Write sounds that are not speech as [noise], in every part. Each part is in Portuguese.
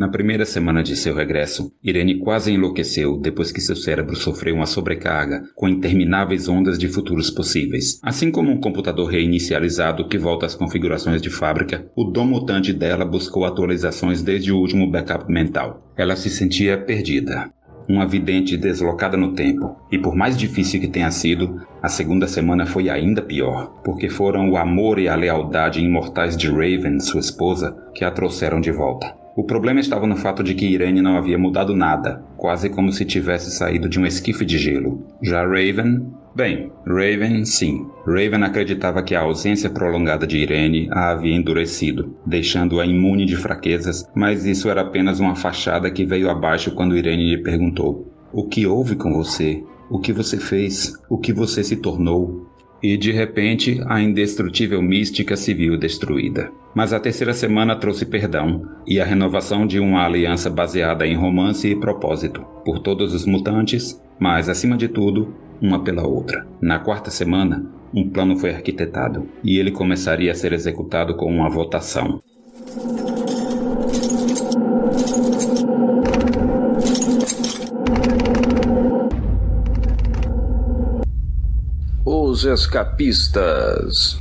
Na primeira semana de seu regresso, Irene quase enlouqueceu depois que seu cérebro sofreu uma sobrecarga com intermináveis ondas de futuros possíveis. Assim como um computador reinicializado que volta às configurações de fábrica, o dom mutante dela buscou atualizações desde o último backup mental. Ela se sentia perdida uma vidente deslocada no tempo, e por mais difícil que tenha sido, a segunda semana foi ainda pior, porque foram o amor e a lealdade imortais de Raven, sua esposa, que a trouxeram de volta. O problema estava no fato de que Irene não havia mudado nada, quase como se tivesse saído de um esquife de gelo. Já Raven. Bem, Raven, sim. Raven acreditava que a ausência prolongada de Irene a havia endurecido, deixando-a imune de fraquezas, mas isso era apenas uma fachada que veio abaixo quando Irene lhe perguntou: O que houve com você? O que você fez? O que você se tornou? E de repente, a indestrutível mística se viu destruída. Mas a terceira semana trouxe perdão e a renovação de uma aliança baseada em romance e propósito, por todos os mutantes, mas acima de tudo, uma pela outra. Na quarta semana, um plano foi arquitetado e ele começaria a ser executado com uma votação. Os escapistas.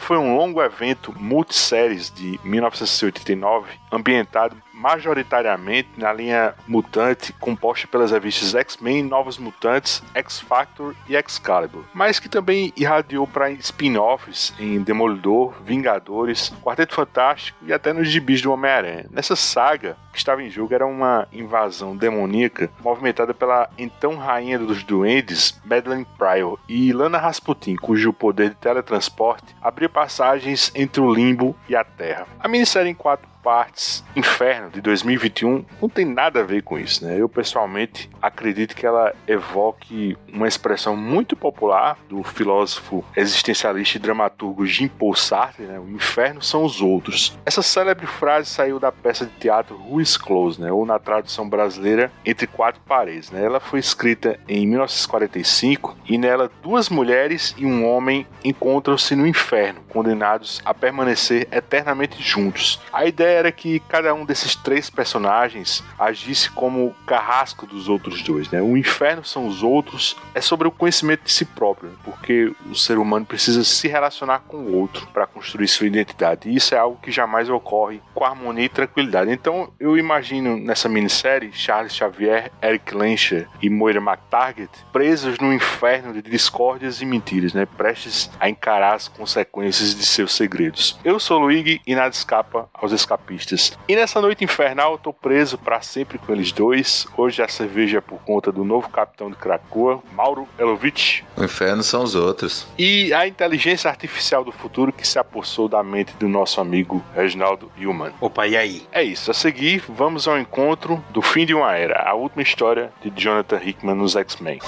Foi um longo evento multisséries de 1989, ambientado majoritariamente na linha mutante composta pelas revistas X-Men, Novos Mutantes, X-Factor e Excalibur, mas que também irradiou para spin-offs em Demolidor, Vingadores, Quarteto Fantástico e até nos gibis do Homem-Aranha. Nessa saga, que estava em jogo era uma invasão demoníaca movimentada pela então rainha dos duendes, Madeline Pryor, e Lana Rasputin, cujo poder de teletransporte abria passagens entre o limbo e a Terra. A minissérie em quatro partes Inferno de 2021 não tem nada a ver com isso, né? Eu pessoalmente acredito que ela evoque uma expressão muito popular do filósofo existencialista e dramaturgo Jean-Paul Sartre, né? O inferno são os outros. Essa célebre frase saiu da peça de teatro Ruiz Close, né? Ou na tradução brasileira Entre Quatro Paredes, né? Ela foi escrita em 1945 e nela duas mulheres e um homem encontram-se no inferno, condenados a permanecer eternamente juntos. A ideia era que cada um desses três personagens agisse como carrasco dos outros dois, né? O inferno são os outros, é sobre o conhecimento de si próprio, né? porque o ser humano precisa se relacionar com o outro para construir sua identidade. E isso é algo que jamais ocorre com harmonia e tranquilidade. Então, eu imagino nessa minissérie Charles Xavier, Eric Lencher e Moira McTarget presos no inferno de discórdias e mentiras, né? Prestes a encarar as consequências de seus segredos. Eu sou Luigi e nada escapa aos escapistas escapistas. E nessa noite infernal eu tô preso para sempre com eles dois. Hoje a cerveja é por conta do novo capitão de Krakoa, Mauro Elovitch. O inferno são os outros. E a inteligência artificial do futuro que se apossou da mente do nosso amigo Reginaldo Human. Opa, e aí? É isso. A seguir, vamos ao encontro do fim de uma era, a última história de Jonathan Hickman nos X-Men.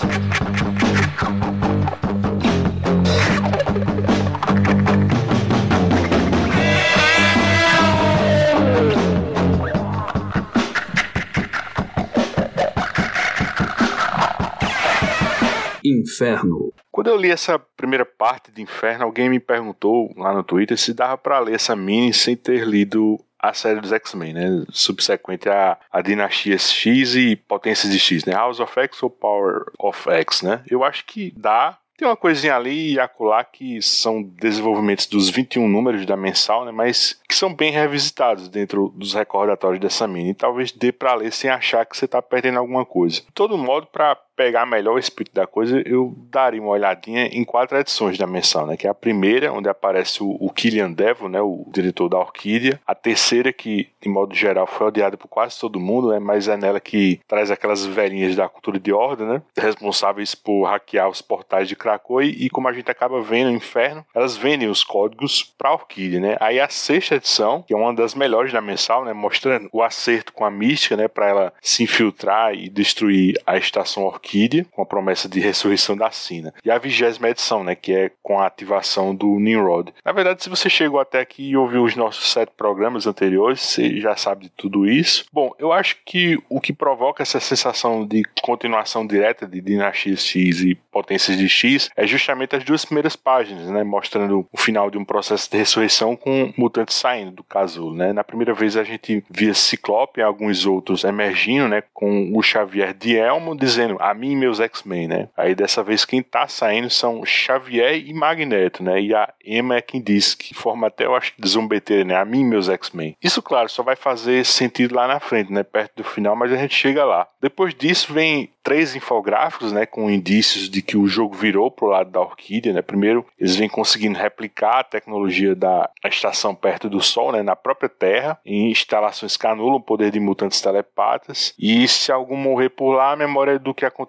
Inferno. Quando eu li essa primeira parte de Inferno, alguém me perguntou lá no Twitter se dava para ler essa mini sem ter lido a série dos X-Men, né? Subsequente a, a Dinastia X e Potências de X, né? House of X ou Power of X, né? Eu acho que dá tem uma coisinha ali e acolá que são desenvolvimentos dos 21 números da mensal, né, mas que são bem revisitados dentro dos recordatórios dessa mini. E talvez dê para ler sem achar que você está perdendo alguma coisa. De todo modo, para pegar melhor o espírito da coisa, eu daria uma olhadinha em quatro edições da mensal, né? Que é a primeira, onde aparece o, o Killian Devil, né? O diretor da Orquídea. A terceira, que de modo geral foi odiada por quase todo mundo, né? Mas é nela que traz aquelas velhinhas da cultura de ordem, né? Responsáveis por hackear os portais de Krakow e, como a gente acaba vendo no inferno, elas vendem os códigos para a Orquídea, né? Aí a sexta edição, que é uma das melhores da mensal, né? Mostrando o acerto com a mística, né? Para ela se infiltrar e destruir a estação Orquídea Com a promessa de ressurreição da Sina. E a vigésima edição, né, que é com a ativação do Nimrod. Na verdade, se você chegou até aqui e ouviu os nossos sete programas anteriores, você já sabe de tudo isso. Bom, eu acho que o que provoca essa sensação de continuação direta de Dinastias X e Potências de X é justamente as duas primeiras páginas, né, mostrando o final de um processo de ressurreição com mutantes saindo do casulo, né? Na primeira vez a gente via Ciclope e alguns outros emergindo, né, com o Xavier de Elmo dizendo a mim e meus X-Men, né? Aí dessa vez quem tá saindo são Xavier e Magneto, né? E a Emma é quem diz que forma até eu acho que zombeteira, né? A mim e meus X-Men. Isso claro, só vai fazer sentido lá na frente, né, perto do final, mas a gente chega lá. Depois disso vem três infográficos, né, com indícios de que o jogo virou pro lado da Orquídea, né? Primeiro, eles vêm conseguindo replicar a tecnologia da estação perto do Sol, né, na própria Terra, em instalações que anulam o poder de mutantes telepatas. E se algum morrer por lá, a memória do que aconteceu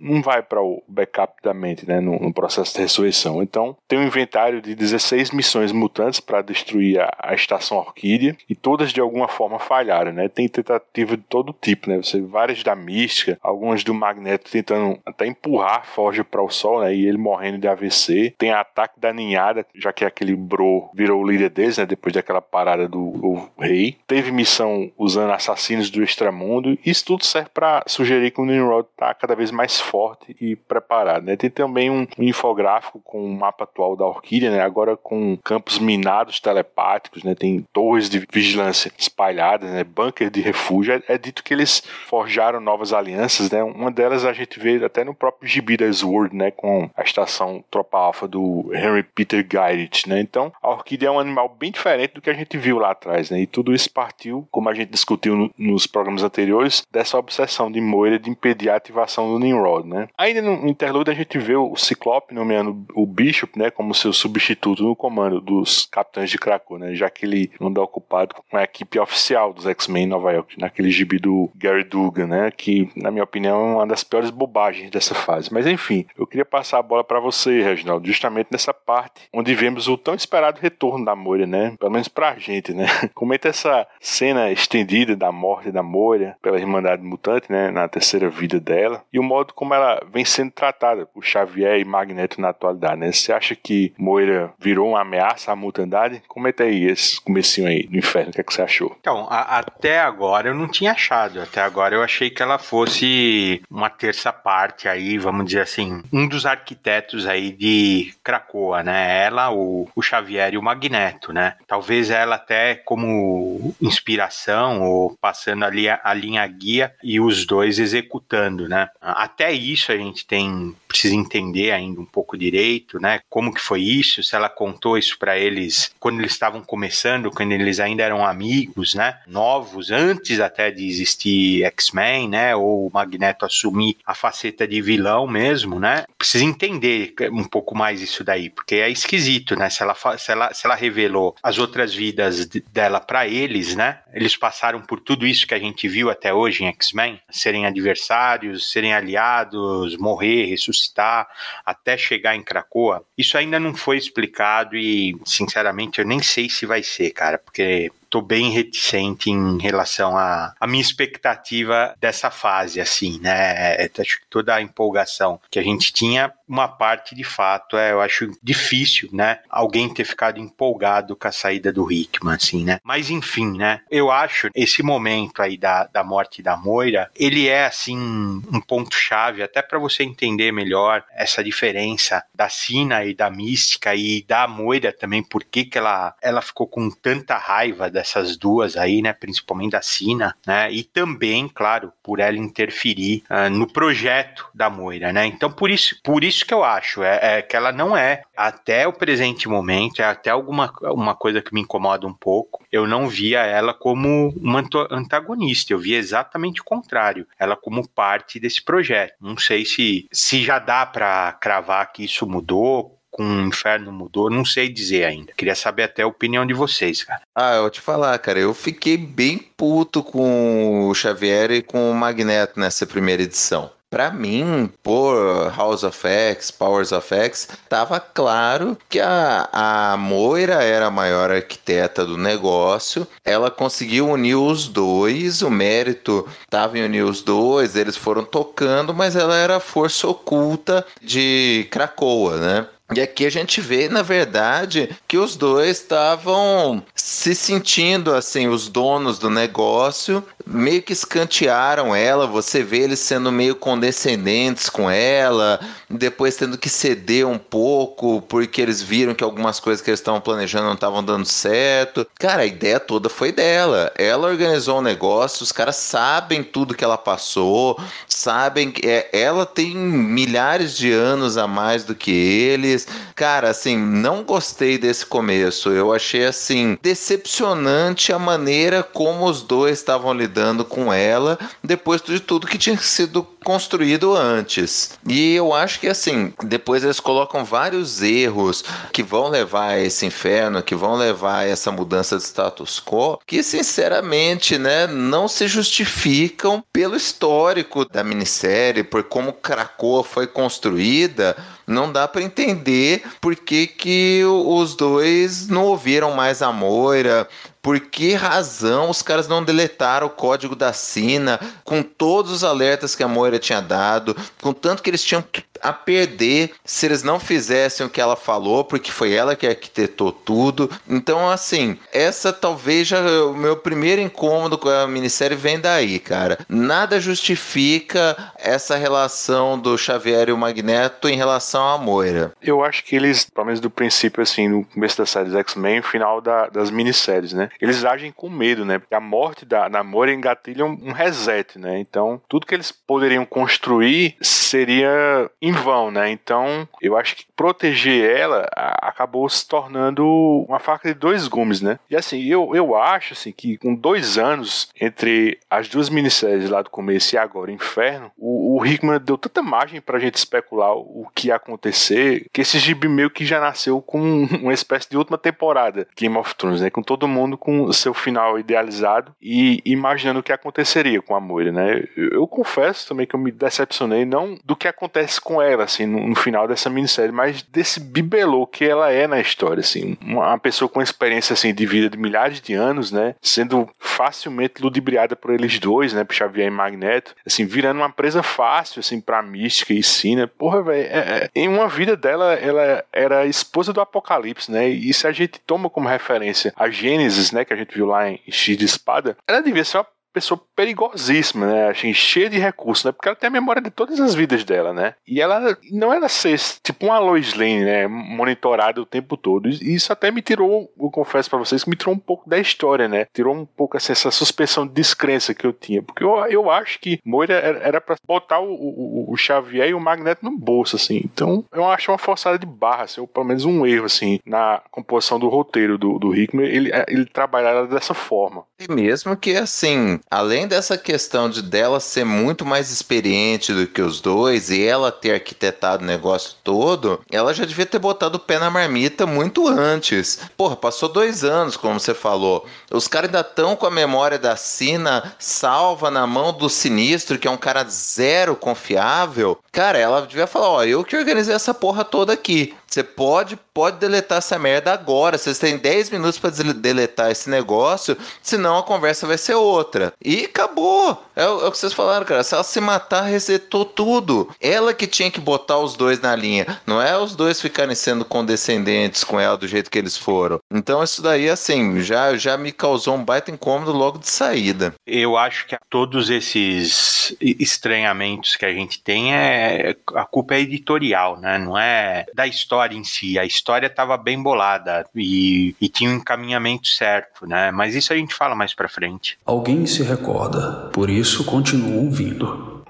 não vai para o backup da mente, né, no, no, processo de ressurreição. Então, tem um inventário de 16 missões mutantes para destruir a, a, estação Orquídea e todas de alguma forma falharam, né? Tem tentativa de todo tipo, né? Você várias da mística, algumas do Magneto tentando até empurrar Forge para o Sol, né? E ele morrendo de AVC. Tem ataque da ninhada, já que aquele Bro virou o líder deles, né? Depois daquela parada do rei. Teve missão usando assassinos do extramundo. Isso tudo serve para sugerir que o Nimrod tá cada vez mais forte e preparado, né? Tem também um, infográfico com o mapa atual da Orquídea, né? Agora com campos minados telepáticos, né? Tem torres de vigilância espalhadas, né? Bunker de refúgio. É, é dito que eles forjaram novas alianças, né? Uma delas a gente vê até no próprio gibi da Sword, né, com a estação Tropa Alpha do Henry Peter Gyrich, né? Então, a orquídea é um animal bem diferente do que a gente viu lá atrás, né? E tudo isso partiu, como a gente discutiu no, nos programas anteriores, dessa obsessão de Moira de impedir a ativação do Nimrod, né? Ainda no interlude a gente vê o Ciclope nomeando o Bishop, né, como seu substituto no comando dos Capitães de Krakow, né? Já que ele anda ocupado com a equipe oficial dos X-Men em Nova York, naquele gibi do Gary Dugan, né? Que, na minha opinião, é uma das piores bobagens dessa fase. Mas enfim, eu queria passar a bola para você, Reginaldo, justamente nessa parte onde vemos o tão esperado retorno da Moira, né? Pelo menos pra gente, né? [laughs] Comenta essa cena estendida da morte da Moira pela Irmandade Mutante, né? Na terceira vida dela. E o modo como ela vem sendo tratada por Xavier e Magneto na atualidade, né? Você acha que Moira virou uma ameaça à mutandade? Comenta aí esse comecinho aí do inferno, o que, é que você achou? Então, a, até agora eu não tinha achado. Até agora eu achei que ela fosse uma terça parte aí, vamos dizer assim, um dos arquitetos aí de Cracoa, né? Ela, o, o Xavier e o Magneto, né? Talvez ela até como inspiração ou passando ali a, a linha guia e os dois executando, né? Até isso a gente tem precisa entender ainda um pouco direito, né? Como que foi isso? Se ela contou isso para eles quando eles estavam começando, quando eles ainda eram amigos, né? Novos, antes até de existir X-Men, né? Ou o Magneto assumir a faceta de vilão mesmo, né? Precisa entender um pouco mais isso daí, porque é esquisito, né? Se ela, se ela, se ela revelou as outras vidas dela para eles, né? Eles passaram por tudo isso que a gente viu até hoje em X-Men, serem adversários, serem aliados, morrer, ressuscitar até chegar em Cracoa, isso ainda não foi explicado e, sinceramente, eu nem sei se vai ser, cara, porque tô bem reticente em relação à, minha expectativa dessa fase, assim, né? É, acho que toda a empolgação que a gente tinha, uma parte de fato, é, eu acho difícil, né? Alguém ter ficado empolgado com a saída do Hickman, assim, né? Mas enfim, né? Eu acho esse momento aí da, da morte da Moira, ele é, assim, um ponto-chave, até para você entender melhor essa diferença da Sina e da Mística e da Moira também, por que, que ela, ela ficou com tanta raiva da dessas duas aí, né, principalmente da Sina, né, e também, claro, por ela interferir uh, no projeto da Moira, né. Então por isso, por isso que eu acho é, é, que ela não é até o presente momento, é até alguma uma coisa que me incomoda um pouco. Eu não via ela como uma antagonista, eu via exatamente o contrário, ela como parte desse projeto. Não sei se se já dá para cravar que isso mudou com o inferno mudou, não sei dizer ainda. Queria saber até a opinião de vocês, cara. Ah, eu vou te falar, cara, eu fiquei bem puto com o Xavier e com o Magneto nessa primeira edição. para mim, por House of X, Powers of X, tava claro que a, a Moira era a maior arquiteta do negócio. Ela conseguiu unir os dois, o mérito estava em unir os dois, eles foram tocando, mas ela era a força oculta de Krakoa, né? E aqui a gente vê, na verdade, que os dois estavam se sentindo assim, os donos do negócio, meio que escantearam ela. Você vê eles sendo meio condescendentes com ela, depois tendo que ceder um pouco, porque eles viram que algumas coisas que eles estavam planejando não estavam dando certo. Cara, a ideia toda foi dela. Ela organizou o um negócio, os caras sabem tudo que ela passou, sabem que é, ela tem milhares de anos a mais do que eles cara, assim, não gostei desse começo. Eu achei assim decepcionante a maneira como os dois estavam lidando com ela depois de tudo que tinha sido construído antes. E eu acho que assim, depois eles colocam vários erros que vão levar a esse inferno, que vão levar a essa mudança de status quo, que sinceramente, né, não se justificam pelo histórico da minissérie, por como Krakoa foi construída, não dá para entender por que, que os dois não ouviram mais a Moira, por que razão os caras não deletaram o código da Sina com todos os alertas que a Moira tinha dado, com tanto que eles tinham a perder se eles não fizessem o que ela falou, porque foi ela que arquitetou tudo. Então, assim, essa talvez já o meu primeiro incômodo com a minissérie vem daí, cara. Nada justifica essa relação do Xavier e o Magneto em relação à Moira. Eu acho que eles, pelo menos do princípio, assim, no começo da série X-Men, final da, das minisséries, né? Eles agem com medo, né? Porque a morte da, da Moira engatilha um, um reset, né? Então, tudo que eles poderiam construir seria em vão, né? Então, eu acho que proteger ela acabou se tornando uma faca de dois gumes, né? E assim, eu, eu acho assim, que com dois anos entre as duas minisséries lá do começo e agora, Inferno, o, o Hickman deu tanta margem pra gente especular o que ia acontecer, que esse gibi meio que já nasceu com [laughs] uma espécie de última temporada Game of Thrones, né? Com todo mundo com o seu final idealizado e imaginando o que aconteceria com a Moira, né? Eu, eu confesso também que eu me decepcionei, não do que acontece com ela, assim, no, no, final dessa minissérie, mas desse bibelô que ela é na história, assim. Uma, pessoa com experiência, assim, de vida de milhares de anos, né? Sendo facilmente ludibriada por eles dois, né? Por Xavier e Magneto, assim, virando uma presa fácil, assim, pra Mística e Sina. Porra, velho, é, é, em uma vida dela, ela era esposa do Apocalipse, né? E se a gente toma como referência a Gênesis, né? Que a gente viu lá em X de Espada, ela devia ser uma pessoa perigosíssima, né? Assim, cheia de recursos, né? Porque ela tem a memória de todas as vidas dela, né? E ela não era ser tipo uma Lois Lane, né? Monitorada o tempo todo. E isso até me tirou, eu confesso para vocês, que me tirou um pouco da história, né? Tirou um pouco assim, essa suspensão de descrença que eu tinha. Porque eu, eu acho que Moira era para botar o, o, o, Xavier e o Magneto no bolso, assim. Então, eu acho uma forçada de barra, assim, ou pelo menos um erro, assim, na composição do roteiro do, do Hickman, ele, ele trabalhar dessa forma. E mesmo que, assim, além dessa questão de dela ser muito mais experiente do que os dois e ela ter arquitetado o negócio todo, ela já devia ter botado o pé na marmita muito antes. Porra, passou dois anos, como você falou. Os caras ainda estão com a memória da Sina salva na mão do Sinistro, que é um cara zero confiável. Cara, ela devia falar: Ó, eu que organizei essa porra toda aqui. Você pode, pode deletar essa merda agora. Vocês têm 10 minutos para deletar esse negócio, senão a conversa vai ser outra. E acabou. É, é, o que vocês falaram, cara. Se ela se matar, resetou tudo. Ela que tinha que botar os dois na linha. Não é os dois ficarem sendo condescendentes com ela do jeito que eles foram. Então isso daí, assim, já, já me causou um baita incômodo logo de saída. Eu acho que todos esses estranhamentos que a gente tem é. A culpa é editorial, né? Não é da história história em si. A história estava bem bolada e, e tinha um encaminhamento certo, né? Mas isso a gente fala mais pra frente. Alguém se recorda, por isso continuo ouvindo.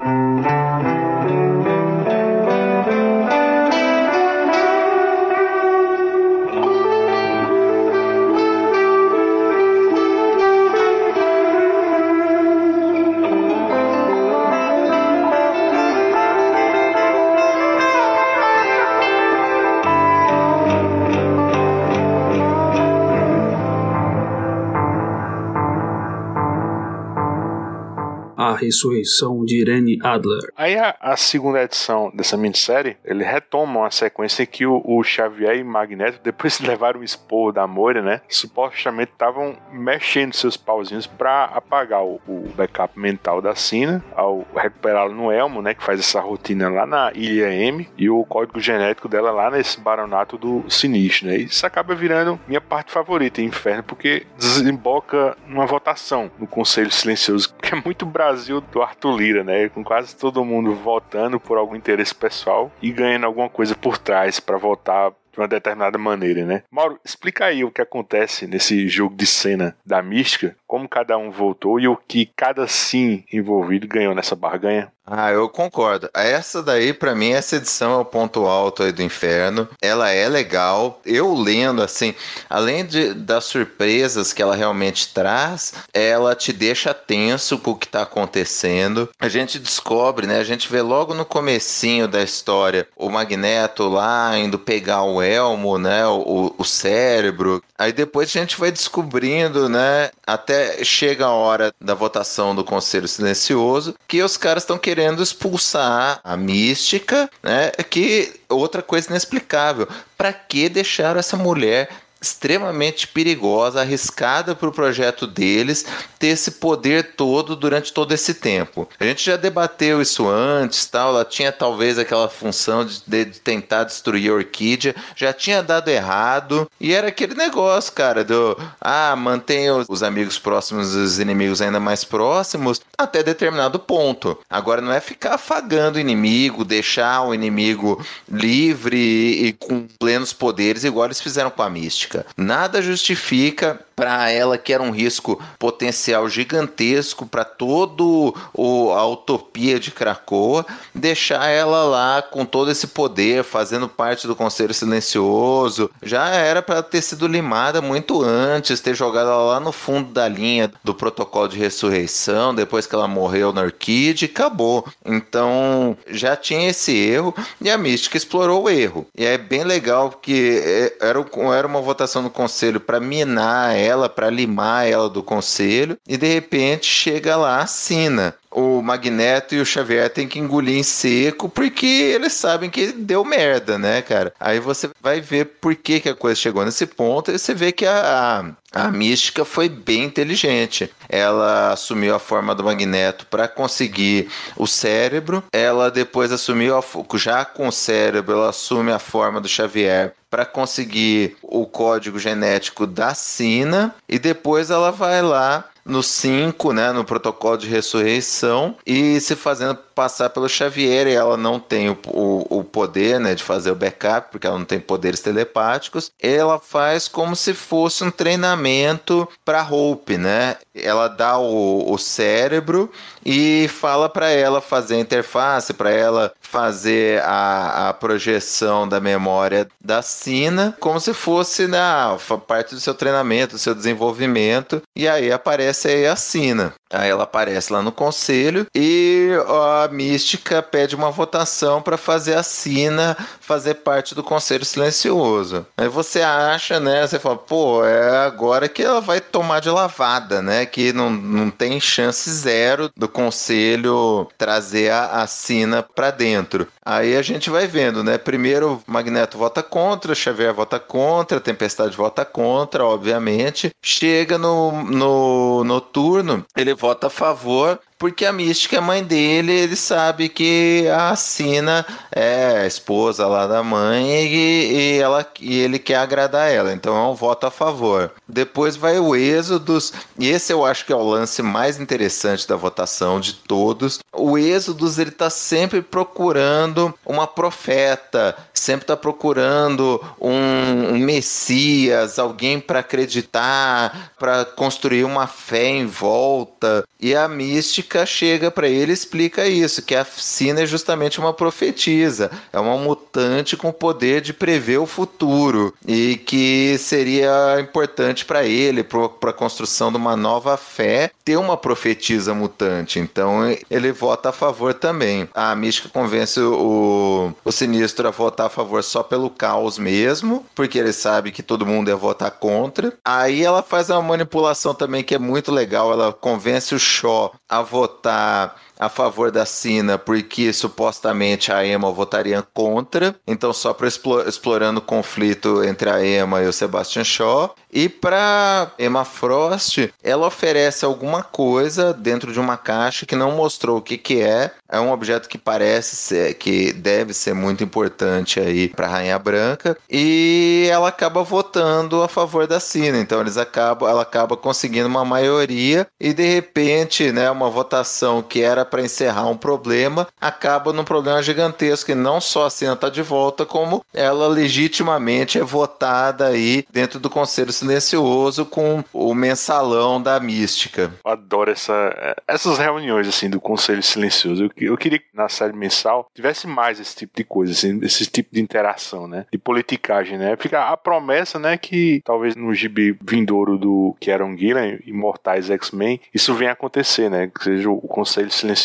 Ressurreição de Irene Adler. Aí a, a segunda edição dessa minissérie, ele retoma uma sequência que o, o Xavier e Magneto, depois de levaram o esporro da Moira, né, supostamente estavam mexendo seus pauzinhos para apagar o, o, backup mental da Sina, ao recuperá-lo no Elmo, né, que faz essa rotina lá na Ilha M, e o código genético dela lá nesse baronato do Sinistro, né, isso acaba virando minha parte favorita em Inferno, porque desemboca numa votação no Conselho Silencioso, que é muito Brasil do Arthur Lira, né, com quase todo mundo votando por algum interesse pessoal e ganhando alguma coisa por trás para votar de uma determinada maneira, né? Mauro, explica aí o que acontece nesse jogo de cena da mística, como cada um voltou e o que cada sim envolvido ganhou nessa barganha. Ah, eu concordo. Essa daí, para mim, essa edição é o ponto alto aí do inferno. Ela é legal. Eu lendo, assim, além de, das surpresas que ela realmente traz, ela te deixa tenso com o que tá acontecendo. A gente descobre, né? A gente vê logo no comecinho da história o Magneto lá indo pegar o elmo, né? O, o cérebro. Aí depois a gente vai descobrindo, né? Até chega a hora da votação do Conselho Silencioso, que os caras estão querendo querendo expulsar a mística, né? Que outra coisa inexplicável. Para que deixaram essa mulher extremamente perigosa, arriscada para o projeto deles ter esse poder todo durante todo esse tempo. A gente já debateu isso antes, tal. Ela tinha talvez aquela função de, de, tentar destruir a orquídea, já tinha dado errado e era aquele negócio, cara, do ah mantenha os, os amigos próximos, os inimigos ainda mais próximos até determinado ponto. Agora não é ficar afagando o inimigo, deixar o inimigo livre e, e com plenos poderes igual eles fizeram com a mística. Nada justifica para ela que era um risco potencial gigantesco para todo o, a utopia de Krakoa, deixar ela lá com todo esse poder, fazendo parte do Conselho Silencioso, já era para ter sido limada muito antes, ter jogado ela lá no fundo da linha do protocolo de ressurreição, depois que ela morreu na Orquídea, acabou. Então já tinha esse erro e a Mística explorou o erro. E é bem legal porque é, era, era uma votação no Conselho para minar ela, para limar ela do conselho, e de repente chega lá, assina o Magneto e o Xavier têm que engolir em seco porque eles sabem que deu merda, né, cara? Aí você vai ver por que, que a coisa chegou nesse ponto e você vê que a, a, a mística foi bem inteligente. Ela assumiu a forma do Magneto para conseguir o cérebro. Ela depois assumiu, a, já com o cérebro, ela assume a forma do Xavier para conseguir o código genético da Sina e depois ela vai lá no 5, né, no protocolo de ressurreição, e se fazendo passar pelo Xavier e ela não tem o, o, o, poder né, de fazer o backup, porque ela não tem poderes telepáticos, ela faz como se fosse um treinamento para Hope, né? Ela dá o, o cérebro e fala para ela fazer a interface, para ela fazer a, a projeção da memória da Sina, como se fosse na né, parte do seu treinamento, do seu desenvolvimento, e aí aparece aí a Sina. Aí ela aparece lá no conselho e a mística pede uma votação para fazer a Sina fazer parte do conselho silencioso. Aí você acha, né? Você fala, pô, é agora que ela vai tomar de lavada, né? Que não, não tem chance zero do conselho trazer a, a Sina para dentro. Aí a gente vai vendo, né? Primeiro Magneto vota contra, Xavier vota contra, Tempestade vota contra, obviamente. Chega no, no noturno, ele vota a favor, porque a Mística é mãe dele, ele sabe que a Sina é a esposa lá da mãe e, e, ela, e ele quer agradar ela, então é um voto a favor. Depois vai o Êxodos, e esse eu acho que é o lance mais interessante da votação de todos. O Êxodos ele tá sempre procurando uma profeta, sempre tá procurando um, um Messias, alguém para acreditar, para construir uma fé em volta. E a mística chega para ele e explica isso, que a Sina é justamente uma profetisa, é uma mutante com poder de prever o futuro e que seria importante para ele, para a construção de uma nova fé, ter uma profetisa mutante. Então ele vota a favor também. A mística convence o, o Sinistro a votar a favor só pelo caos mesmo, porque ele sabe que todo mundo ia votar contra. Aí ela faz uma manipulação também que é muito legal, ela convence o Shaw a votar votar a favor da Sina porque supostamente a Emma votaria contra, então só para explorando o conflito entre a Emma e o Sebastian Shaw. E para Emma Frost, ela oferece alguma coisa dentro de uma caixa que não mostrou o que, que é. É um objeto que parece ser, que deve ser muito importante aí para a Rainha Branca. E ela acaba votando a favor da Sina. Então eles acabam, ela acaba conseguindo uma maioria e de repente, né, uma votação que era para encerrar um problema acaba num problema gigantesco. E não só a Sina está de volta, como ela legitimamente é votada aí dentro do Conselho silencioso com o mensalão da mística. Eu adoro essa, essas reuniões assim do Conselho Silencioso. Eu, eu queria que na série mensal tivesse mais esse tipo de coisa, assim, esse tipo de interação, né? De politicagem, né? Fica a promessa, né, que talvez no gibi vindouro do Kieron Gillen, Imortais X-Men, isso venha a acontecer, né? Que seja o Conselho Silencioso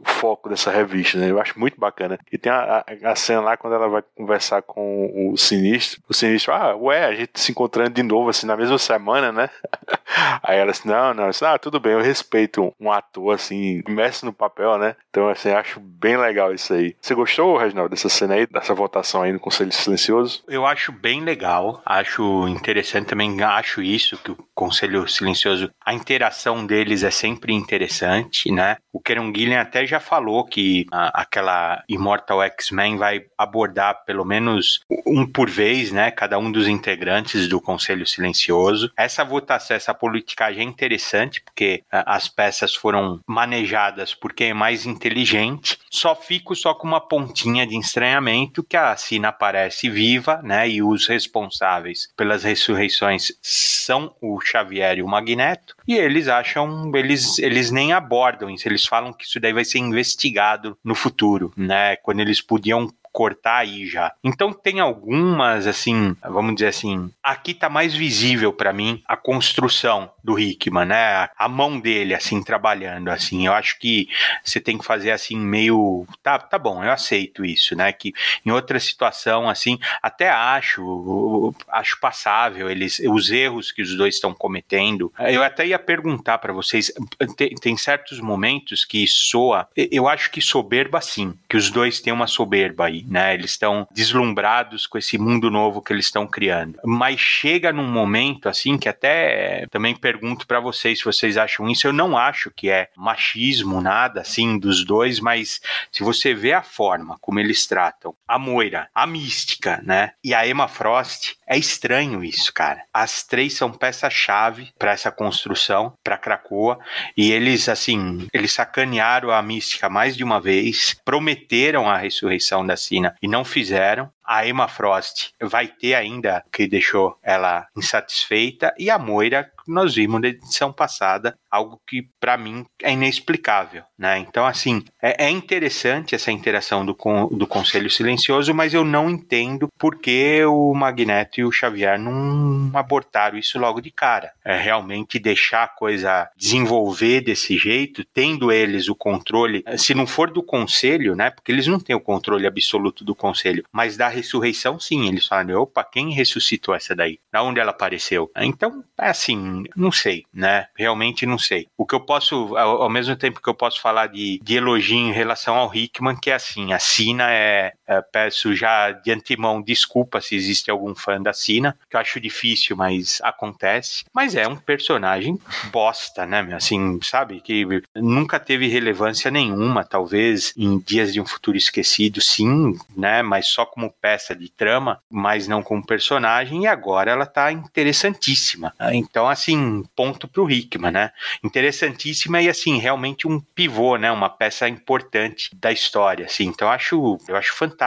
o foco dessa revista, né? Eu acho muito bacana. E tem a, a, a cena lá quando ela vai conversar com o Sinistro. O Sinistro, ah, ué, a gente se encontrando de novo assim na mesma semana, né? [laughs] Aí ela assim, não, não, assim, ah, tudo bem, eu respeito um ator assim, imerso no papel, né? Então, assim, acho bem legal isso aí. Você gostou, Reginaldo, dessa cena aí, dessa votação aí no Conselho Silencioso? Eu acho bem legal, acho interessante também, acho isso, que o Conselho Silencioso, a interação deles é sempre interessante, né? O Gillian até já falou que a, aquela Immortal X-Men vai abordar pelo menos um por vez, né? Cada um dos integrantes do Conselho Silencioso. Essa votação, essa politicagem é interessante, porque a, as peças foram manejadas por quem é mais inteligente. Só fico só com uma pontinha de estranhamento que a Sina aparece viva, né? E os responsáveis pelas ressurreições são o Xavier e o Magneto, e eles acham, eles, eles nem abordam isso, eles falam que isso daí vai ser investigado no futuro, né? Quando eles podiam cortar aí já. Então tem algumas assim, vamos dizer assim, aqui tá mais visível para mim a construção do Hickman, né? A mão dele assim trabalhando assim. Eu acho que você tem que fazer assim meio, tá, tá bom, eu aceito isso, né? Que em outra situação assim, até acho, acho passável eles os erros que os dois estão cometendo. Eu até ia perguntar para vocês, tem, tem certos momentos que soa, eu acho que soberba sim, que os dois têm uma soberba aí, né? Eles estão deslumbrados com esse mundo novo que eles estão criando. Mas chega num momento assim que até também pergunto para vocês se vocês acham isso. Eu não acho que é machismo nada assim dos dois, mas se você vê a forma como eles tratam a Moira, a Mística, né? E a Emma Frost, é estranho isso, cara. As três são peça-chave para essa construção, para Krakoa, e eles assim, eles sacanearam a Mística mais de uma vez, prometeram a ressurreição da Sina e não fizeram a Emma Frost vai ter ainda que deixou ela insatisfeita e a Moira nós vimos na edição passada algo que para mim é inexplicável, né? Então assim é, é, interessante essa interação do, do Conselho Silencioso, mas eu não entendo por que o Magneto e o Xavier não abortaram isso logo de cara. É realmente deixar a coisa desenvolver desse jeito, tendo eles o controle, se não for do Conselho, né? Porque eles não têm o controle absoluto do Conselho, mas da ressurreição, sim. Eles falam, opa, quem ressuscitou essa daí? Da onde ela apareceu? Então, é assim, não sei, né? Realmente não sei. O que eu posso, ao, ao mesmo tempo que eu posso falar de, de elogio em relação ao Hickman, que é assim, a Sina é, é, peço já de antemão desculpa se existe algum fã da Sina, que eu acho difícil, mas acontece. Mas é um personagem bosta, né? Assim, sabe? Que nunca teve relevância nenhuma, talvez em Dias de um Futuro Esquecido, sim, né? Mas só como peça de trama, mas não como personagem, e agora ela tá interessantíssima. Então, assim, ponto pro Hickman, né? Interessantíssima e, assim, realmente um pivô, né? Uma peça importante da história, assim. Então, eu acho, eu acho fantástico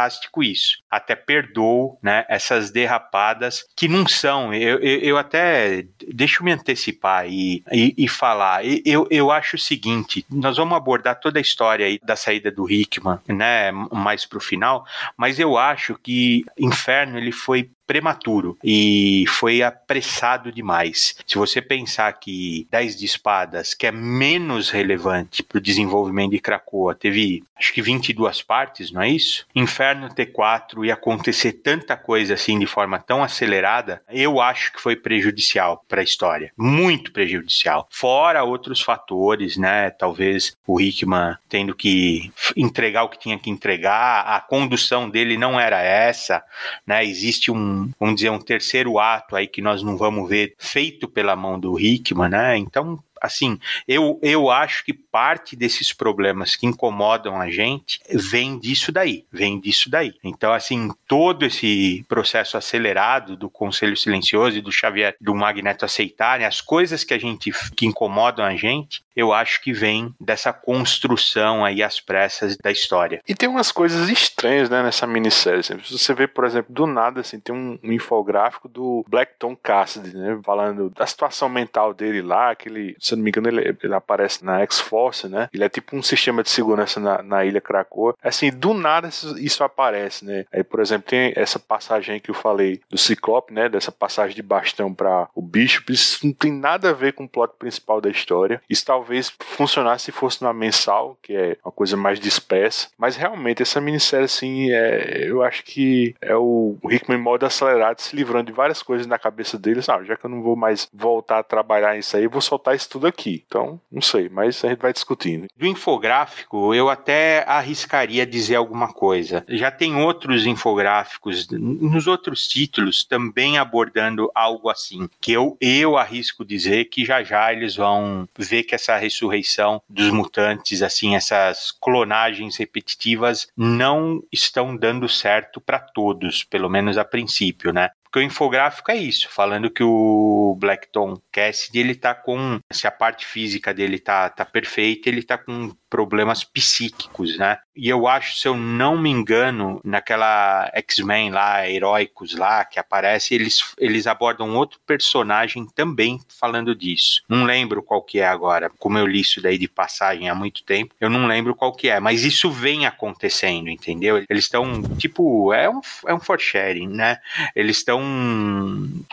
isso. Até perdoo, né? Essas derrapadas que não são, eu, eu, eu até, deixa eu me antecipar e, e, e falar, eu, eu acho o seguinte, nós vamos abordar toda a história aí da saída do Hickman, né? Mais pro final, mas eu acho que Inferno ele foi prematuro e foi apressado demais. Se você pensar que 10 de espadas, que é menos relevante para o desenvolvimento de Krakoa, teve acho que 22 partes, não é isso? Inferno T4 e acontecer tanta coisa assim de forma tão acelerada, eu acho que foi prejudicial para a história. Muito prejudicial. Fora outros fatores, né? Talvez o Hickman tendo que entregar o que tinha que entregar, a condução dele não era essa, né? Existe um, vamos dizer, um terceiro ato aí que nós não vamos ver feito pela mão do Hickman, né? Então assim, eu, eu acho que parte desses problemas que incomodam a gente vem disso daí, vem disso daí. Então, assim, todo esse processo acelerado do Conselho Silencioso e do Xavier, do Magneto aceitarem as coisas que a gente, que incomodam a gente, eu acho que vem dessa construção aí às pressas da história. E tem umas coisas estranhas, né, nessa minissérie. Assim. Você vê, por exemplo, do nada, assim, tem um, infográfico do Blackton Cassidy, né, falando da situação mental dele lá, que ele, se não me engano, ele, ele aparece na X-Force, né? Ele é tipo um sistema de segurança na, na ilha Krakoa. Assim, do nada isso, isso, aparece, né? Aí, por exemplo, tem essa passagem que eu falei do Ciclope, né? Dessa passagem de bastão para o Bishop. Isso não tem nada a ver com o plot principal da história. Isso talvez funcionasse se fosse na mensal, que é uma coisa mais dispersa. Mas realmente, essa minissérie, assim, é, eu acho que é o Rickman modo acelerado, se livrando de várias coisas na cabeça dele. Sabe? Já que eu não vou mais voltar a trabalhar isso aí, vou soltar isso tudo aqui. Então, não sei, mas a gente vai discutindo. Do infográfico, eu até arriscaria dizer alguma coisa. Já tem outros infográficos nos outros títulos também abordando algo assim, que eu, eu arrisco dizer que já já eles vão ver que essa ressurreição dos mutantes, assim, essas clonagens repetitivas não estão dando certo para todos, pelo menos a princípio, né? Porque o infográfico é isso, falando que o Blackton Cassidy, ele tá com, se a parte física dele tá, tá perfeita, ele tá com problemas psíquicos, né? E eu acho, se eu não me engano, naquela X-Men lá, Heróicos lá, que aparece, eles, eles abordam outro personagem também falando disso. Não lembro qual que é agora, como eu li isso daí de passagem há muito tempo, eu não lembro qual que é, mas isso vem acontecendo, entendeu? Eles estão, tipo, é um, é um for-sharing, né? Eles estão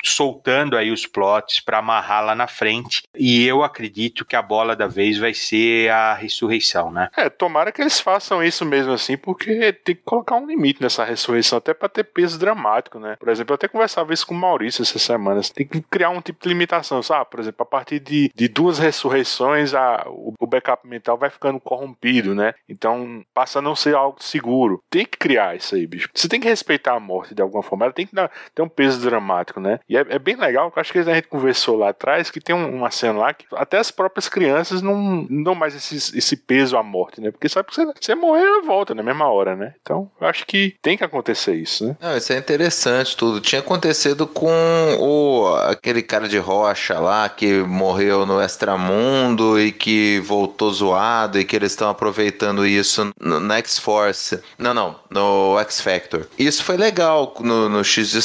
soltando aí os plots para amarrar lá na frente, e eu acredito que a bola da vez vai ser a ressurreição, né? É, tomara que eles façam isso mesmo assim, porque tem que colocar um limite nessa ressurreição, até para ter peso dramático, né? Por exemplo, eu até conversava isso com o Maurício essas semanas. Tem que criar um tipo de limitação, sabe? Por exemplo, a partir de, de duas ressurreições, a, o, o backup mental vai ficando corrompido, né? Então passa a não ser algo seguro. Tem que criar isso aí, bicho. Você tem que respeitar a morte de alguma forma. Ela tem que dar, ter um peso dramático, né? E é, é bem legal, eu acho que a gente conversou lá atrás, que tem um, uma cena lá que até as próprias crianças não, não dão mais esse, esse peso à morte, né? Porque sabe que você, você morre morrer volta na mesma hora, né? Então, eu acho que tem que acontecer isso, né? Não, isso é interessante tudo. Tinha acontecido com o aquele cara de rocha lá que morreu no Extramundo e que voltou zoado e que eles estão aproveitando isso no X-Force. Não, não, no X-Factor. Isso foi legal no, no X de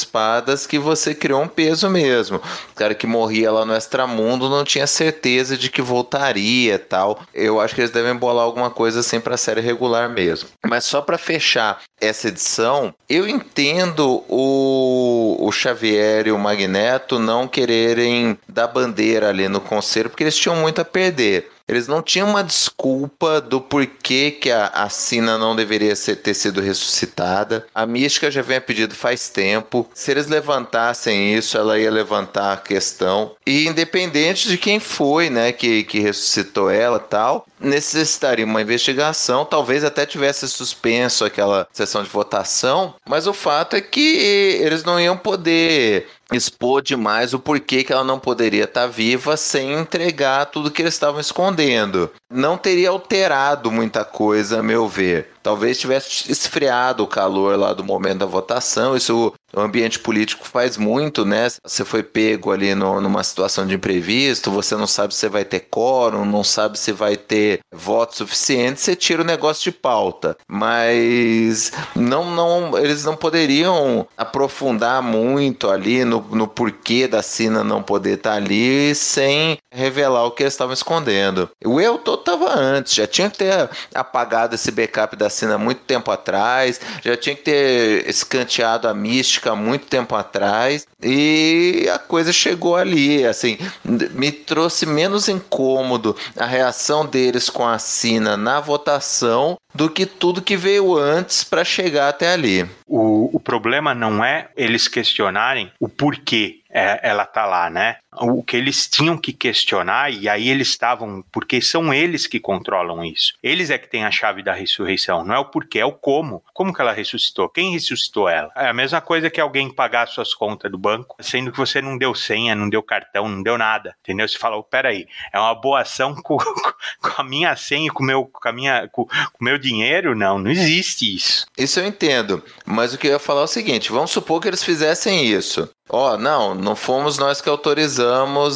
Espadas que você criou um peso mesmo. O cara que morria lá no Extramundo não tinha certeza de que voltaria tal. Eu acho que eles devem bolar alguma coisa assim pra série regular mesmo. Mas só para fechar essa edição, eu entendo o, o Xavier e o Magneto não quererem dar bandeira ali no conselho, porque eles tinham muito a perder. Eles não tinham uma desculpa do porquê que a, a Sina não deveria ser, ter sido ressuscitada. A Mística já vem a pedido faz tempo. Se eles levantassem isso, ela ia levantar a questão. E independente de quem foi, né, que, que ressuscitou ela tal, necessitaria uma investigação. Talvez até tivesse suspenso aquela sessão de votação. Mas o fato é que eles não iam poder expor demais o porquê que ela não poderia estar viva sem entregar tudo que eles estavam escondendo. Não teria alterado muita coisa, a meu ver. Talvez tivesse esfriado o calor lá do momento da votação. Isso o ambiente político faz muito, né? Você foi pego ali no, numa situação de imprevisto, você não sabe se vai ter quórum, não sabe se vai ter voto suficiente, você tira o negócio de pauta. Mas não, não, eles não poderiam aprofundar muito ali no, no porquê da Sina não poder estar ali sem revelar o que eles estavam escondendo. O eu tô tava antes, já tinha que ter apagado esse backup da Sina muito tempo atrás, já tinha que ter escanteado a mística muito tempo atrás e a coisa chegou ali, assim, me trouxe menos incômodo a reação deles com a Sina na votação do que tudo que veio antes para chegar até ali. O, o problema não é eles questionarem o porquê é, ela tá lá, né? O que eles tinham que questionar, e aí eles estavam, porque são eles que controlam isso. Eles é que têm a chave da ressurreição, não é o porquê, é o como. Como que ela ressuscitou? Quem ressuscitou ela? É a mesma coisa que alguém pagar suas contas do banco, sendo que você não deu senha, não deu cartão, não deu nada, entendeu? Você fala, oh, peraí, é uma boa ação [laughs] com, com a minha senha, com, meu, com, a minha, com, com meu dinheiro? Não, não existe isso. Isso eu entendo, mas o que eu ia falar é o seguinte, vamos supor que eles fizessem isso. Ó, oh, não, não fomos nós que autorizamos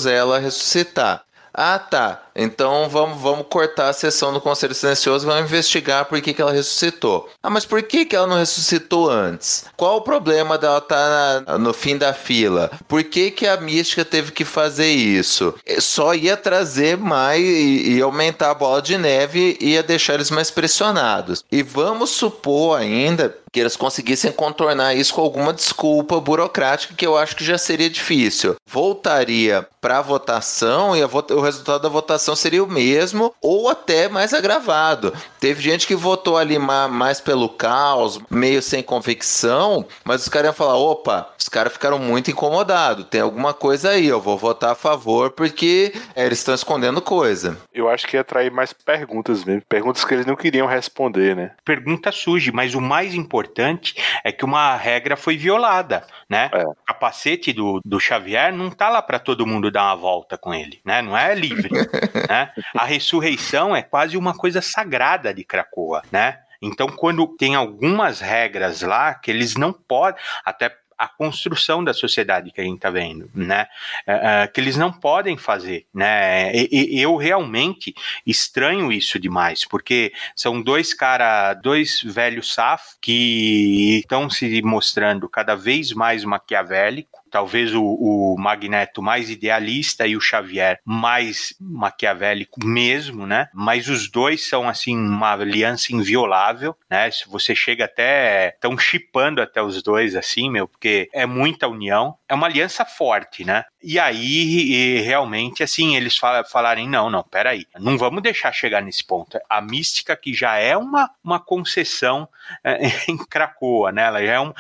ela ressuscitar. Ah, tá. Então vamos, vamos cortar a sessão do Conselho Silencioso e vamos investigar por que, que ela ressuscitou. Ah, mas por que, que ela não ressuscitou antes? Qual o problema dela estar tá no fim da fila? Por que, que a mística teve que fazer isso? Só ia trazer mais e, e aumentar a bola de neve e ia deixar eles mais pressionados. E vamos supor ainda que eles conseguissem contornar isso com alguma desculpa burocrática que eu acho que já seria difícil. Voltaria para a votação e a vo o resultado da votação seria o mesmo ou até mais agravado. Teve gente que votou ali mais pelo caos, meio sem convicção, mas os caras iam falar: opa, os caras ficaram muito incomodados, tem alguma coisa aí, eu vou votar a favor porque é, eles estão escondendo coisa. Eu acho que ia atrair mais perguntas mesmo, perguntas que eles não queriam responder, né? Pergunta surge, mas o mais importante é que uma regra foi violada, né? É. O capacete do, do Xavier não tá lá para todo mundo dar uma volta com ele, né? Não é livre. [laughs] né? A ressurreição é quase uma coisa sagrada de Cracoa, né? Então, quando tem algumas regras lá que eles não podem, até a construção da sociedade que a gente está vendo, né? É, é, que eles não podem fazer, né? E, e, eu realmente estranho isso demais, porque são dois cara, dois velhos safos que estão se mostrando cada vez mais maquiavélicos talvez o, o, Magneto mais idealista e o Xavier mais maquiavélico mesmo, né? Mas os dois são assim uma aliança inviolável, né? Se você chega até estão chipando até os dois assim, meu, porque é muita união, é uma aliança forte, né? E aí, e realmente, assim, eles falarem: não, não, peraí, não vamos deixar chegar nesse ponto. A mística, que já é uma, uma concessão é, [laughs] em Cracoa, né? Ela já é, um,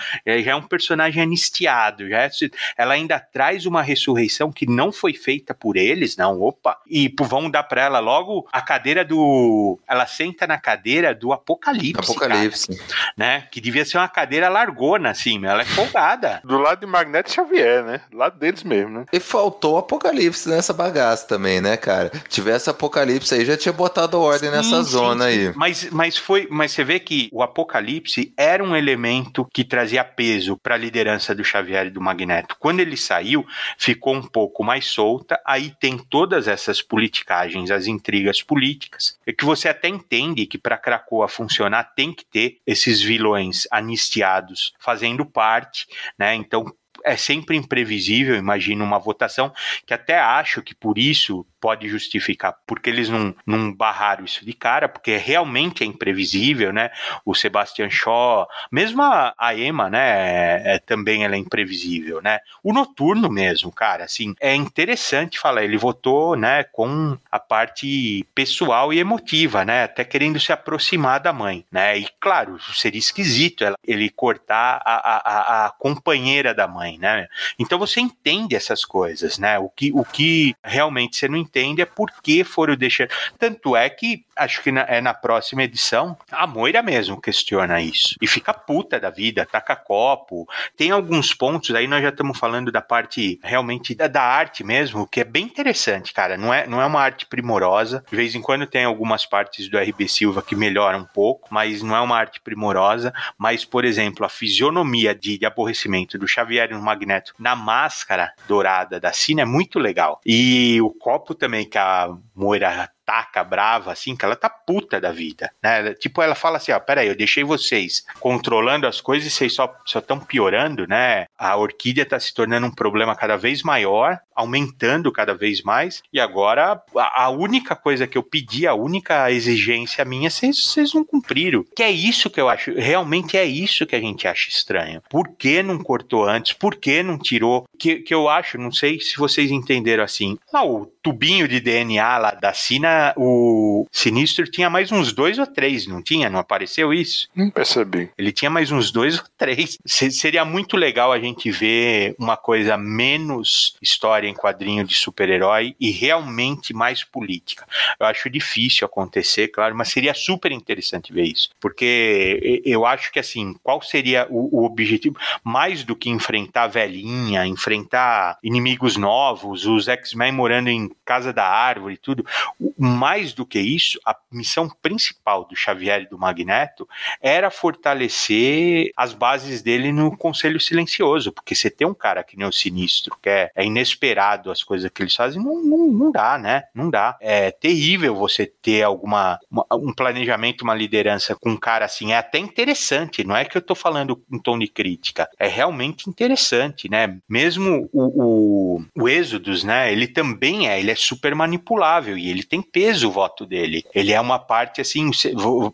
já é um personagem anistiado, já é, ela ainda traz uma ressurreição que não foi feita por eles, não, opa, e vão dar para ela logo a cadeira do. Ela senta na cadeira do Apocalipse. Apocalipse. Cara, né? Que devia ser uma cadeira largona, assim, ela é folgada. Do lado de Magneto Xavier, né? Do lado deles mesmo, né? E faltou apocalipse nessa bagaça também, né, cara? Tivesse apocalipse aí, já tinha botado ordem sim, nessa sim, zona sim. aí. Mas, mas foi, mas você vê que o apocalipse era um elemento que trazia peso para a liderança do Xavier e do Magneto. Quando ele saiu, ficou um pouco mais solta, aí tem todas essas politicagens, as intrigas políticas, é que você até entende que para Krakoa funcionar tem que ter esses vilões anistiados fazendo parte, né? Então é sempre imprevisível, imagino uma votação, que até acho que por isso pode justificar, porque eles não, não barraram isso de cara, porque realmente é imprevisível, né? O Sebastian Shaw, mesmo a, a Emma, né? É, também ela é imprevisível, né? O Noturno mesmo, cara, assim, é interessante falar, ele votou, né, com a parte pessoal e emotiva, né? Até querendo se aproximar da mãe, né? E claro, seria esquisito ela, ele cortar a, a, a companheira da mãe, né? Então você entende essas coisas, né? O que, o que realmente você não entende é por que foram deixando. Tanto é que, acho que na, é na próxima edição, a Moira mesmo questiona isso. E fica puta da vida, taca copo. Tem alguns pontos, aí nós já estamos falando da parte realmente da, da, arte mesmo, que é bem interessante, cara. Não é, não é uma arte primorosa. De vez em quando tem algumas partes do RB Silva que melhoram um pouco, mas não é uma arte primorosa. Mas, por exemplo, a fisionomia de, de aborrecimento do Xavier no Magneto na máscara dourada da Cine é muito legal. E o copo também que a Moira ataca brava, assim, que ela tá puta da vida, né? Tipo, ela fala assim, ó, peraí, eu deixei vocês controlando as coisas e vocês só estão piorando, né? A orquídea tá se tornando um problema cada vez maior, aumentando cada vez mais, e agora a, a única coisa que eu pedi, a única exigência minha, vocês não cumpriram. Que é isso que eu acho, realmente é isso que a gente acha estranho. Por que não cortou antes? Por que não tirou? Que, que eu acho, não sei se vocês entenderam assim. Ah, o tubinho de DNA lá da Sina, o Sinistro tinha mais uns dois ou três, não tinha? Não apareceu isso? Não percebi. Ele tinha mais uns dois ou três. seria muito legal a gente ver uma coisa menos história em quadrinho de super-herói e realmente mais política. Eu acho difícil acontecer, claro, mas seria super interessante ver isso. Porque eu acho que, assim, qual seria o, o objetivo? Mais do que enfrentar velhinha, enfrentar inimigos novos, os X-Men morando em Casa da Árvore e tudo. Mais do que isso, a missão principal do Xavier e do Magneto era fortalecer as bases dele no Conselho Silencioso, porque você tem um cara que nem o Sinistro, que é, é inesperado as coisas que eles fazem, não, não, não dá, né? Não dá. É terrível você ter alguma uma, um planejamento, uma liderança com um cara assim. É até interessante, não é que eu tô falando em tom de crítica, é realmente interessante, né? Mesmo o, o, o Êxodos, né? Ele também é, ele é super manipulável e ele tem peso o voto dele. Ele é uma parte assim,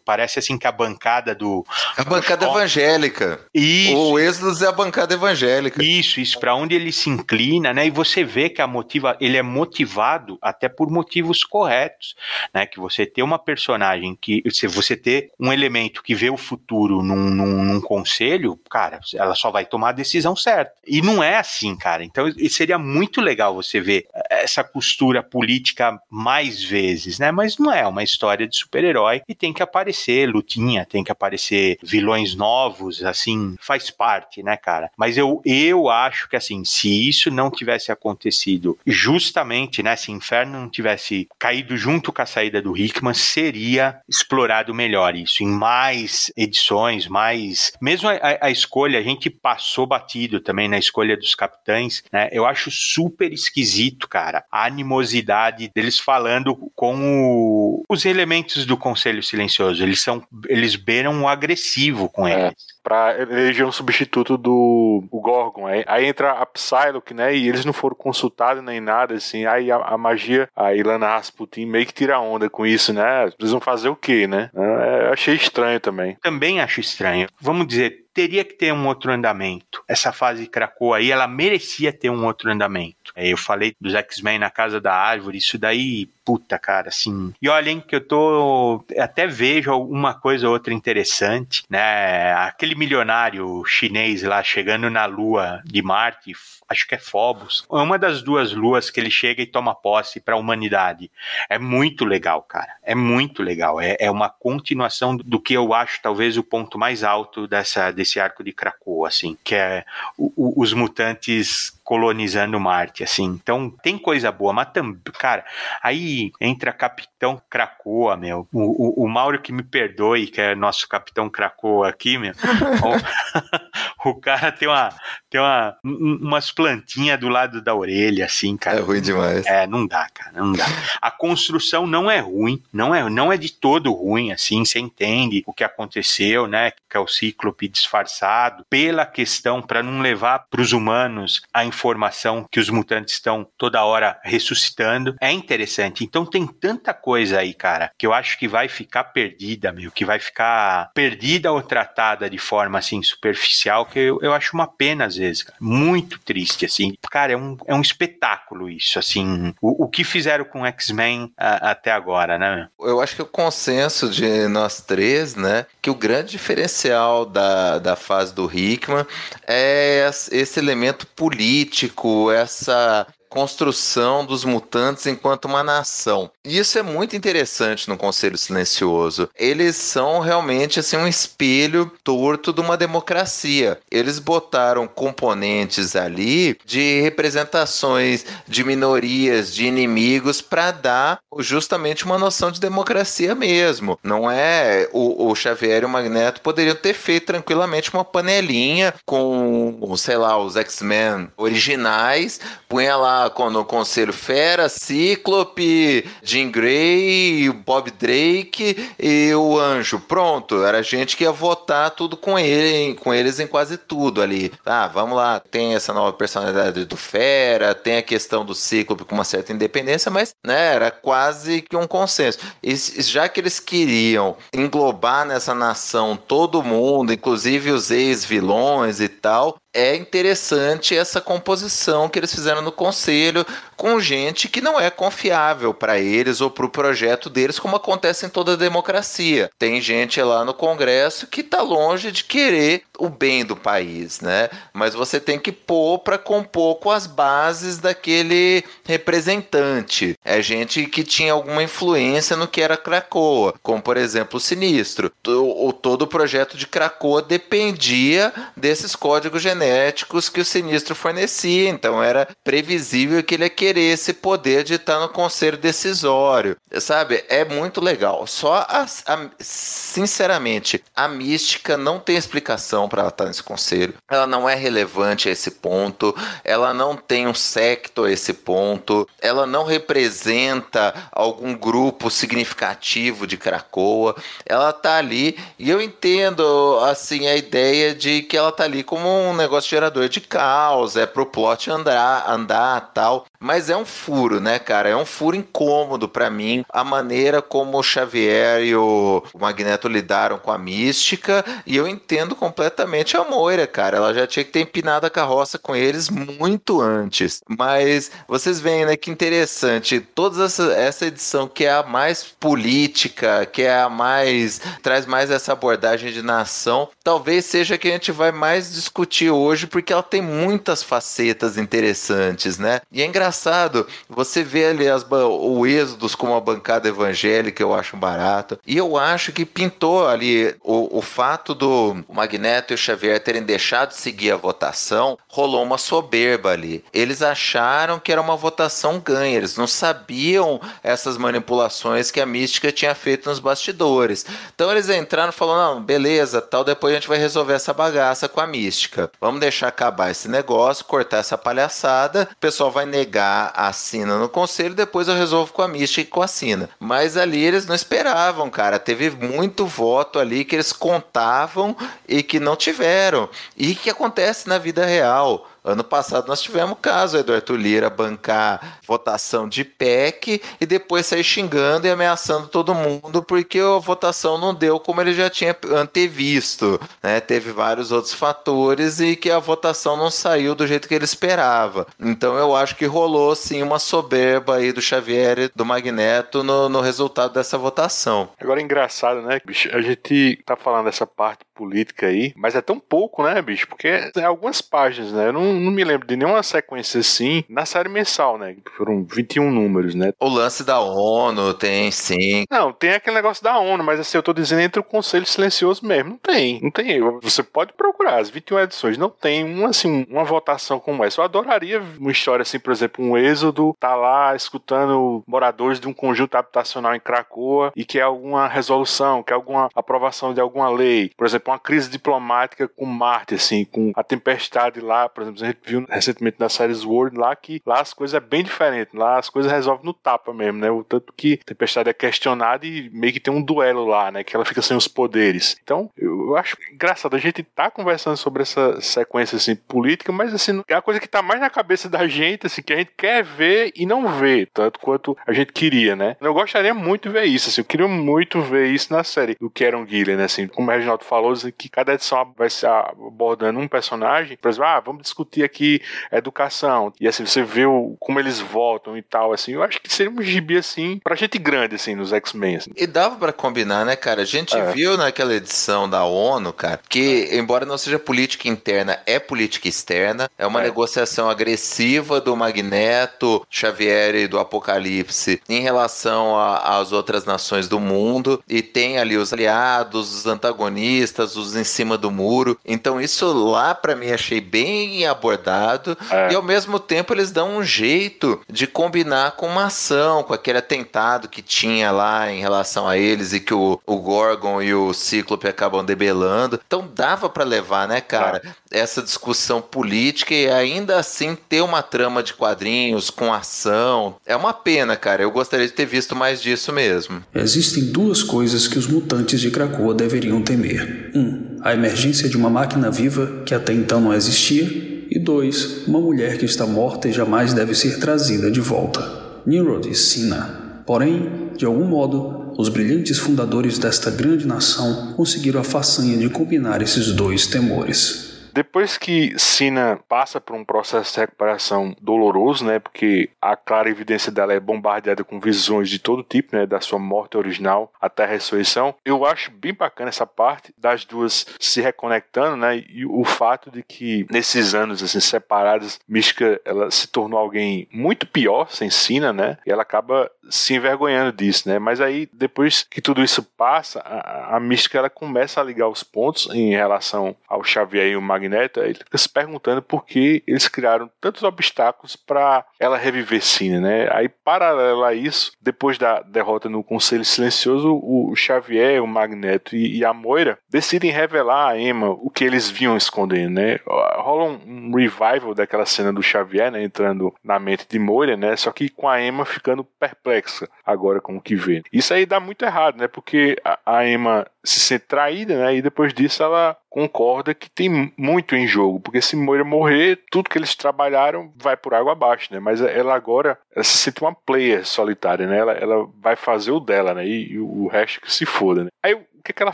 parece assim que a bancada do. A bancada do evangélica. Isso. O Êxodos é a bancada evangélica. Isso, isso, para onde ele se inclina, né? E você vê que a motiva, ele é motivado até por motivos corretos, né? Que você ter uma personagem que, se você ter um elemento que vê o futuro num, num, num conselho, cara, ela só vai tomar a decisão certa. E não é assim, cara. Então seria muito legal você ver essa costura política mais vezes, né? Mas não é uma história de super-herói e tem que aparecer lutinha, tem que aparecer vilões novos, assim, faz parte, né, cara? Mas eu, eu acho que, assim, se isso não tivesse acontecido justamente, né, se Inferno não tivesse caído junto com a saída do Hickman, seria explorado melhor isso, em mais edições, mais... Mesmo a, a escolha, a gente passou batido também na escolha dos capitães, né? Eu acho super esquisito, cara, a animosidade deles falando com o, os elementos do Conselho Silencioso. Eles são, eles beiram o agressivo com é. eles pra eleger um substituto do Gorgon. Aí, aí, entra a Psylocke, né? E eles não foram consultados nem nada, assim. Aí a, a, magia, a Ilana Rasputin meio que tira onda com isso, né? Eles vão fazer o quê, né? É, eu achei estranho também. Também acho estranho. Vamos dizer, teria que ter um outro andamento. Essa fase Krakoa aí, ela merecia ter um outro andamento. É, eu falei dos X-Men na Casa da Árvore, isso daí, puta, cara, assim. E olhem que eu tô. Até vejo alguma coisa ou outra interessante, né? Aquele milionário chinês lá chegando na lua de Marte, acho que é Phobos. É uma das duas luas que ele chega e toma posse para a humanidade. É muito legal, cara. É muito legal. É, é uma continuação do que eu acho talvez o ponto mais alto dessa, desse arco de Krakoa, assim, que é o, o, os mutantes colonizando Marte, assim. Então tem coisa boa, mas também, cara, aí entra Capitão Krakoa, meu. O, o, o, Mauro que me perdoe, que é nosso Capitão Krakoa aqui, meu. [laughs] o, [laughs] o, cara tem uma tem uma, umas plantinhas do lado da orelha, assim, cara. É ruim demais. É, não dá, cara, não dá. A construção não é ruim, não é, não é de todo ruim, assim, você entende o que aconteceu, né? Que é o Cíclope disfarçado, pela questão para não levar para os humanos a informação que os mutantes estão toda hora ressuscitando. É interessante. Então tem tanta coisa aí, cara, que eu acho que vai ficar perdida, meu, que vai ficar perdida ou tratada de forma assim superficial, que eu, eu acho uma pena às vezes, cara. Muito triste, assim. Cara, é um, é um espetáculo isso, assim. O, o que fizeram com X-Men até agora, né? Eu acho que o consenso de nós três, né, que o grande diferencial da, da fase do Hickman é esse elemento político, essa construção dos mutantes enquanto uma nação. Isso é muito interessante no Conselho Silencioso. Eles são realmente assim um espelho torto de uma democracia. Eles botaram componentes ali de representações de minorias, de inimigos para dar justamente uma noção de democracia mesmo. Não é o, o Xavier e o Magneto poderiam ter feito tranquilamente uma panelinha com, sei lá, os X-Men originais, punha lá lá no Conselho Fera, Cíclope, Jean Grey, Bob Drake e o Anjo. Pronto, era gente que ia votar tudo com ele, com eles em quase tudo ali. Ah, vamos lá, tem essa nova personalidade do Fera, tem a questão do Cíclope com uma certa independência, mas né, era quase que um consenso. E já que eles queriam englobar nessa nação todo mundo, inclusive os ex-vilões e tal, é interessante essa composição que eles fizeram no conselho com gente que não é confiável para eles ou para o projeto deles, como acontece em toda democracia. Tem gente lá no Congresso que está longe de querer o bem do país, né? Mas você tem que pôr para compor com as bases daquele representante. É gente que tinha alguma influência no que era Cracoa, como por exemplo o Sinistro. O, todo o projeto de Cracoa dependia desses códigos genéticos que o Sinistro fornecia, então era previsível que ele ia querer esse poder de estar no conselho decisório, sabe? É muito legal. Só, a, a, sinceramente, a mística não tem explicação para estar nesse conselho. Ela não é relevante a esse ponto. Ela não tem um secto a esse ponto. Ela não representa algum grupo significativo de Cracoa. Ela tá ali e eu entendo assim a ideia de que ela tá ali como um negócio gerador de caos, é pro plot andar, andar tal. Mas é um furo, né, cara? É um furo incômodo para mim a maneira como o Xavier e o, Magneto lidaram com a mística. E eu entendo completamente a Moira, cara. Ela já tinha que ter empinado a carroça com eles muito antes. Mas vocês veem, né, que interessante. Toda essa, essa edição que é a mais política, que é a mais. traz mais essa abordagem de nação, talvez seja que a gente vai mais discutir hoje, porque ela tem muitas facetas interessantes, né? E é engraçado engraçado. Você vê ali as, o Êxodos com uma bancada evangélica, eu acho barato. E eu acho que pintou ali o, o fato do Magneto e o Xavier terem deixado de seguir a votação, rolou uma soberba ali. Eles acharam que era uma votação ganha, eles não sabiam essas manipulações que a mística tinha feito nos bastidores. Então eles entraram e falaram: não, beleza, tal, depois a gente vai resolver essa bagaça com a mística. Vamos deixar acabar esse negócio, cortar essa palhaçada, o pessoal vai negar pegar a Sina no conselho, depois eu resolvo com a Mística e com a Sina. Mas ali eles não esperavam, cara. Teve muito voto ali que eles contavam e que não tiveram. E que acontece na vida real. Ano passado nós tivemos o caso do Arthur Lira bancar votação de PEC e depois sair xingando e ameaçando todo mundo porque a votação não deu como ele já tinha antevisto. Né? Teve vários outros fatores e que a votação não saiu do jeito que ele esperava. Então eu acho que rolou sim uma soberba aí do Xavier e do Magneto no, no resultado dessa votação. Agora é engraçado, né, bicho? A gente tá falando dessa parte política aí, mas é tão pouco, né, bicho? Porque é algumas páginas, né? Eu não não, me lembro de nenhuma sequência assim na série mensal, né? Foram 21 números, né? O lance da ONU tem sim. Não, tem aquele negócio da ONU, mas assim, eu tô dizendo entre o Conselho Silencioso mesmo. Não tem, não tem. Você pode procurar as 21 edições, não tem uma, assim, uma votação como essa. Eu adoraria uma história assim, por exemplo, um êxodo, tá lá escutando moradores de um conjunto habitacional em Cracoa e que é alguma resolução, que é alguma aprovação de alguma lei. Por exemplo, uma crise diplomática com Marte, assim, com a tempestade lá, por exemplo, a gente viu recentemente na série Sword lá que lá as coisas é bem diferente. Lá as coisas resolvem no tapa mesmo, né? O tanto que Tempestade é questionada e meio que tem um duelo lá, né? Que ela fica sem os poderes. Então, eu acho engraçado. A gente tá conversando sobre essa sequência assim política, mas assim, é a coisa que tá mais na cabeça da gente, assim, que a gente quer ver e não vê, tanto quanto a gente queria, né? Eu gostaria muito de ver isso, assim, eu queria muito ver isso na série do Kieron Gillen, né? Assim, como o Reginaldo falou, assim, que cada edição vai se abordando um personagem, por exemplo, ah, vamos discutir aqui educação. E assim, você vê o, como eles votam e tal, assim. Eu acho que seria um gibi, assim, pra gente grande, assim, nos X-Men. Assim. E dava para combinar, né, cara? A gente é. viu naquela edição da ONU, cara, que, embora não seja política interna, é política externa. É uma é. negociação agressiva do Magneto, Xavier e do Apocalipse em relação às outras nações do mundo. E tem ali os aliados, os antagonistas, os em cima do muro. Então, isso lá, para mim, achei bem abordado É. e ao mesmo tempo eles dão um jeito de combinar com uma ação, com aquele atentado que tinha lá em relação a eles e que o, o Gorgon e o Cíclope acabam debelando. Então dava pra levar, né, cara, essa discussão política e ainda assim ter uma trama de quadrinhos com ação. É uma pena, cara. Eu gostaria de ter visto mais disso mesmo. Existem duas coisas que os mutantes de Krakoa deveriam temer. Um, a emergência de uma máquina viva que até então não existia. E dois, uma mulher que está morta e jamais deve ser trazida de volta. Nimrod e Sina. Porém, de algum modo, os brilhantes fundadores desta grande nação conseguiram a façanha de combinar esses dois temores. Depois que Sina passa por um processo de recuperação doloroso, né, porque a clara evidência dela é bombardeada com visões de todo tipo, né, da sua morte original até a ressurreição, eu acho bem bacana essa parte das duas se reconectando, né, e o fato de que nesses anos assim separadas, Mística ela se tornou alguém muito pior sem Sina, né, e ela acaba se envergonhando disso, né, mas aí depois que tudo isso passa, a, a Mística ela começa a ligar os pontos em relação ao Xavier e o Magneto, ele fica se perguntando por que eles criaram tantos obstáculos para ela reviver Sina, né? Aí, paralelo a isso, depois da derrota no Conselho Silencioso, o Xavier, o Magneto e, a Moira decidem revelar a Emma o que eles vinham escondendo, né? Rola um, um revival daquela cena do Xavier, né? Entrando na mente de Moira, né? Só que com a Emma ficando perplexa agora com o que vê. Isso aí dá muito errado, né? Porque a, a Emma se sente traída, né? E depois disso ela concorda que tem muito em jogo, porque se Moira morrer, tudo que eles trabalharam vai por água abaixo, né? Mas ela agora ela se sente uma player solitária, né? Ela, ela vai fazer o dela, né? E, e o resto que se foda, né? Aí que, que ela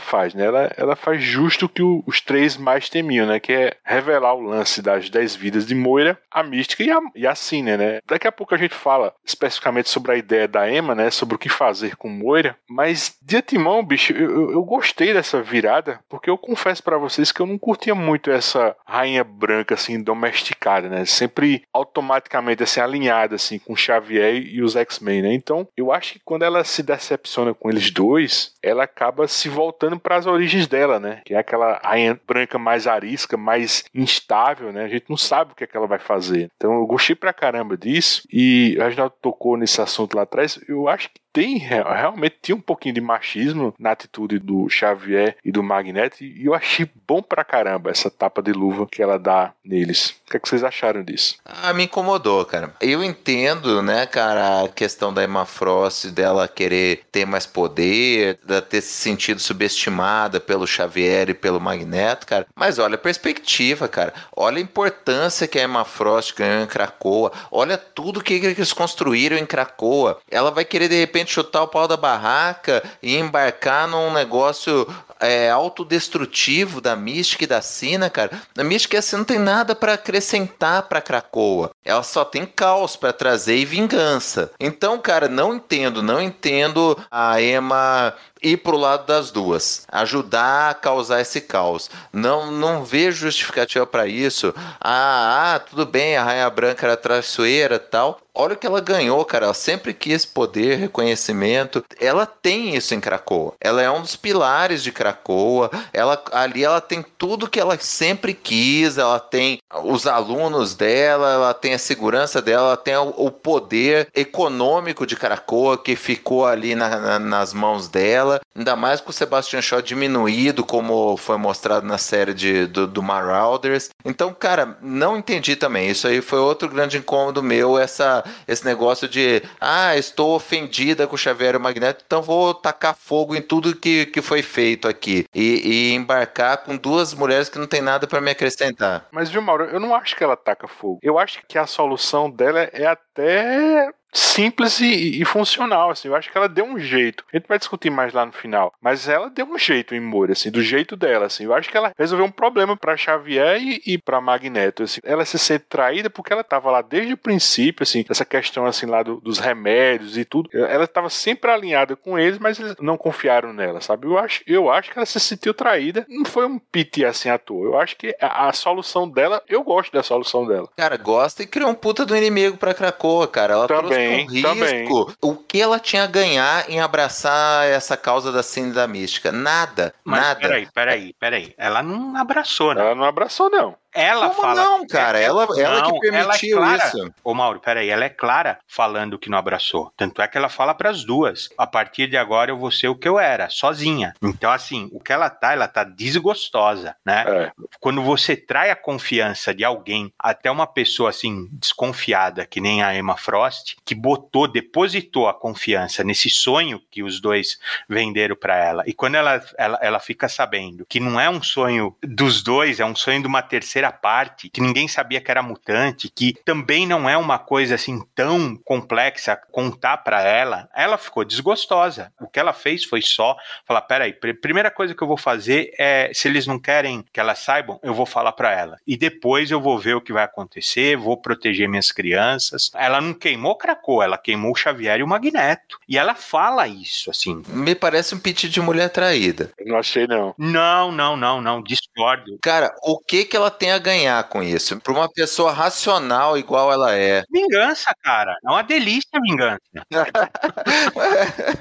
faz, né? Ela, ela faz justo o que o, os três mais temiam, né? Que é revelar o lance das dez vidas de Moira, a Mística e a, e a Cine, né? Daqui a pouco a gente fala especificamente sobre a ideia da Emma, né? Sobre o que fazer com Moira, mas de antemão, bicho, eu, eu, gostei dessa virada, porque eu confesso para vocês que eu não curtia muito essa rainha branca, assim, domesticada, né? Sempre automaticamente, assim, alinhada, assim, com Xavier e os X-Men, né? Então, eu acho que quando ela se decepciona com eles dois, ela acaba se voltando para as origens dela, né? Que é aquela branca mais arisca, mais instável, né? A gente não sabe o que é que ela vai fazer. Então, eu gostei pra caramba disso e a gente tocou nesse assunto lá atrás. Eu acho que tem realmente tinha um pouquinho de machismo na atitude do Xavier e do Magneto e eu achei bom pra caramba essa tapa de luva que ela dá neles. O que, é que vocês acharam disso? Ah, me incomodou, cara. Eu entendo, né, cara, a questão da Emma Frost dela querer ter mais poder, de ter se sentido subestimada pelo Xavier e pelo Magneto, cara. Mas olha a perspectiva, cara. Olha a importância que a Emma Frost ganhou em Krakoa. Olha tudo que eles construíram em Krakoa. Ela vai querer de repente chutar o pau da barraca e embarcar num negócio é, autodestrutivo da Mística e da Sina, cara. A Mística e a Sina não tem nada para acrescentar para Krakoa. Ela só tem caos para trazer e vingança. Então, cara, não entendo, não entendo a Emma ir pro lado das duas, ajudar a causar esse caos. Não, não vejo justificativa para isso. Ah, ah, tudo bem, a Rainha Branca era traiçoeira tal. Olha o que ela ganhou, cara. Ela sempre quis poder, reconhecimento. Ela tem isso em Krakoa. Ela é um dos pilares de Krakoa. Ela ali ela tem tudo que ela sempre quis. Ela tem os alunos dela, ela tem a segurança dela, ela tem o, o poder econômico de Krakoa que ficou ali na, na, nas mãos dela. Ainda mais com o Sebastian Shaw diminuído, como foi mostrado na série de, do, do Marauders. Então, cara, não entendi também. Isso aí foi outro grande incômodo meu, essa, esse negócio de ah, estou ofendida com o Xavier e o Magneto, então vou tacar fogo em tudo que, que foi feito aqui. E, e embarcar com duas mulheres que não tem nada para me acrescentar. Mas, viu, Mauro, eu não acho que ela taca fogo. Eu acho que a solução dela é até simples e, e, funcional, assim. Eu acho que ela deu um jeito. A gente vai discutir mais lá no final, mas ela deu um jeito em Moura, assim, do jeito dela, assim. Eu acho que ela resolveu um problema para Xavier e, e para Magneto, assim. Ela se sente traída porque ela tava lá desde o princípio, assim, essa questão assim lá do, dos remédios e tudo. Ela estava sempre alinhada com eles, mas eles não confiaram nela, sabe? Eu acho, eu acho que ela se sentiu traída. Não foi um pity assim à toa. Eu acho que a, a solução dela, eu gosto da solução dela. Cara, gosta e criou um puta do inimigo para Krakoa, cara. Ela Também. trouxe um risco. Também. O que ela tinha a ganhar em abraçar essa causa da cena da mística? Nada. Mas nada. peraí, peraí, peraí. Ela não abraçou, né? Ela não abraçou, não. Ela Como fala. não, cara? Ela, ela Não, que permitiu ela é clara. isso. Ô, Mauro, peraí, ela é clara falando que não abraçou. Tanto é que ela fala pras duas. A partir de agora eu vou ser o que eu era, sozinha. Então, assim, o que ela tá, ela tá desgostosa, né? É. Quando você trai a confiança de alguém, até uma pessoa assim, desconfiada, que nem a Emma Frost, que botou, depositou a confiança nesse sonho que os dois venderam pra ela. E quando ela, ela, ela fica sabendo que não é um sonho dos dois, é um sonho de uma terceira parte, que ninguém sabia que era mutante, que também não é uma coisa assim tão complexa contar pra ela, ela ficou desgostosa. O que ela fez foi só falar: peraí, pr primeira coisa que eu vou fazer é, se eles não querem que elas saibam, eu vou falar pra ela. E depois eu vou ver o que vai acontecer, vou proteger minhas crianças. Ela não queimou Krakoa, ela queimou o Xavier e o Magneto. E ela fala isso, assim. Me parece um pedido de mulher traída. Não achei, não. Não, não, não, não, discordo. Cara, o que que ela tem a ganhar com isso? Pra uma pessoa racional igual ela é. Vingança, cara. É uma delícia a vingança. [laughs]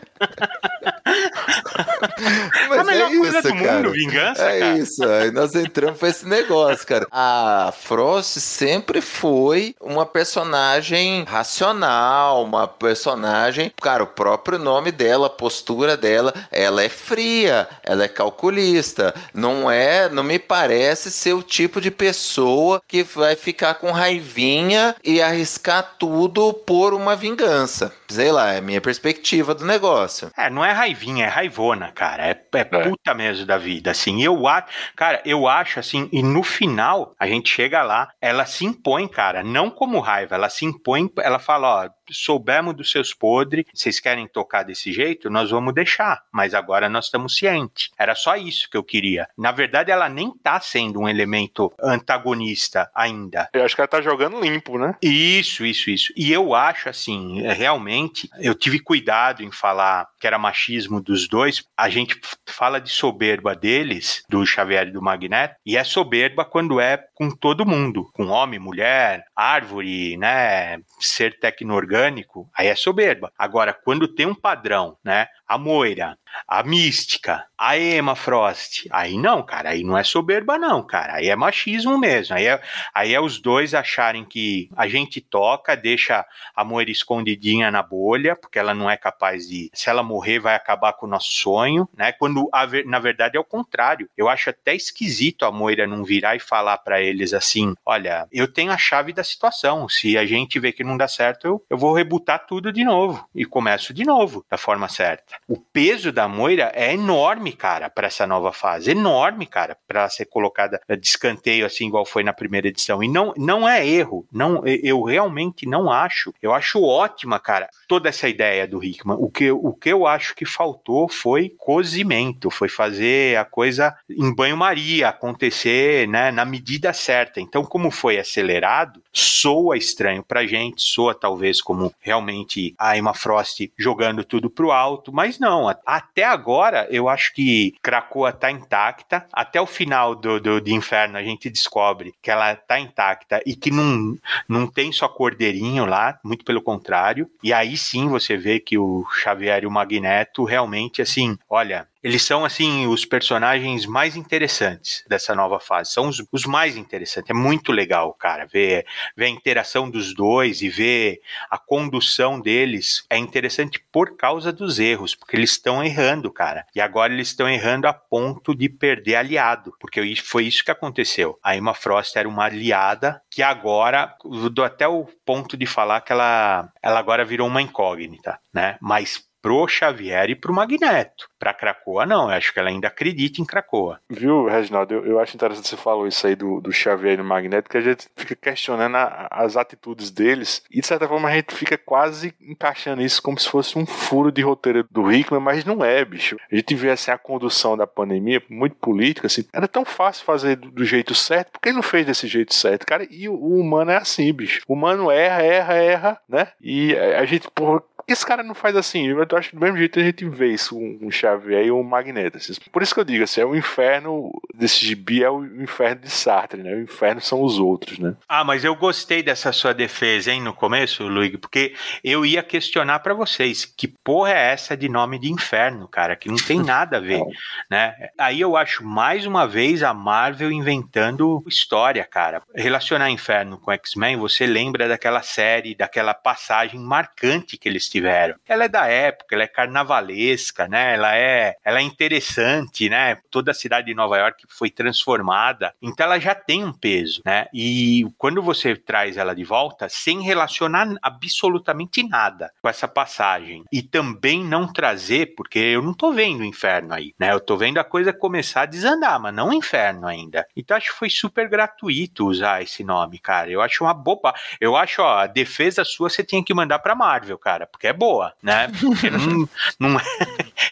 Mas a melhor é isso, coisa do cara. mundo, vingança, É cara. isso, aí nós entramos pra esse negócio, cara. A Frost sempre foi uma personagem racional, uma personagem, cara, o próprio nome dela, a postura dela, ela é fria, ela é calculista, não é, não me parece ser o tipo de pessoa que vai ficar com raivinha e arriscar tudo por uma vingança. Sei lá, é a minha perspectiva do negócio. É, não é raivinha, é raivona, cara. É, é puta mesmo da vida, assim. Eu acho, cara, eu acho assim, e no final, a gente chega lá, ela se impõe, cara, não como raiva, ela se impõe, ela fala, ó, soubemos dos seus podres, vocês querem tocar desse jeito, nós vamos deixar, mas agora nós estamos cientes. Era só isso que eu queria. Na verdade, ela nem tá sendo um elemento antagonista ainda. Eu acho que ela tá jogando limpo, né? Isso, isso, isso. E eu acho assim, é, eu tive cuidado em falar que era machismo dos dois. A gente fala de soberba deles, do Xavier e do Magneto, e é soberba quando é com todo mundo, com homem, mulher, árvore, né, ser tecno-orgânico, aí é soberba. Agora, quando tem um padrão, né, a Moira, a Mística, a Emma Frost, aí não, cara, aí não é soberba não, cara, aí é machismo mesmo, aí é, aí é os dois acharem que a gente toca, deixa a Moira escondidinha na bolha, porque ela não é capaz de, se ela morrer vai acabar com o nosso sonho, né, quando a na verdade é o contrário, eu acho até esquisito a Moira não virar e falar pra eles assim, olha, eu tenho a chave da situação, se a gente vê que não dá certo, eu, eu vou rebutar tudo de novo, e começo de novo, da forma certa. O peso da Moira é enorme, cara, pra essa nova fase, enorme, cara, pra ela ser colocada de escanteio assim igual foi na primeira edição. E não, não é erro, não, eu realmente não acho. Eu acho ótima, cara, toda essa ideia do Hickman. O que, o que eu acho que faltou foi cozimento, foi fazer a coisa em banho-maria acontecer, né, na medida certa. Então, como foi acelerado, soa estranho pra gente, soa talvez como realmente a Emma Frost jogando tudo pro alto, mas não, a- até agora eu acho que Krakoa tá intacta, até o final do, do, de Inferno a gente descobre que ela tá intacta e que não, não tem só cordeirinho lá, muito pelo contrário, e aí sim você vê que o Xavier e o Magneto realmente assim, olha, eles são, assim, os personagens mais interessantes dessa nova fase. São os, os mais interessantes. É muito legal, cara, ver, ver a interação dos dois e ver a condução deles. É interessante por causa dos erros, porque eles estão errando, cara. E agora eles estão errando a ponto de perder aliado, porque foi isso que aconteceu. A Emma Frost era uma aliada que agora, dou até o ponto de falar que ela, ela agora virou uma incógnita, né? Mas pro Xavier e pro Magneto. Pra Krakoa, não. Eu acho que ela ainda acredita em Krakoa. Viu, Reginaldo? Eu, eu acho interessante você falou isso aí do, do Xavier e do Magneto, que a gente fica questionando a- as atitudes deles, e de certa forma a gente fica quase encaixando isso como se fosse um furo de roteiro do Hickman, mas não é, bicho. A gente vê assim a condução da pandemia, muito política, assim, era tão fácil fazer do, do jeito certo, porque ele não fez desse jeito certo, cara? E o, o humano é assim, bicho. O humano erra, erra, erra, né? E a, a gente, porra, que esse cara não faz assim? Eu acho que do mesmo jeito a gente vê isso, um Xavier e um Magneto. Assim. Por isso que eu digo assim, é o inferno desse gibi é o inferno de Sartre, né? O inferno são os outros, né? Ah, mas eu gostei dessa sua defesa, hein, no começo, Luigi, porque eu ia questionar para vocês que porra é essa de nome de inferno, cara, que não tem nada a ver, [laughs] né? Aí eu acho mais uma vez a Marvel inventando história, cara. Relacionar inferno com X-Men, você lembra daquela série, daquela passagem marcante que eles tiveram. Ela é da época, ela é carnavalesca, né? Ela é, ela é interessante, né? Toda a cidade de Nova York foi transformada, então ela já tem um peso, né? E quando você traz ela de volta, sem relacionar absolutamente nada com essa passagem e também não trazer, porque eu não tô vendo o inferno aí, né? Eu tô vendo a coisa começar a desandar, mas não o inferno ainda. Então acho que foi super gratuito usar esse nome, cara. Eu acho uma boba. Eu acho, ó, a defesa sua você tinha que mandar pra Marvel, cara, porque é boa, né? Porque não, não,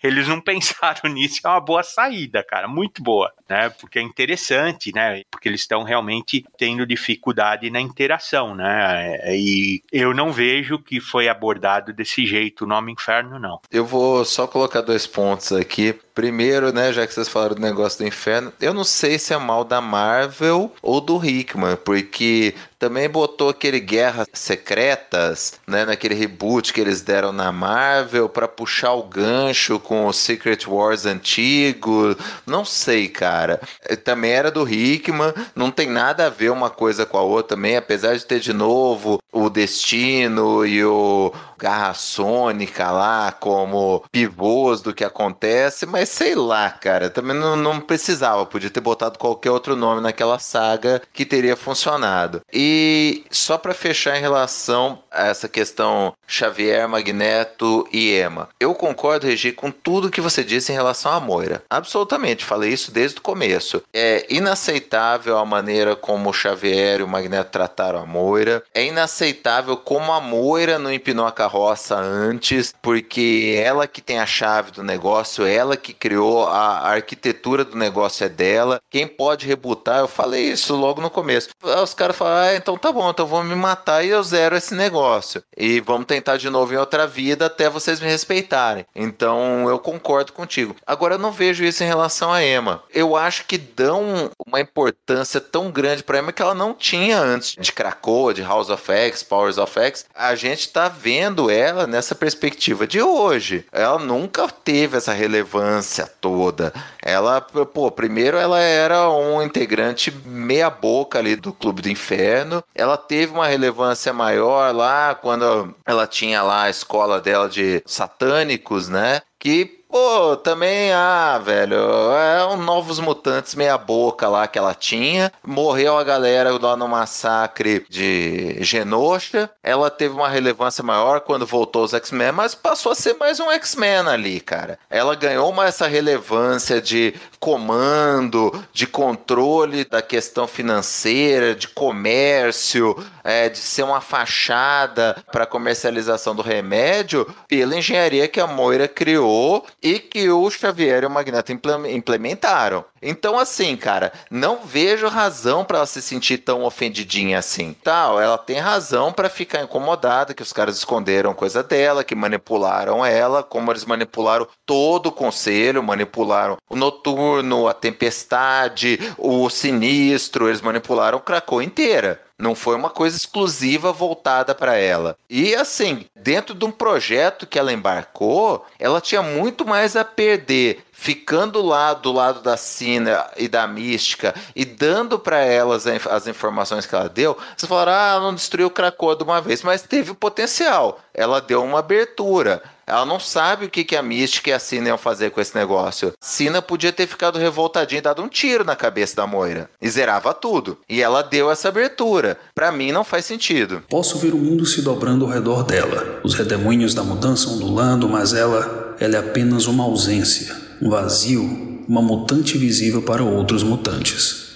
eles não pensaram [laughs] nisso, é uma boa saída, cara, muito boa, né? Porque é interessante, né? Porque eles estão realmente tendo dificuldade na interação, né? E eu não vejo que foi abordado desse jeito o nome Inferno, não. Eu vou só colocar dois pontos aqui. Primeiro, né, já que vocês falaram do negócio do inferno, eu não sei se é mal da Marvel ou do Hickman, porque também botou aquele Guerras Secretas, né, naquele reboot que eles deram na Marvel para puxar o gancho com o Secret Wars antigo. Não sei, cara. Também era do Hickman, não tem nada a ver uma coisa com a outra também, apesar de ter de novo o Destino e o Garra Sônica lá como pivôs do que acontece, mas sei lá, cara, também não, não precisava, podia ter botado qualquer outro nome naquela saga que teria funcionado. E só para fechar em relação a essa questão Xavier, Magneto e Emma, eu concordo, Regi, com tudo que você disse em relação à Moira. Absolutamente, falei isso desde o começo. É inaceitável a maneira como o Xavier e o Magneto trataram a Moira. É inaceitável como a Moira não empinou a carroça antes, porque ela que tem a chave do negócio, ela que criou a, arquitetura do negócio é dela. Quem pode rebutar, eu falei isso logo no começo. Os caras falam, ah, então tá bom, então vou me matar e eu zero esse negócio. E vamos tentar de novo em outra vida até vocês me respeitarem. Então eu concordo contigo. Agora eu não vejo isso em relação a Emma. Eu acho que dão uma importância tão grande para Emma que ela não tinha antes de Krakoa, de House of X, Powers of X. A gente tá vendo ela nessa perspectiva de hoje. Ela nunca teve essa relevância toda. Ela, pô, primeiro ela era um integrante meia boca ali do Clube do Inferno. Ela teve uma relevância maior lá quando ela tinha lá a escola dela de satânicos, né? Que Pô, também, ah, velho, é um Novos Mutantes meia boca lá que ela tinha. Morreu a galera lá no massacre de Genosha. Ela teve uma relevância maior quando voltou os X-Men, mas passou a ser mais um X-Men ali, cara. Ela ganhou uma essa relevância de comando, de controle da questão financeira, de comércio, é, de ser uma fachada para comercialização do remédio pela engenharia que a Moira criou e que o Xavier e o Magneto implementaram. Então, assim, cara, não vejo razão para ela se sentir tão ofendidinha assim. Tal, ela tem razão para ficar incomodada que os caras esconderam coisa dela, que manipularam ela, como eles manipularam todo o conselho, manipularam o noturno, a tempestade, o sinistro, eles manipularam o Krakow inteira. Não foi uma coisa exclusiva voltada para ela. E assim, dentro de um projeto que ela embarcou, ela tinha muito mais a perder ficando lá do lado da Cina e da Mística e dando para elas as informações que ela deu, vocês falaram, ah, não destruiu Krakoa de uma vez, mas teve potencial. Ela deu uma abertura. Ela não sabe o que, que a Mística e a Cina iam fazer com esse negócio. Cina podia ter ficado revoltadinha e dado um tiro na cabeça da Moira. E zerava tudo. E ela deu essa abertura. Para mim não faz sentido. Posso ver o mundo se dobrando ao redor dela. Os redemoinhos da mudança ondulando, mas ela, ela é apenas uma ausência. Um vazio, uma mutante visível para outros mutantes.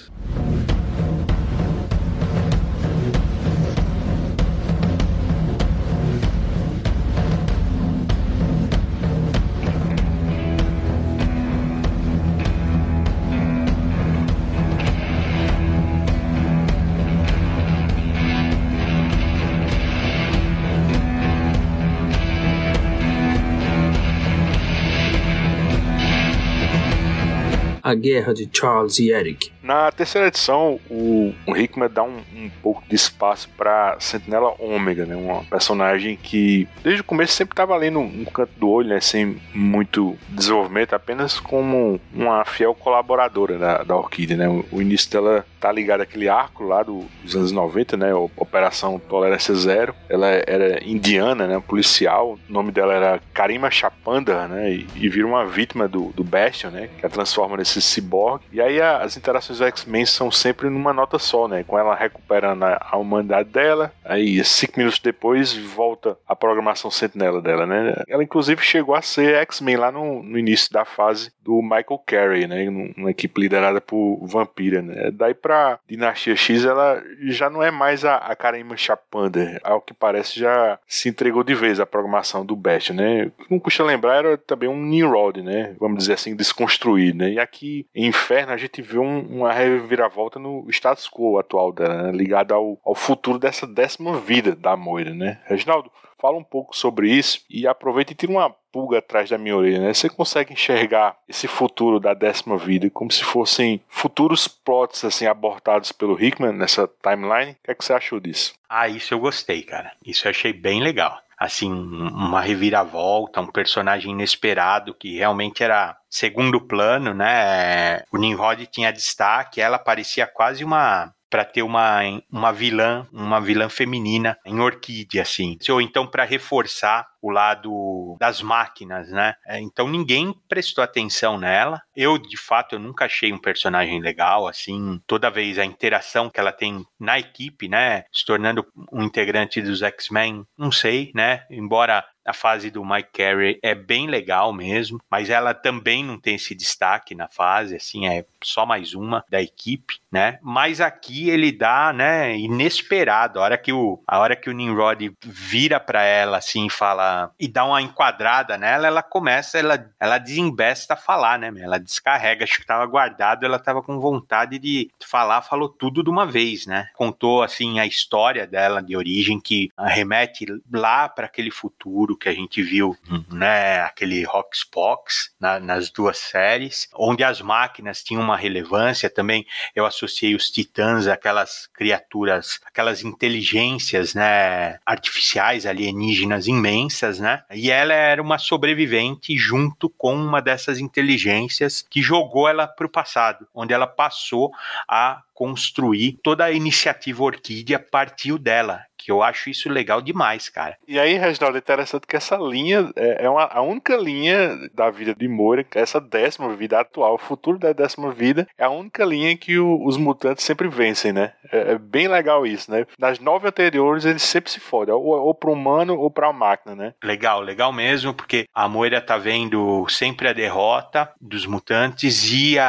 A Guerra de Charles e Eric. Na terceira edição, o, o Hickman dá um, um pouco de espaço para Sentinela Ômega, né? Uma personagem que desde o começo sempre estava ali no, no, canto do olho, né? Sem muito desenvolvimento, apenas como uma fiel colaboradora da, da Orquídea, né? O, o início dela tá ligado àquele arco lá do, dos anos 90, né? Operação Tolerância Zero. Ela era indiana, né? Policial. O nome dela era Karima Chapanda, né? E, e vira uma vítima do, do Bastion, né? Que a transforma nesse cyborg. E aí a, as interações do X-Men são sempre numa nota só, né? Com ela recuperando a, humanidade dela. Aí cinco minutos depois volta a programação sentinela dela, né? Ela inclusive chegou a ser X-Men lá no, no início da fase do Michael Carey, né? Uma equipe liderada por Vampira, né? Daí pra Dinastia X, ela já não é mais a, a Karima Chapander. Ao que parece, já se entregou de vez a programação do Best, né? Não custa lembrar, era também um Nimrod, né? Vamos dizer assim, desconstruído, né? E aqui em Inferno a gente vê um, uma reviravolta no status quo atual dela, né? ligado ao, ao futuro dessa décima vida da Moira, né? Reginaldo, fala um pouco sobre isso e aproveita e tira uma pulga atrás da minha orelha, né? Você consegue enxergar esse futuro da décima vida como se fossem futuros plots assim abortados pelo Hickman nessa timeline? O que, é que você achou disso? Ah, isso eu gostei, cara. Isso eu achei bem legal. Assim, uma reviravolta, um personagem inesperado que realmente era segundo plano, né? O Nimrod tinha destaque, ela parecia quase uma para ter uma, uma vilã, uma vilã feminina em Orquídea, assim. Ou então para reforçar o lado das máquinas, né? É, então ninguém prestou atenção nela. Eu, de fato, eu nunca achei um personagem legal, assim, toda vez a interação que ela tem na equipe, né? Se tornando um integrante dos X-Men, não sei, né? Embora a fase do Mike Carey é bem legal mesmo, mas ela também não tem esse destaque na fase, assim, é só mais uma da equipe, né? Mas aqui ele dá, né, inesperado, a hora que o a hora que o Nimrod vira para ela assim e fala e dá uma enquadrada nela, ela começa, ela ela desembesta a falar, né? Ela descarrega, acho que tava guardado, ela tava com vontade de falar, falou tudo de uma vez, né? Contou assim a história dela de origem que remete lá para aquele futuro que a gente viu, né, aquele Roxbox na, nas duas séries, onde as máquinas tinham uma relevância também. Eu associei os titãs aquelas criaturas, aquelas inteligências, né, artificiais alienígenas imensas, né? E ela era uma sobrevivente junto com uma dessas inteligências que jogou ela para o passado, onde ela passou a construir toda a iniciativa Orquídea partiu dela que eu acho isso legal demais, cara. E aí, Reginaldo, é interessante que essa linha é, é uma, a única linha da vida de Moira, essa décima vida atual, o futuro da décima vida, é a única linha que o, os mutantes sempre vencem, né? É, é, bem legal isso, né? Nas nove anteriores, eles sempre se fodem, ou, ou pro humano ou pra máquina, né? Legal, legal mesmo, porque a Moira tá vendo sempre a derrota dos mutantes e a,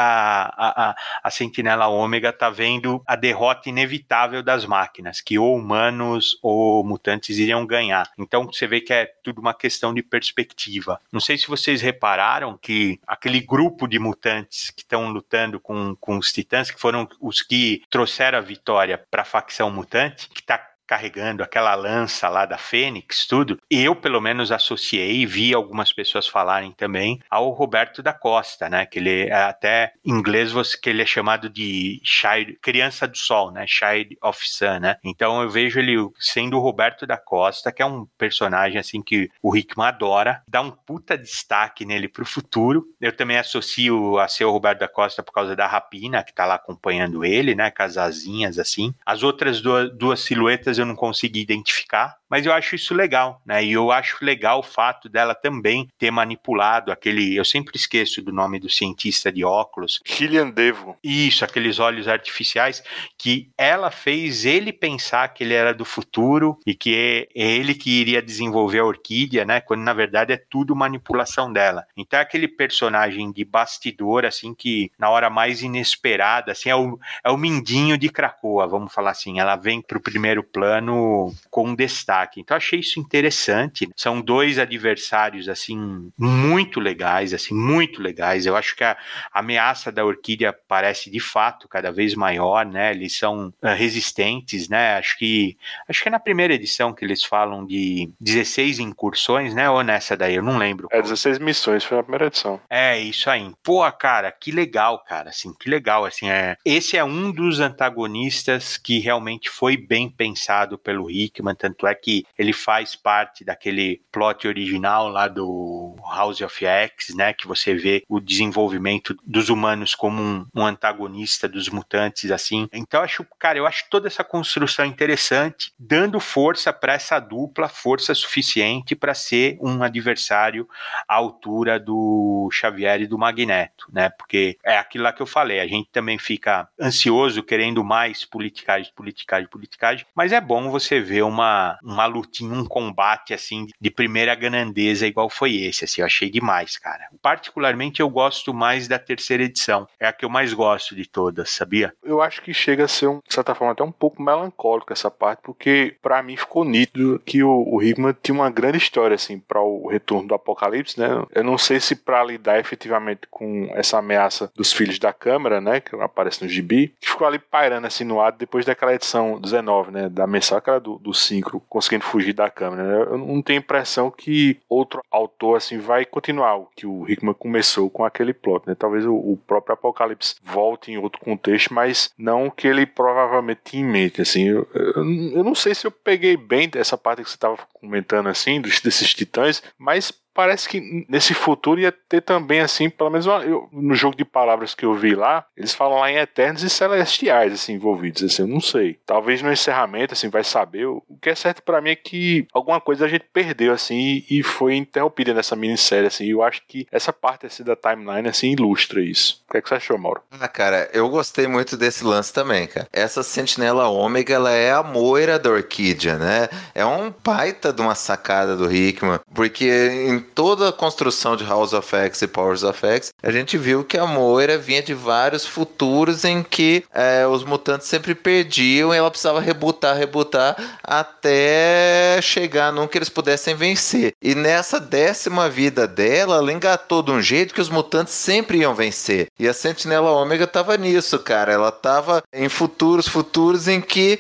a, a, a Sentinela Ômega tá vendo a derrota inevitável das máquinas, que ou humanos ou mutantes iriam ganhar. Então você vê que é tudo uma questão de perspectiva. Não sei se vocês repararam que aquele grupo de mutantes que estão lutando com, com os titãs, que foram os que trouxeram a vitória para a facção mutante, que está carregando aquela lança lá da Fênix, tudo, eu pelo menos associei, vi algumas pessoas falarem também ao Roberto da Costa, né? Que ele é até em inglês você que ele é chamado de Child, criança do sol, né? Child of Sun, né? Então eu vejo ele sendo o Roberto da Costa, que é um personagem assim que o Hickman adora, dá um puta destaque nele pro futuro. Eu também associo a ser o Roberto da Costa por causa da Rapina, que tá lá acompanhando ele, né? Com as asinhas assim. As outras duas, duas silhuetas eu não consegui identificar, mas eu acho isso legal, né? E eu acho legal o fato dela também ter manipulado aquele, eu sempre esqueço do nome do cientista de óculos, Killian Devo. Isso, aqueles olhos artificiais que ela fez ele pensar que ele era do futuro e que é ele que iria desenvolver a orquídea, né? Quando na verdade é tudo manipulação dela. Então é aquele personagem de bastidor assim que na hora mais inesperada, assim é o, é o mindinho de Cracoa, vamos falar assim, ela vem pro primeiro plano ano com destaque. Então achei isso interessante. São dois adversários assim muito legais, assim muito legais. Eu acho que a ameaça da orquídea parece de fato cada vez maior, né? Eles são uh, resistentes, né? Acho que acho que é na primeira edição que eles falam de 16 incursões, né? Ou nessa daí, eu não lembro. É 16 missões, foi na primeira edição. É, isso aí. Pô, cara, que legal, cara, assim, que legal, assim, é. Esse é um dos antagonistas que realmente foi bem pensado pelo Hickman, tanto é que ele faz parte daquele plot original lá do House of X, né, que você vê o desenvolvimento dos humanos como um, um antagonista dos mutantes, assim. Então, acho, cara, eu acho toda essa construção interessante, dando força para essa dupla, força suficiente para ser um adversário à altura do Xavier e do Magneto, né? Porque é aquilo lá que eu falei, a gente também fica ansioso, querendo mais politicagem, politicagem, politicagem, mas é bom você ver uma, uma lutinha, um combate assim de primeira grandeza igual foi esse, assim, eu achei demais, cara. Particularmente eu gosto mais da terceira edição, é a que eu mais gosto de todas, sabia? Eu acho que chega a ser, um, de certa forma, até um pouco melancólico essa parte, porque para mim ficou nítido que o, o Hickman tinha uma grande história, assim, para o retorno do Apocalipse, né? Eu não sei se para lidar efetivamente com essa ameaça dos filhos da Câmara, né? Que aparece no gibi, que ficou ali pairando assim no ar depois daquela edição 19, né? Da mensal, aquela do, do Synchro, conseguindo fugir da Câmara. Né? Eu não tenho impressão que outro autor, assim, vai continuar o que o Hickman começou com aquele plot, né? Talvez o, o próprio Apocalipse volte em outro contexto, mas não que ele provavelmente tinha em mente, assim. Eu, eu, eu não sei se eu peguei bem essa parte que você estava comentando, assim, dos, desses titãs, mas parece que nesse futuro ia ter também, assim, pelo menos eu, no jogo de palavras que eu vi lá, eles falam lá em Eternos e Celestiais, assim, envolvidos, assim, eu não sei. Talvez no encerramento, assim, vai saber. O que é certo para mim é que alguma coisa a gente perdeu, assim, e foi interrompida nessa minissérie, assim, eu acho que essa parte, assim, da timeline, assim, ilustra isso. O que, é que você achou, Mauro? Ah, cara, eu gostei muito desse lance também, cara. Essa Sentinela Ômega, ela é a moira da Orquídea, né? É um baita de uma sacada do Hickman, porque em toda a construção de House of X e Powers of X, a gente viu que a Moira vinha de vários futuros em que é, os mutantes sempre perdiam e ela precisava rebutar, rebutar até chegar num que eles pudessem vencer. E nessa décima vida dela, ela engatou de um jeito que os mutantes sempre iam vencer. E a Sentinela Ômega tava nisso, cara. Ela tava em futuros, futuros em que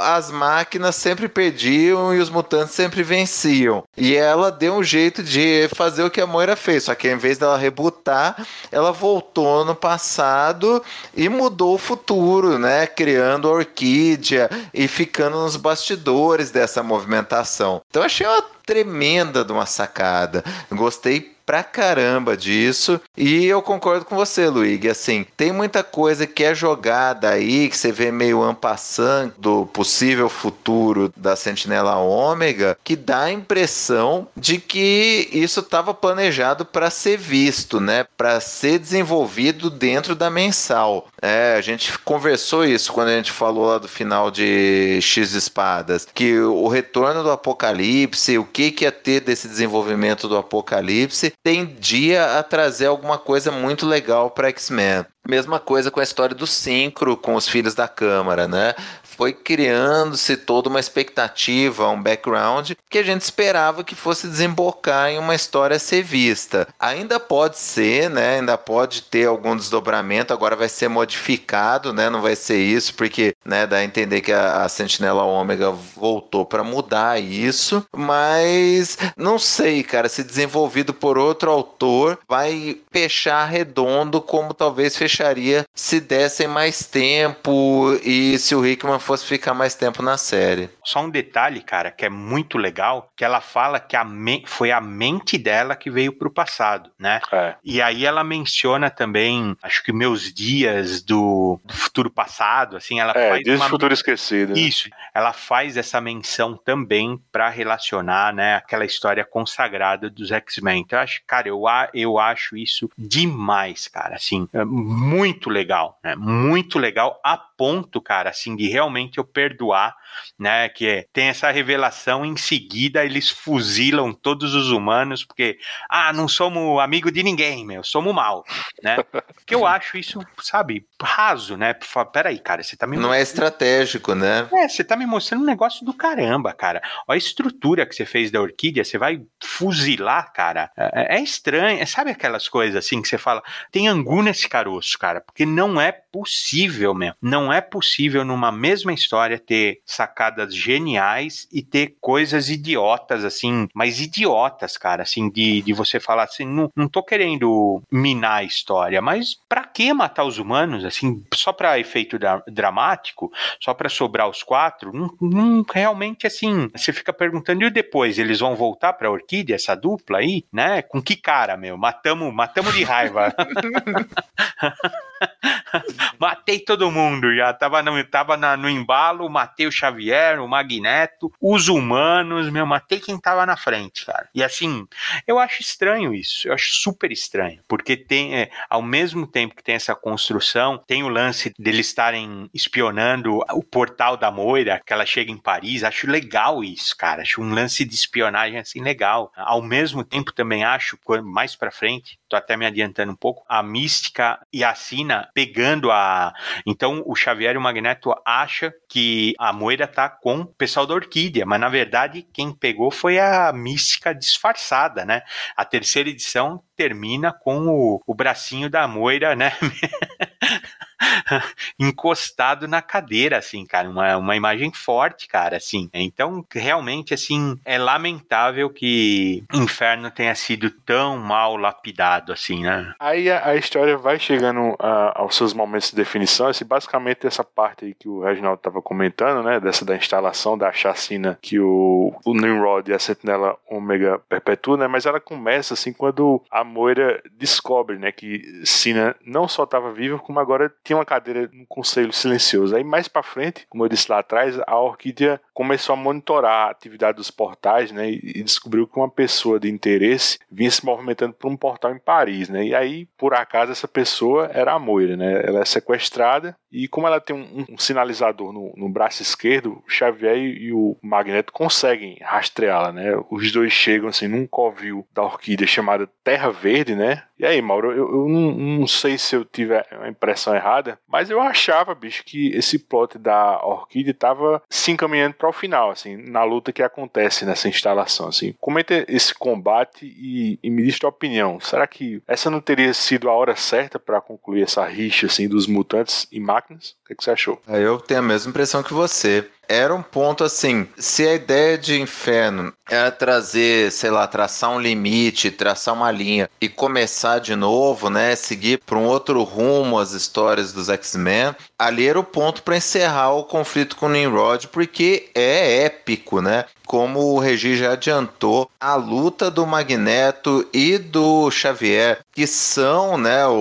as máquinas sempre perdiam e os mutantes sempre venciam. E ela deu um jeito de fazer o que a Moira fez, só que em vez dela rebutar, ela voltou no passado e mudou o futuro, né? Criando a orquídea e ficando nos bastidores dessa movimentação. Então achei uma tremenda de uma sacada. Gostei pra caramba disso. E eu concordo com você, Luigi. Assim, tem muita coisa que é jogada aí, que você vê meio ampassando do possível futuro da Sentinela Ômega, que dá a impressão de que isso estava planejado para ser visto, né? Para ser desenvolvido dentro da mensal. É, a gente conversou isso quando a gente falou lá do final de X Espadas, que o retorno do Apocalipse, o que que ia ter desse desenvolvimento do Apocalipse, tendia a trazer alguma coisa muito legal para X-Men. Mesma coisa com a história do Syncro com os filhos da Câmara, né? Foi criando-se toda uma expectativa, um background que a gente esperava que fosse desembocar em uma história a ser vista. Ainda pode ser, né? Ainda pode ter algum desdobramento, agora vai ser modificado, né? Não vai ser isso, porque né, dá a entender que a, a Sentinela Ômega voltou para mudar isso, mas não sei, cara, se desenvolvido por outro autor, vai fechar redondo como talvez fecharia se dessem mais tempo e se o Hickman fosse ficar mais tempo na série. Só um detalhe, cara, que é muito legal, que ela fala que a foi a mente dela que veio pro passado, né? É. E aí ela menciona também, acho que meus dias do, do futuro passado, assim, ela é, faz dias uma... futuro esquecido. Isso. Ela faz essa menção também para relacionar, né, aquela história consagrada dos X-Men. Então, eu acho, cara, eu, eu acho isso demais, cara, assim, é muito legal, né? Muito legal a ponto, cara, assim, de realmente realmente eu perdoar, né? Que é, tem essa revelação em seguida eles fuzilam todos os humanos porque ah, não somos amigo de ninguém, meu, somos mal, né? Que eu acho isso, sabe, raso, né? Peraí, cara, você tá me Não é estratégico, né? É, você tá me mostrando um negócio do caramba, cara. Olha a estrutura que você fez da orquídea, você vai fuzilar, cara. É, é estranho, é, sabe aquelas coisas assim que você fala, tem angu nesse caroço, cara, porque não é possível, meu. Não é possível numa mesma história ter sacadas geniais e ter coisas idiotas, assim, mas idiotas, cara, assim, de, de você falar assim, não, não tô querendo minar a história, mas pra que matar os humanos, assim, só pra efeito dramático, só pra sobrar os quatro? Não, não, realmente, assim, você fica perguntando, e depois, eles vão voltar pra Orquídea, essa dupla aí, né? Com que cara, meu? Matamos, matamos de raiva. [laughs] [laughs] matei todo mundo já. Tava, no, tava na, no embalo, matei o Xavier, o Magneto, os humanos, meu, matei quem tava na frente, cara. E assim, eu acho estranho isso. Eu acho super estranho. Porque tem, é, ao mesmo tempo que tem essa construção, tem o lance deles estarem espionando o portal da Moira, que ela chega em Paris. Acho legal isso, cara. Acho um lance de espionagem assim legal. Ao mesmo tempo, também acho, mais pra frente, tô até me adiantando um pouco, a Mística e a Sina pegando a. Então o Xavier e o Magneto acha que a Moira tá com o pessoal da Orquídea, mas na verdade quem pegou foi a Mística disfarçada, né? A terceira edição termina com o, o bracinho da Moira, né? [laughs] [laughs] encostado na cadeira, assim, cara, uma, uma imagem forte, cara, assim. Então, realmente, assim, é lamentável que Inferno tenha sido tão mal lapidado, assim, né? Aí a, a história vai chegando a, aos seus momentos de definição, assim, basicamente essa parte aí que o Reginaldo estava comentando, né, dessa da instalação, da chacina que o, o Nimrod e a Sentinela Ômega perpetuam, né, mas ela começa, assim, quando a Moira descobre, né, que Sina não só estava viva, como agora tinha uma cadeira no conselho silencioso. Aí mais para frente, como eu disse lá atrás, a Orquídea começou a monitorar a atividade dos portais, né, e descobriu que uma pessoa de interesse vinha se movimentando por um portal em Paris, né, e aí, por acaso, essa pessoa era a Moira, né, ela é sequestrada e como ela tem um, um sinalizador no, no, braço esquerdo, o Xavier e, e o Magneto conseguem rastreá-la, né, os dois chegam, assim, num covil da Orquídea chamada Terra Verde, né, e aí, Mauro, eu, eu não, não, sei se eu tive a impressão errada, mas eu achava, bicho, que esse plot da Orquídea estava se encaminhando para o final, assim, na luta que acontece nessa instalação, assim. Comenta esse combate e, e me diz tua opinião. Será que essa não teria sido a hora certa para concluir essa rixa, assim, dos mutantes e máquinas? darkness O que, você achou? Eu tenho a mesma impressão que você era um ponto assim. Se a ideia de inferno era trazer, sei lá, traçar um limite, traçar uma linha e começar de novo, né? Seguir para um outro rumo as histórias dos X-Men, ali era o ponto para encerrar o conflito com o Nimrod, porque é épico, né? Como o Regi já adiantou, a luta do Magneto e do Xavier, que são né, o,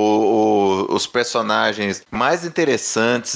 o, os personagens mais interessantes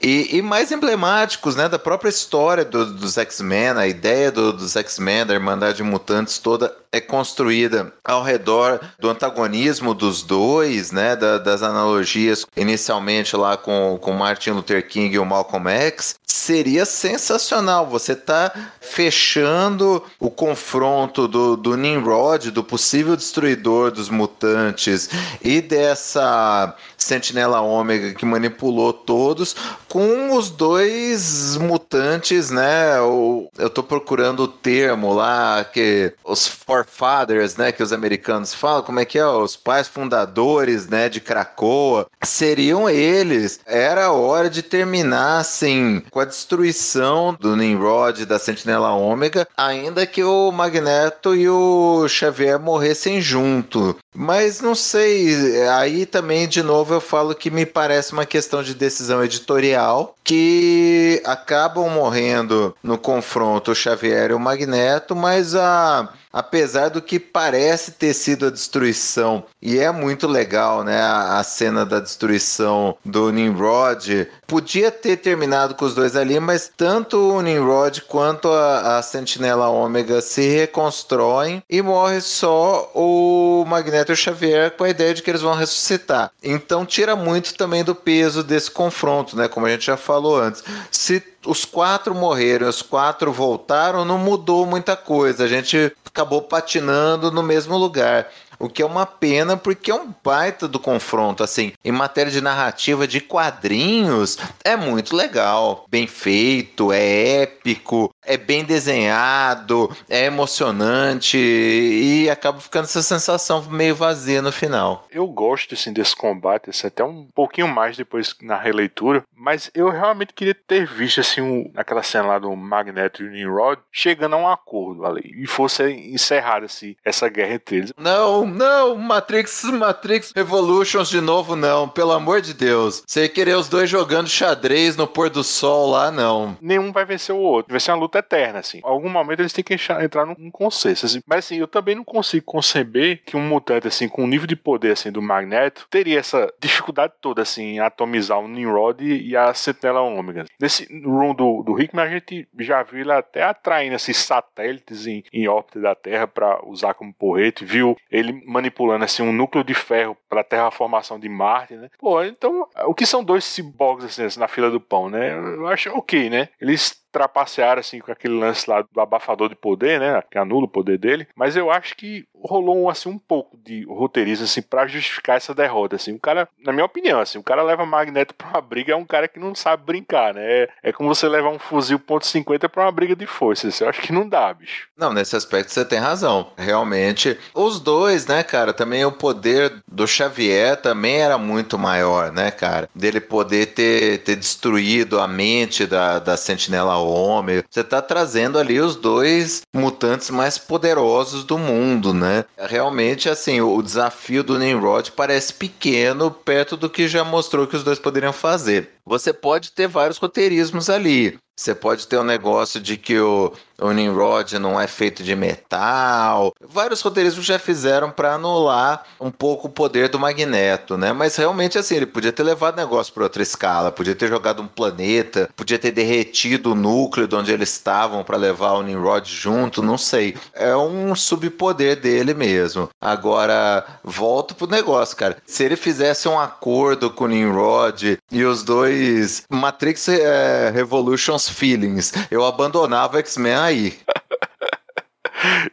e, e, mais emblemáticos né, da própria história do, dos X-Men, a ideia do, dos X-Men, da Irmandade de Mutantes toda é construída ao redor do antagonismo dos dois, né, da, das analogias inicialmente lá com, com Martin Luther King e o Malcolm X, seria sensacional. Você tá fechando o confronto do, do Nimrod, do possível destruidor dos mutantes e dessa Sentinela Ômega que manipulou todos, com os dois mutantes, né? Eu, eu tô procurando o termo lá, que os forefathers, né? Que os americanos falam, como é que é? Os pais fundadores, né? De Krakoa. Seriam eles. Era hora de terminar, assim, com a destruição do Nimrod da Sentinela Ômega, ainda que o Magneto e o Xavier morressem junto. Mas não sei, aí também, de novo, eu falo que me parece uma questão de decisão editorial que acabam morrendo no confronto o Xavier e o Magneto, mas a apesar do que parece ter sido a destruição. E é muito legal, né? A, a cena da destruição do Nimrod Podia ter terminado com os dois ali, mas tanto o Nimrod quanto a, a Sentinela Ômega se reconstroem e morre só o Magneto e o Xavier com a ideia de que eles vão ressuscitar. Então tira muito também do peso desse confronto, né? Como a gente já falou antes. Se os quatro morreram, os quatro voltaram, não mudou muita coisa. A gente acabou patinando no mesmo lugar. O que é uma pena porque é um baita do confronto, assim, em matéria de narrativa de quadrinhos, é muito legal, bem feito, é épico, é bem desenhado, é emocionante e acaba ficando essa sensação meio vazia no final. Eu gosto assim desse combate, assim, até um pouquinho mais depois na releitura, mas eu realmente queria ter visto assim um, aquela cena lá do Magneto e o Nimrod chegando a um acordo ali e fosse encerrada assim, essa guerra entre eles. Não, não, Matrix, Matrix Revolutions de novo, não. Pelo amor de Deus. Você querer os dois jogando xadrez no pôr do sol lá, não. Nenhum vai vencer o outro. Vai ser uma luta eterna, assim. Algum momento eles têm que entrar num consenso, assim. Mas, assim, eu também não consigo conceber que um mutante, assim, com o nível de poder, assim, do Magneto, teria essa dificuldade toda, assim, em atomizar o Nimrod e a Sentinela Ômega. Nesse room do, do Hickman, a gente já viu ele até atraindo, esses satélites em, em órbita da Terra para usar como porrete. Viu ele manipulando assim um núcleo de ferro para a terraformação de Marte, né? Pô, então, o que são dois ciborgues assim, na fila do pão, né? Eu acho ok, né? Eles trapacearam assim com aquele lance lá do abafador de poder, né? Que anula o poder dele. Mas eu acho que rolou assim um pouco de roteirismo assim para justificar essa derrota assim. O cara, na minha opinião, assim, o cara leva Magneto para uma briga é um cara que não sabe brincar, né? É, é como você levar um fuzil .50 para uma briga de força. Assim, eu acho que não dá, bicho. Não, nesse aspecto você tem razão. Realmente, os dois, né, cara, também o poder do Xavier também era muito maior, né, cara? Dele poder ter, ter destruído a mente da, da Sentinela Homem. Você tá trazendo ali os dois mutantes mais poderosos do mundo, né? Realmente, assim, o desafio do Nimrod parece pequeno perto do que já mostrou que os dois poderiam fazer. Você pode ter vários roteirismos ali. Você pode ter um negócio de que o, o Nimrod não é feito de metal. Vários roteiristas já fizeram para anular um pouco o poder do Magneto, né? Mas realmente assim, ele podia ter levado o negócio para outra escala, podia ter jogado um planeta, podia ter derretido o núcleo de onde eles estavam para levar o Nimrod junto, não sei. É um subpoder dele mesmo. Agora, volto pro negócio, cara. Se ele fizesse um acordo com o Nimrod e os dois Matrix é, Revolutions feelings. Eu abandonava X-Men aí. [laughs]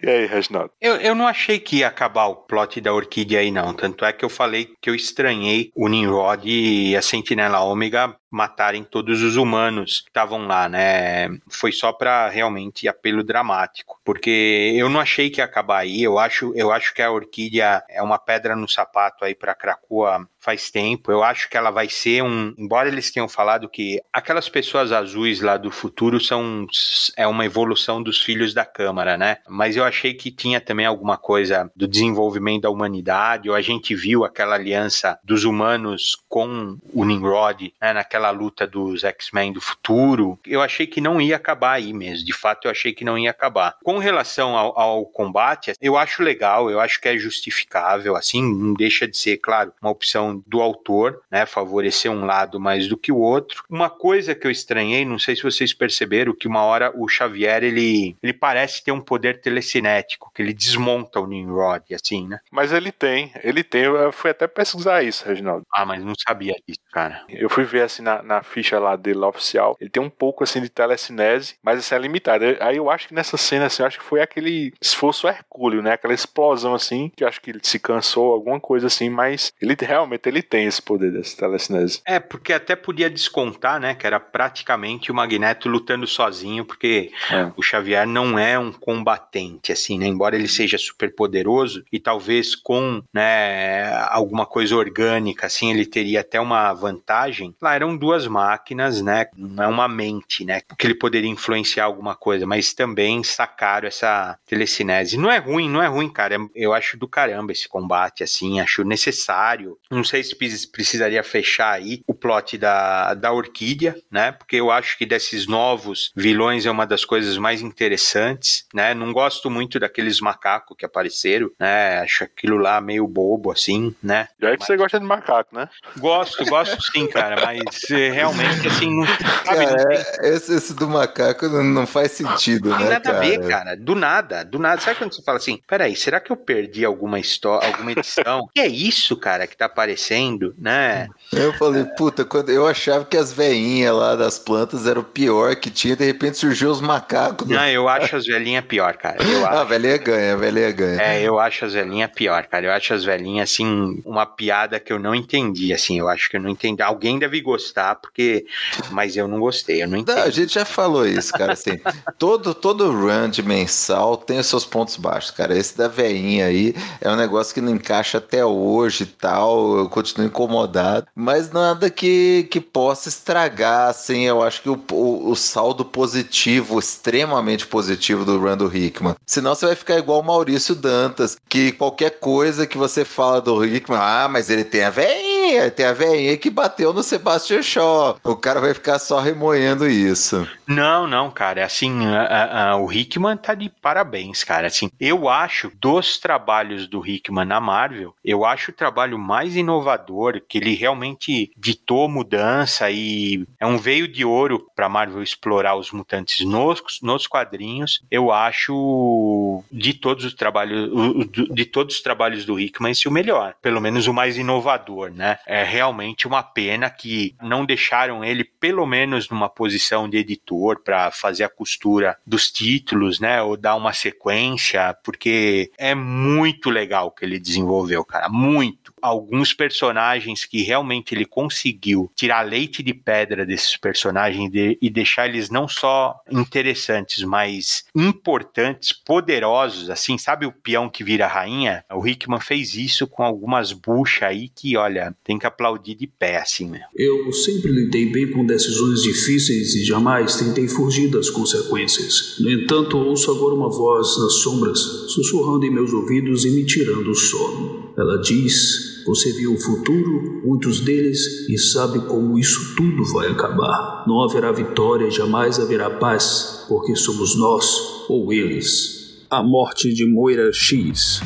E aí, Reginaldo? Eu, eu não achei que ia acabar o plot da Orquídea aí, não. Tanto é que eu falei que eu estranhei o Nimrod e a Sentinela Ômega matarem todos os humanos que estavam lá, né? Foi só para realmente apelo dramático, porque eu não achei que ia acabar aí. Eu acho, eu acho que a Orquídea é uma pedra no sapato aí para Krakoa faz tempo. Eu acho que ela vai ser um, embora eles tenham falado que aquelas pessoas azuis lá do futuro são é uma evolução dos filhos da Câmara, né? Mas eu achei que tinha também alguma coisa do desenvolvimento da humanidade, ou a gente viu aquela aliança dos humanos com o Nimrod, né, naquela aquela luta dos X-Men do futuro, eu achei que não ia acabar aí mesmo. De fato, eu achei que não ia acabar. Com relação ao, ao combate, eu acho legal, eu acho que é justificável, assim, não deixa de ser, claro, uma opção do autor, né, favorecer um lado mais do que o outro. Uma coisa que eu estranhei, não sei se vocês perceberam, que uma hora o Xavier, ele, ele parece ter um poder telecinético, que ele desmonta o Nimrod, assim, né? Mas ele tem, ele tem, eu fui até pesquisar isso, Reginaldo. Ah, mas não sabia disso, cara. Eu fui ver, assim, na na, na ficha lá dele lá, oficial, ele tem um pouco assim de telecinese, mas assim é limitado. Aí eu acho que nessa cena assim, eu acho que foi aquele esforço hercúleo, né? Aquela explosão assim, que eu acho que ele se cansou, alguma coisa assim, mas ele realmente ele tem esse poder dessa telecinese. É, porque até podia descontar, né, que era praticamente o Magneto lutando sozinho, porque é. o Xavier não é um combatente assim, né? Embora ele seja super poderoso e talvez com, né, alguma coisa orgânica assim, ele teria até uma vantagem. Lá eram duas máquinas, né? Não é uma mente, né? Que ele poderia influenciar alguma coisa, mas também sacaram essa telecinese. Não é ruim, não é ruim, cara. Eu acho do caramba esse combate, assim, acho necessário. Não sei se precisaria fechar aí o plot da, da Orquídea, né? Porque eu acho que desses novos vilões é uma das coisas mais interessantes, né? Não gosto muito daqueles macacos que apareceram, né? Acho aquilo lá meio bobo, assim, né? Já é que mas... você gosta de macaco, né? Gosto, gosto sim, cara, mas você realmente, assim, não, [laughs] sabe, Cara, não tem é- esse, esse do macaco não, não faz sentido, Não tem né, nada cara? a ver, cara. Do nada, do nada. Sabe quando você fala assim, peraí, será que eu perdi alguma história, alguma edição? [laughs] que é isso, cara, que tá aparecendo, né? Eu falei, puta, quando eu achava que as veinhas lá das plantas era o pior que tinha, de repente surgiu os macacos. Não, eu acho as velhinhas pior, cara. Eu Ah, a acho. velhinha ganha, a velhinha ganha. É, eu acho as velhinhas pior, cara. Eu acho as velhinhas, assim, uma piada que eu não entendi, assim. Eu acho que eu não entendi. Alguém deve gostar, porque. Mas eu não gostei, eu não Não, a entendi. gente já falou isso, cara. Assim, [laughs] todo, todo run de mensal tem os seus pontos baixos, cara. Esse da veinha aí é um negócio que não encaixa até hoje e tal. Eu continuo incomodado. Mas nada que, que possa estragar, assim. Eu acho que o, o, o saldo positivo, extremamente positivo do run do Hickman. Senão você vai ficar igual o Maurício Dantas, que qualquer coisa que você fala do Hickman, ah, mas ele tem a veinha, tem a veinha que bateu no Sebastian Shaw. O cara vai ficar só remoendo isso. Não, não, cara. Assim, a- a- o Hickman tá de parabéns, cara. Assim, eu acho dos trabalhos do Hickman na Marvel, eu acho o trabalho mais inovador, que ele realmente ditou mudança e é um veio de ouro pra Marvel explorar os mutantes nos, nos quadrinhos. Eu acho de todos os trabalhos, de todos os trabalhos do Hickman, esse o melhor, pelo menos o mais inovador, né? É realmente uma pena que não deixaram ele pelo menos numa posição de editor para fazer a costura dos títulos, né? Ou dar uma sequência, porque é muito legal o que ele desenvolveu, cara, muito. Alguns personagens que realmente ele conseguiu tirar leite de pedra desses personagens de- e deixar eles não só interessantes, mas importantes, poderosos, assim, sabe o peão que vira rainha? O Hickman fez isso com algumas buchas aí que, olha, tem que aplaudir de pé, assim, né? Eu sempre lidei bem com decisões difíceis e jamais tentei fugir das consequências. No entanto, ouço agora uma voz nas sombras, sussurrando em meus ouvidos e me tirando o sono. Ela diz: Você viu o futuro, muitos deles, e sabe como isso tudo vai acabar. Não haverá vitória, jamais haverá paz, porque somos nós ou eles. A morte de Moira X.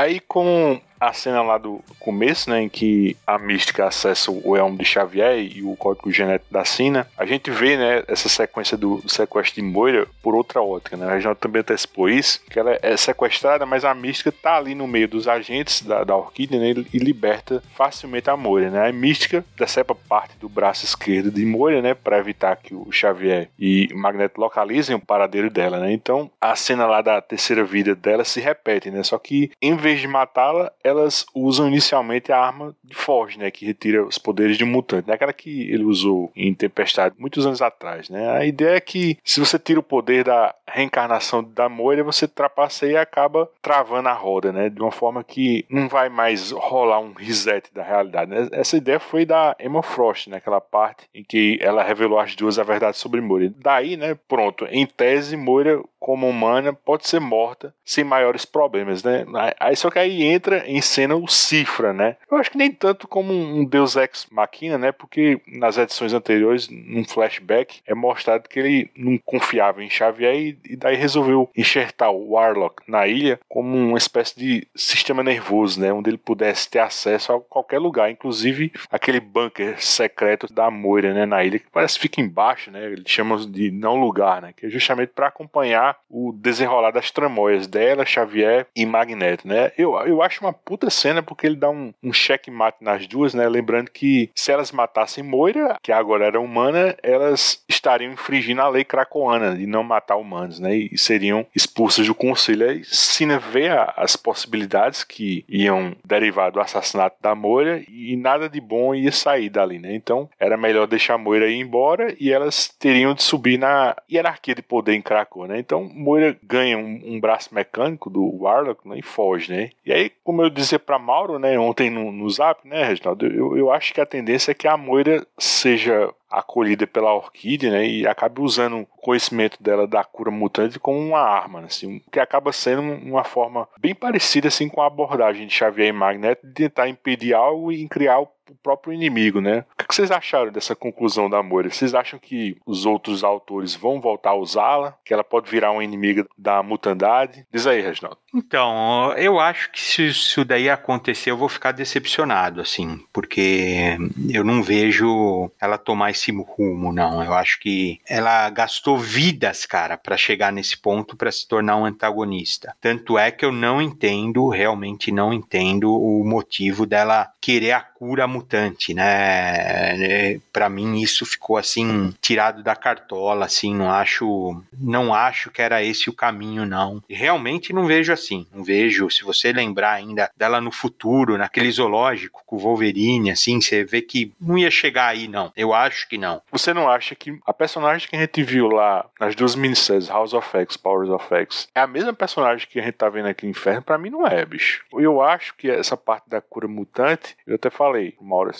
Aí com a cena lá do começo, né, em que a mística acessa o elmo de Xavier e o código genético da Sina, a gente vê, né, essa sequência do sequestro de Moira por outra ótica, né? A gente também antecipou isso, que ela é sequestrada, mas a mística tá ali no meio dos agentes da, da Orquídea, né, e liberta facilmente a Moira, né? A mística decepa parte do braço esquerdo de Moira, né, para evitar que o Xavier e o Magneto localizem o paradeiro dela, né? Então, a cena lá da terceira vida dela se repete, né? Só que em vez de matá-la, elas usam inicialmente a arma de Forge, né, que retira os poderes de um mutante, né, aquela que ele usou em Tempestade muitos anos atrás, né. A ideia é que se você tira o poder da reencarnação da Moira, você trapaceia e acaba travando a roda, né, de uma forma que não vai mais rolar um reset da realidade. Né? Essa ideia foi da Emma Frost, naquela parte em que ela revelou às duas a verdade sobre Moira. Daí, né, pronto, em tese, Moira como humana pode ser morta sem maiores problemas, né? Aí só que aí entra em cena o Cifra, né? Eu acho que nem tanto como um Deus Ex Machina, né? Porque nas edições anteriores, num flashback, é mostrado que ele não confiava em Xavier e, daí resolveu enxertar o Warlock na ilha como uma espécie de sistema nervoso, né? Onde ele pudesse ter acesso a qualquer lugar, inclusive aquele bunker secreto da Moira, né? Na ilha, que parece que fica embaixo, né? Eles de não lugar, né? Que é justamente para acompanhar o desenrolar das tramóias dela, Xavier e Magneto, né? Eu, eu acho uma puta cena porque ele dá um, um checkmate nas duas, né? Lembrando que se elas matassem Moira, que agora era humana, elas estariam infringindo a lei cracoana de não matar humanos, né? E seriam expulsas do conselho. Aí Cena vê as possibilidades que iam derivar do assassinato da Moira e nada de bom ia sair dali, né? Então era melhor deixar a Moira ir embora e elas teriam de subir na hierarquia de poder em Krakoa, né? Então Então, Moira ganha um, um braço mecânico do Warlock né, e foge, né? E aí, como eu dizia para Mauro, né, ontem no, no Zap, né, Reginaldo, eu, eu acho que a tendência é que a Moira seja acolhida pela Orquídea, né, e acabe usando o conhecimento dela da cura mutante como uma arma, né, assim, que acaba sendo uma forma bem parecida assim com a abordagem de Xavier e Magneto de tentar impedir algo e criar o próprio inimigo, né? O que vocês acharam dessa conclusão da Moira? Vocês acham que os outros autores vão voltar a usá-la? Que ela pode virar uma inimiga da mutandade? Diz aí, Reginaldo. Então, eu acho que se isso daí acontecer, eu vou ficar decepcionado, assim, porque eu não vejo ela tomar esse rumo, não. Eu acho que ela gastou vidas, cara, para chegar nesse ponto para se tornar um antagonista. Tanto é que eu não entendo, realmente não entendo o motivo dela querer a cura mutante, né? Para mim isso ficou assim tirado da cartola, assim, não acho, não acho que era esse o caminho, não. Realmente não vejo assim, não vejo. Se você lembrar ainda dela no futuro, naquele zoológico com o Wolverine, assim, você vê que não ia chegar aí, não. Eu acho que não. Você não acha que a personagem que a gente viu lá nas duas minisséries House of X, Powers of X, é a mesma personagem que a gente tá vendo aqui no Inferno? Para mim não é, bicho. Eu acho que essa parte da cura mutante, eu até falei,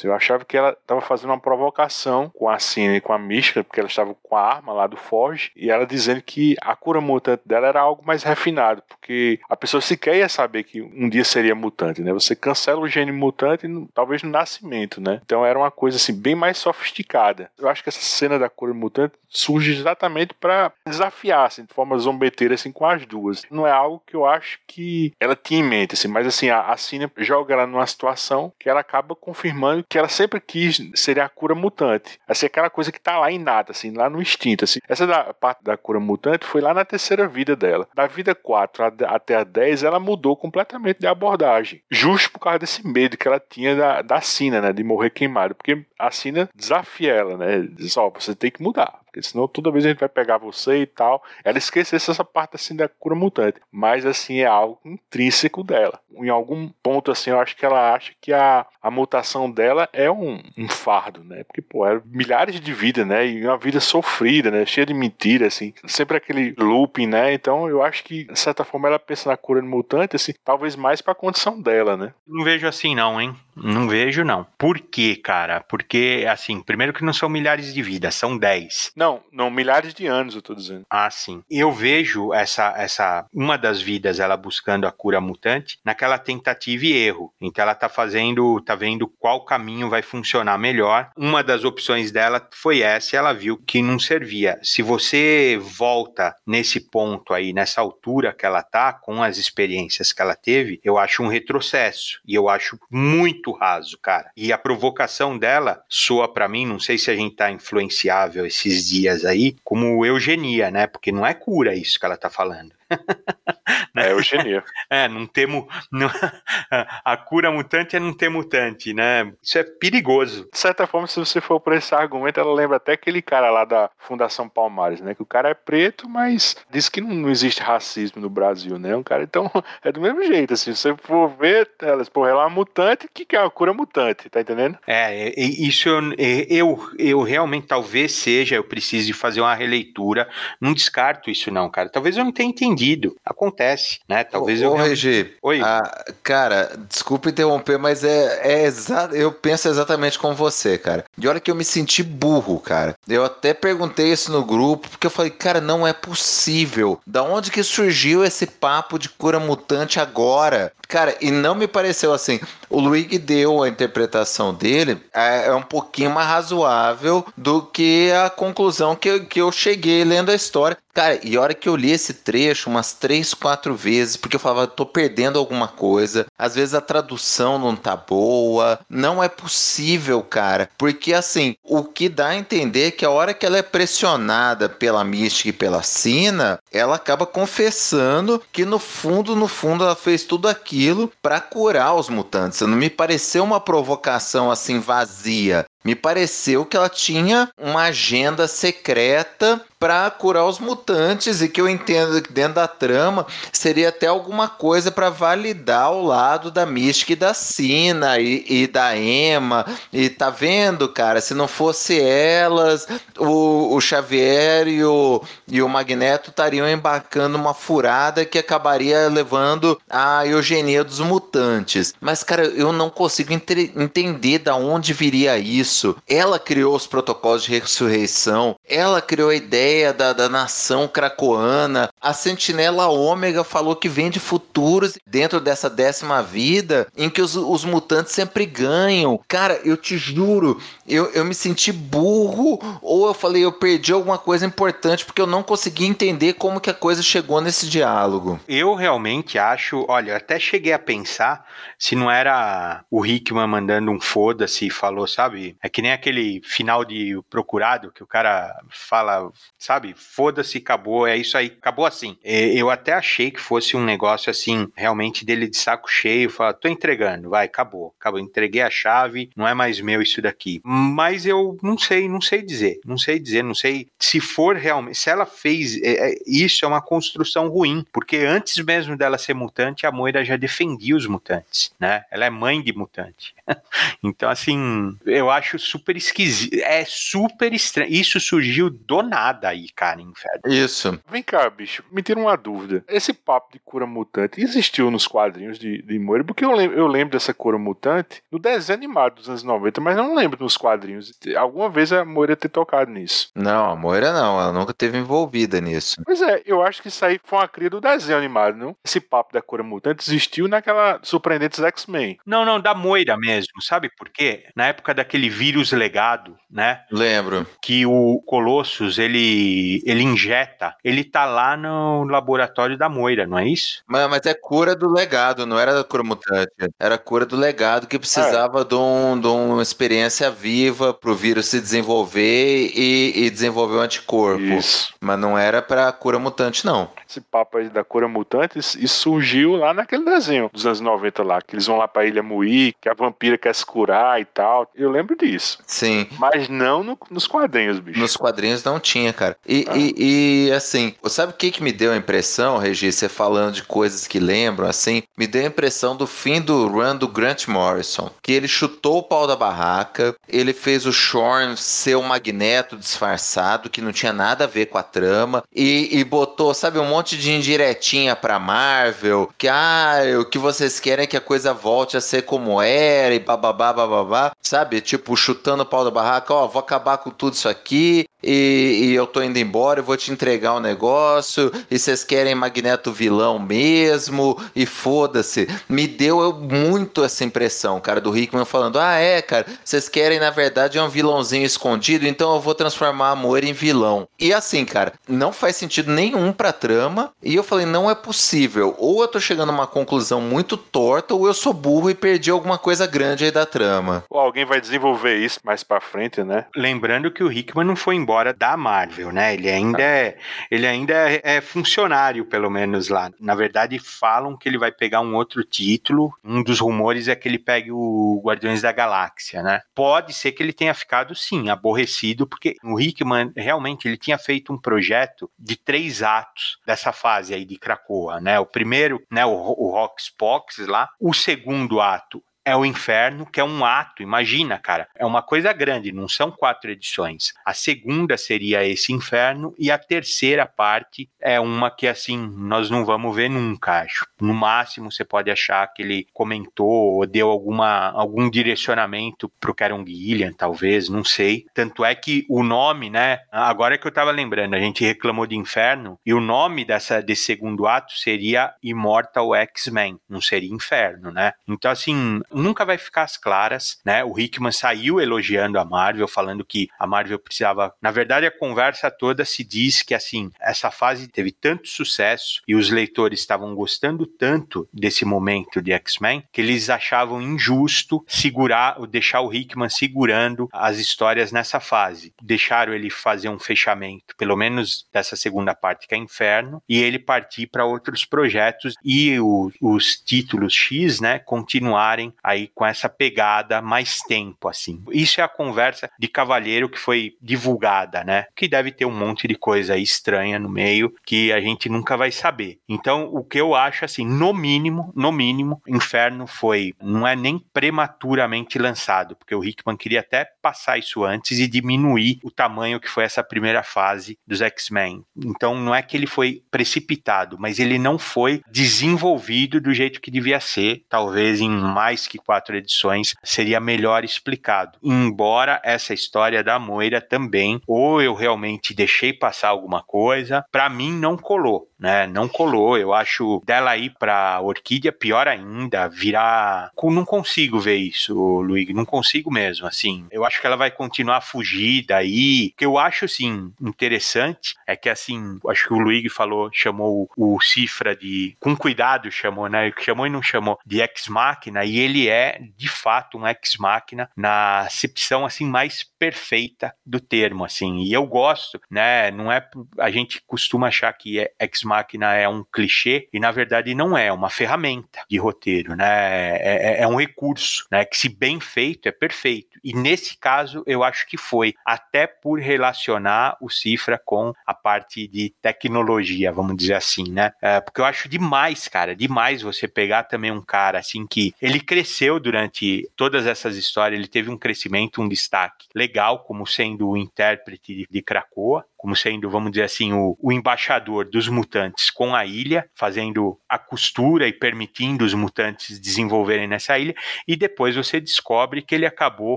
Eu achava que ela estava fazendo uma provocação com a Cine e com a Mística, porque ela estava com a arma lá do Forge, e ela dizendo que a cura mutante dela era algo mais refinado, porque a pessoa sequer ia saber que um dia seria mutante, né? Você cancela o gene mutante, talvez no nascimento, né? Então era uma coisa assim bem mais sofisticada. Eu acho que essa cena da cura mutante surge exatamente para desafiar, assim, de forma zombeteira, assim, com as duas. Não é algo que eu acho que ela tinha em mente, assim, mas assim, a, a Cine joga ela numa situação que ela acaba confirmando que ela sempre quis ser a cura mutante. Assim, aquela coisa que tá lá em nada, assim, lá no instinto, assim. Essa da parte da cura mutante foi lá na terceira vida dela. Da vida 4 até a 10, ela mudou completamente de abordagem. Justo por causa desse medo que ela tinha da, da Sina, né, de morrer queimado. Porque a Sina desafia ela, né, diz, ó, oh, você tem que mudar. Porque senão toda vez a gente vai pegar você e tal. Ela esquecesse essa parte assim da cura mutante. Mas assim, é algo intrínseco dela. Em algum ponto, assim, eu acho que ela acha que a, a mutação dela é um, um fardo, né? Porque, pô, é milhares de vidas, né? E uma vida sofrida, né? Cheia de mentira, assim. Sempre aquele looping, né? Então eu acho que, de certa forma, ela pensa na cura mutante, assim, talvez mais pra condição dela, né? Não vejo assim, não, hein? Não vejo, não. Por quê, cara? Porque, assim, primeiro que não são milhares de vidas, são 10. Não, não, milhares de anos, eu tô dizendo. Ah, sim. Eu vejo essa, essa, uma das vidas, ela buscando a cura mutante, naquela tentativa e erro. Então ela tá fazendo, tá vendo qual caminho vai funcionar melhor. Uma das opções dela foi essa e ela viu que não servia. Se você volta nesse ponto aí, nessa altura que ela tá, com as experiências que ela teve, eu acho um retrocesso. E eu acho muito raso, cara. E a provocação dela soa para mim, não sei se a gente tá influenciável esses dias aí, como eugenia, né? Porque não é cura isso que ela tá falando. [laughs] [laughs] É eugenia. [laughs] é, não temo. Não, [laughs] a cura mutante é não ter mutante, né? Isso é perigoso. De certa forma, se você for por esse argumento, ela lembra até aquele cara lá da Fundação Palmares, né? Que o cara é preto, mas diz que não, não existe racismo no Brasil, né? Um cara, então, é do mesmo jeito, assim. Se você for ver, elas, pô, ela é uma mutante, o que, que é uma cura mutante? Tá entendendo? É, isso eu, eu, eu realmente talvez seja, eu preciso fazer uma releitura. Não descarto isso, não, cara. Talvez eu não tenha entendido entendido. Acontece, né? Talvez ô, eu. Ô, Regi. Oi. Ah, cara, desculpa interromper, mas é, é exato. Eu penso exatamente como você, cara. De hora que eu me senti burro, cara. Eu até perguntei isso no grupo, porque eu falei, cara, não é possível. Da onde que surgiu esse papo de cura mutante agora? Cara, e não me pareceu assim. O Luigi deu a interpretação dele é, é, um pouquinho mais razoável do que a conclusão que eu, que eu cheguei lendo a história. Cara, e a hora que eu li esse trecho umas três, quatro vezes, porque eu falava, tô perdendo alguma coisa. Às vezes a tradução não tá boa. Não é possível, cara. Porque assim, o que dá a entender é que a hora que ela é pressionada pela Mística e pela Sina, ela acaba confessando que no fundo, no fundo, ela fez tudo aquilo para curar os mutantes. Não me pareceu uma provocação assim vazia. Me pareceu que ela tinha uma agenda secreta para curar os mutantes e que eu entendo que dentro da trama seria até alguma coisa para validar o lado da Mística e da Sina e, e, da Emma. E tá vendo, cara? Se não fosse elas, o, o Xavier e o, e o Magneto estariam embarcando uma furada que acabaria levando a eugenia dos mutantes. Mas, cara, eu não consigo entender da onde viria isso. Ela criou os protocolos de ressurreição, ela criou a ideia da, da nação cracoana. A Sentinela Ômega falou que vem de futuros dentro dessa décima vida em que os, os mutantes sempre ganham. Cara, eu te juro, eu, eu me senti burro ou eu falei, eu perdi alguma coisa importante porque eu não consegui entender como que a coisa chegou nesse diálogo. Eu realmente acho, olha, até cheguei a pensar se não era o Hickman mandando um foda-se e falou, sabe? É que nem aquele final de Procurado que o cara fala, sabe? Foda-se, acabou, é isso aí, acabou assim. Eu até achei que fosse um negócio assim, realmente dele de saco cheio, falar, tô entregando, vai, acabou, acabou, entreguei a chave, não é mais meu isso daqui. Mas eu não sei, não sei dizer, não sei dizer, não sei se for realmente, se ela fez é, é, isso é uma construção ruim, porque antes mesmo dela ser mutante, a Moira já defendia os mutantes, né? Ela é mãe de mutante. [laughs] então, assim, eu acho super esquisito, é super estranho. Isso surgiu do nada aí, cara, inferno. Isso. Vem cá, bicho, me tira uma dúvida. Esse papo de cura mutante existiu nos quadrinhos de, de Moira? Porque eu lembro, eu lembro dessa cura mutante no desenho animado dos anos 90, mas não lembro nos quadrinhos. Alguma vez a Moira ter tocado nisso. Não, a Moira não, ela nunca teve envolvida nisso. Pois é, eu acho que isso aí foi uma cria do desenho animado, não? Esse papo da cura mutante existiu naquela Surpreendentes X-Men. Não, não, da Moira mesmo, sabe por quê? Na época daquele vírus legado, né? Lembro. Que o Colossus, ele, ele injeta, ele tá lá no laboratório da Moira, não é isso? Mas, mas é cura do legado, não era da cura mutante. Era cura do legado que precisava é. de, um, de uma experiência viva pro vírus se desenvolver e, e desenvolver um anticorpo. Isso. Mas não era pra cura mutante, não. Esse papo aí da cura mutante, isso surgiu lá naquele desenho dos anos 90 lá, que eles vão lá pra Ilha Muí, que a vampira quer se curar e tal. Eu lembro disso. Sim. Mas não no, nos quadrinhos, bicho. Nos quadrinhos não tinha, cara. E, ah. e, e, assim, sabe o que, que me deu a impressão, Regi, você falando de coisas que lembram, assim, me deu a impressão do fim do run do Grant Morrison, que ele chutou o pau da barraca, ele fez o Shorn ser o Magneto disfarçado, que não tinha nada a ver com a trama, e, e botou, sabe, um monte de indiretinha pra Marvel, que, ah, o que vocês querem é que a coisa volte a ser como era, e bababá, bababá, sabe, tipo, chutando o pau da barraca, ó, vou acabar com tudo isso aqui, e, e, eu tô indo embora, eu vou te entregar o um negócio, e vocês querem Magneto vilão mesmo, e foda-se. Me deu muito essa impressão, cara, do Hickman falando: ah, é, cara, vocês querem, na verdade, um vilãozinho escondido, então eu vou transformar amor em vilão. E assim, cara, não faz sentido nenhum pra trama, e eu falei: não é possível. Ou eu tô chegando a uma conclusão muito torta, ou eu sou burro e perdi alguma coisa grande aí da trama. Ou alguém vai desenvolver isso mais pra frente, né? Lembrando que o Hickman não foi embora da Marvel, né? Ele ainda é, ele ainda é, é, funcionário, pelo menos lá. Na verdade, falam que ele vai pegar um outro título. Um dos rumores é que ele pegue o Guardiões da Galáxia, né? Pode ser que ele tenha ficado, sim, aborrecido, porque o Hickman realmente ele tinha feito um projeto de três atos dessa fase aí de Krakoa, né? O primeiro, né, o, o Roxpox lá. O segundo ato é o inferno, que é um ato. Imagina, cara, é uma coisa grande, não são quatro edições. A segunda seria esse inferno e a terceira parte é uma que assim nós não vamos ver nunca, acho. No máximo você pode achar que ele comentou ou deu alguma algum direcionamento pro Karen Gillian, talvez, não sei. Tanto é que o nome, né? Agora que eu tava lembrando, a gente reclamou de inferno e o nome dessa desse segundo ato seria Immortal X-Men, não seria inferno, né? Então assim, nunca vai ficar às claras, né? O Hickman saiu elogiando a Marvel, falando que a Marvel precisava. Na verdade, a conversa toda se diz que assim, essa fase teve tanto sucesso e os leitores estavam gostando tanto desse momento de X-Men que eles achavam injusto segurar, deixar o Hickman segurando as histórias nessa fase. Deixaram ele fazer um fechamento, pelo menos dessa segunda parte que é Inferno, e ele partir para outros projetos e o, os títulos X, né, continuarem aí com essa pegada mais tempo, assim. Isso é a conversa de Cavalheiro que foi divulgada, né? Que deve ter um monte de coisa estranha no meio que a gente nunca vai saber. Então, o que eu acho, assim, no mínimo, no mínimo, Inferno foi, não é nem prematuramente lançado, porque o Hickman queria até passar isso antes e diminuir o tamanho que foi essa primeira fase dos X-Men. Então, não é que ele foi precipitado, mas ele não foi desenvolvido do jeito que devia ser. Talvez em mais que quatro edições seria melhor explicado. Embora essa história da Moira também, ou eu realmente deixei passar alguma coisa, para mim não colou né? Não colou. Eu acho dela ir pra Orquídea pior ainda, virar. Não consigo ver isso, Luiz. Não consigo mesmo, assim. Eu acho que ela vai continuar a fugir daí. O que eu acho, assim, interessante é que, assim, acho que o Luiz falou, chamou o Cifra de. Com cuidado chamou, né? Chamou e não chamou de ex-máquina, e ele é, de fato, um ex-máquina na acepção, assim, mais perfeita do termo, assim. E eu gosto, né? Não é. A gente costuma achar que é ex máquina é um clichê e na verdade não é, é uma ferramenta de roteiro, né? É, é, é um recurso, né? Que se bem feito é perfeito. E nesse caso eu acho que foi, até por relacionar o Cifra com a parte de tecnologia, vamos dizer assim, né? É, porque eu acho demais, cara, demais você pegar também um cara assim que ele cresceu durante todas essas histórias, ele teve um crescimento, um destaque legal como sendo o intérprete de, de Krakoa, como sendo, vamos dizer assim, o, o embaixador dos mutantes com a ilha, fazendo a costura e permitindo os mutantes desenvolverem nessa ilha, e depois você descobre que ele acabou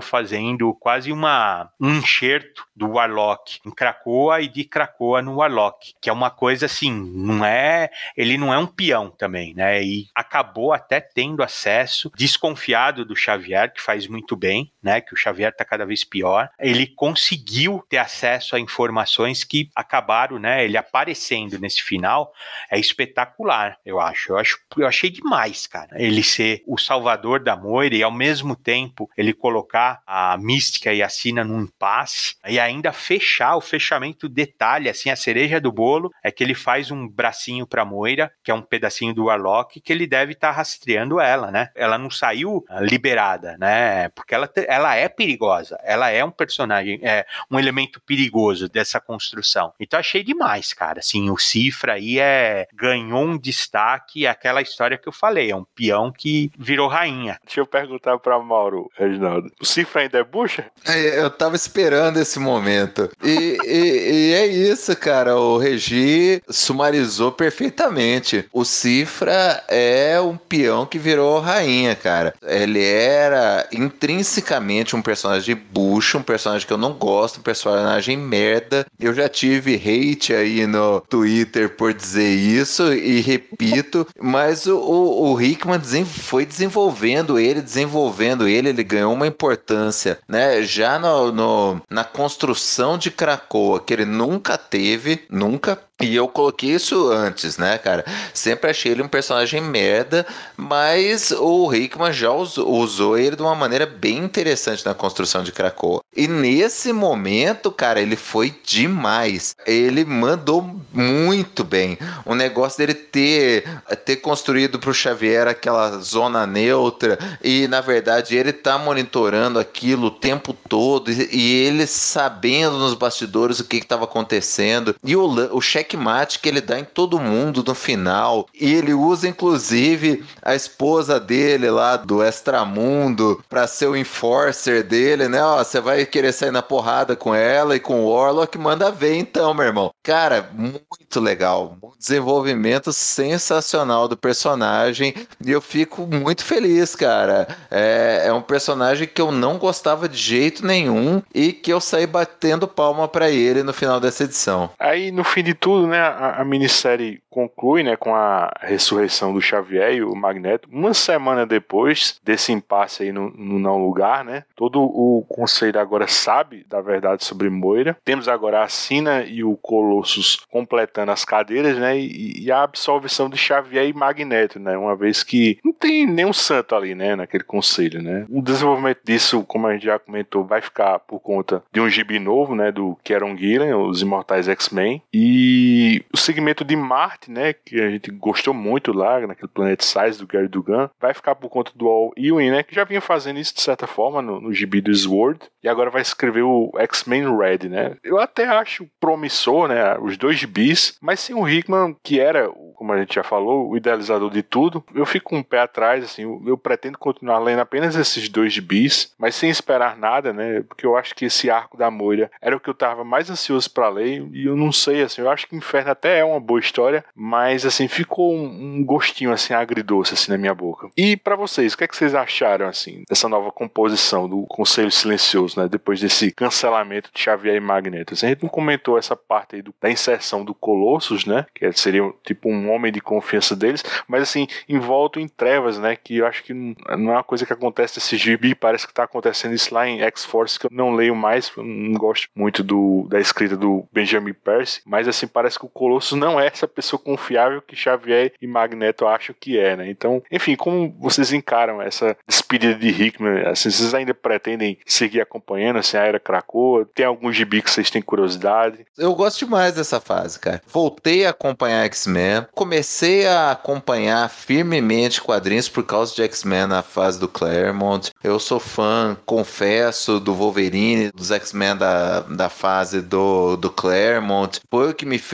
fazendo quase uma, um enxerto do Warlock em Krakoa e de Krakoa no Warlock, que é uma coisa assim, não é, ele não é um peão também, né? E acabou até tendo acesso, desconfiado do Xavier, que faz muito bem, né? Que o Xavier tá cada vez pior. Ele conseguiu ter acesso a informações que acabaram, né? Ele aparecendo nesse final é espetacular, eu acho. Eu acho, eu achei demais, cara. Ele ser o salvador da Moira e ao mesmo tempo ele colocar a Mística e a Sina num impasse e ainda fechar o fechamento detalhe, assim, a cereja do bolo é que ele faz um bracinho para Moira, que é um pedacinho do Warlock, que ele deve estar tá rastreando ela, né? Ela não saiu ah, liberada, né? Porque ela, ela é perigosa, ela é um personagem, é um elemento perigoso dessa construção construção. Então achei demais, cara. Assim, o Cifra aí é ganhou um destaque, aquela história que eu falei, é um peão que virou rainha. Deixa eu perguntar para Mauro, Reginaldo. O Cifra ainda é bucha? É, eu tava esperando esse momento. E, e, e, é isso, cara. O Regi sumarizou perfeitamente. O Cifra é um peão que virou rainha, cara. Ele era intrinsecamente um personagem bucha, um personagem que eu não gosto, um personagem merda. Eu já tive hate aí no Twitter por dizer isso e repito, mas o, o, o Hickman foi desenvolvendo ele, desenvolvendo ele, ele ganhou uma importância, né? Já no, no na construção de Krakoa, que ele nunca teve, nunca e eu coloquei isso antes, né, cara? Sempre achei ele um personagem merda, mas o Hickman já usou, usou, ele de uma maneira bem interessante na construção de Krakoa. E nesse momento, cara, ele foi demais. Ele mandou muito bem. O negócio dele ter, ter construído pro Xavier aquela zona neutra e, na verdade, ele tá monitorando aquilo o tempo todo e, e ele sabendo nos bastidores o que estava acontecendo. E o, o checkmate que ele dá em todo mundo no final. E ele usa, inclusive, a esposa dele lá do Extramundo para ser o enforcer dele, né? Ó, você vai querer sair na porrada com ela e com o Warlock, manda ver então, meu irmão. Cara, muito legal. Um desenvolvimento sensacional do personagem. E eu fico muito feliz, cara. É, é um personagem que eu não gostava de jeito nenhum e que eu saí batendo palma para ele no final dessa edição. Aí, no fim de tudo, tudo, né, a, a, minissérie conclui, né, com a ressurreição do Xavier e o Magneto. Uma semana depois desse impasse aí no, no não lugar, né, todo o conselho agora sabe da verdade sobre Moira. Temos agora a Sina e o Colossus completando as cadeiras, né? E, e, a absolvição de Xavier e Magneto, né? Uma vez que não tem nenhum santo ali, né? Naquele conselho, né? O desenvolvimento disso, como a gente já comentou, vai ficar por conta de um gibi novo, né? Do Kieron Gillen, os Imortais X-Men. E o segmento de Marte, né? Que a gente gostou muito lá, naquele Planet Size do Gary Dugan, vai ficar por conta do All Ewing, né? Que já vinha fazendo isso de certa forma no, no gibi do Sword. E agora vai escrever o X-Men Red, né? Eu até acho promissor, né? Os dois gibis, mas sem o Hickman, que era, como a gente já falou, o idealizador de tudo, eu fico com um pé atrás, assim. Eu pretendo continuar lendo apenas esses dois gibis, mas sem esperar nada, né? Porque eu acho que esse arco da Moira era o que eu tava mais ansioso para ler e eu não sei, assim. Eu acho que Inferno até é uma boa história, mas, assim, ficou um, gostinho, assim, agridoce, assim, na minha boca. E para vocês, o que, é que vocês acharam, assim, dessa nova composição do Conselho Silencioso, né? Depois desse cancelamento de Xavier e Magneto. Assim, a gente não comentou essa parte aí do, da inserção do Colossus, né? Que seria tipo um homem de confiança deles, mas assim, envolto em trevas, né? Que eu acho que não, não é uma coisa que acontece nesse gibi, parece que tá acontecendo isso lá em X-Force, que eu não leio mais, não gosto muito do, da escrita do Benjamin Percy, mas assim, parece que o Colossus não é essa pessoa confiável que Xavier e Magneto acham que é, né? Então, enfim, como vocês encaram essa despedida de Hickman? Assim, vocês ainda pretendem seguir acompanhando assim, a Era Krakoa? Tem algum gibi que vocês têm curiosidade? Eu gosto demais dessa fase, cara. Voltei a acompanhar X-Men, comecei a acompanhar firmemente quadrinhos por causa de X-Men na fase do Claremont. Eu sou fã, confesso, do Wolverine, dos X-Men da, da fase do, do Claremont. Foi o que me fez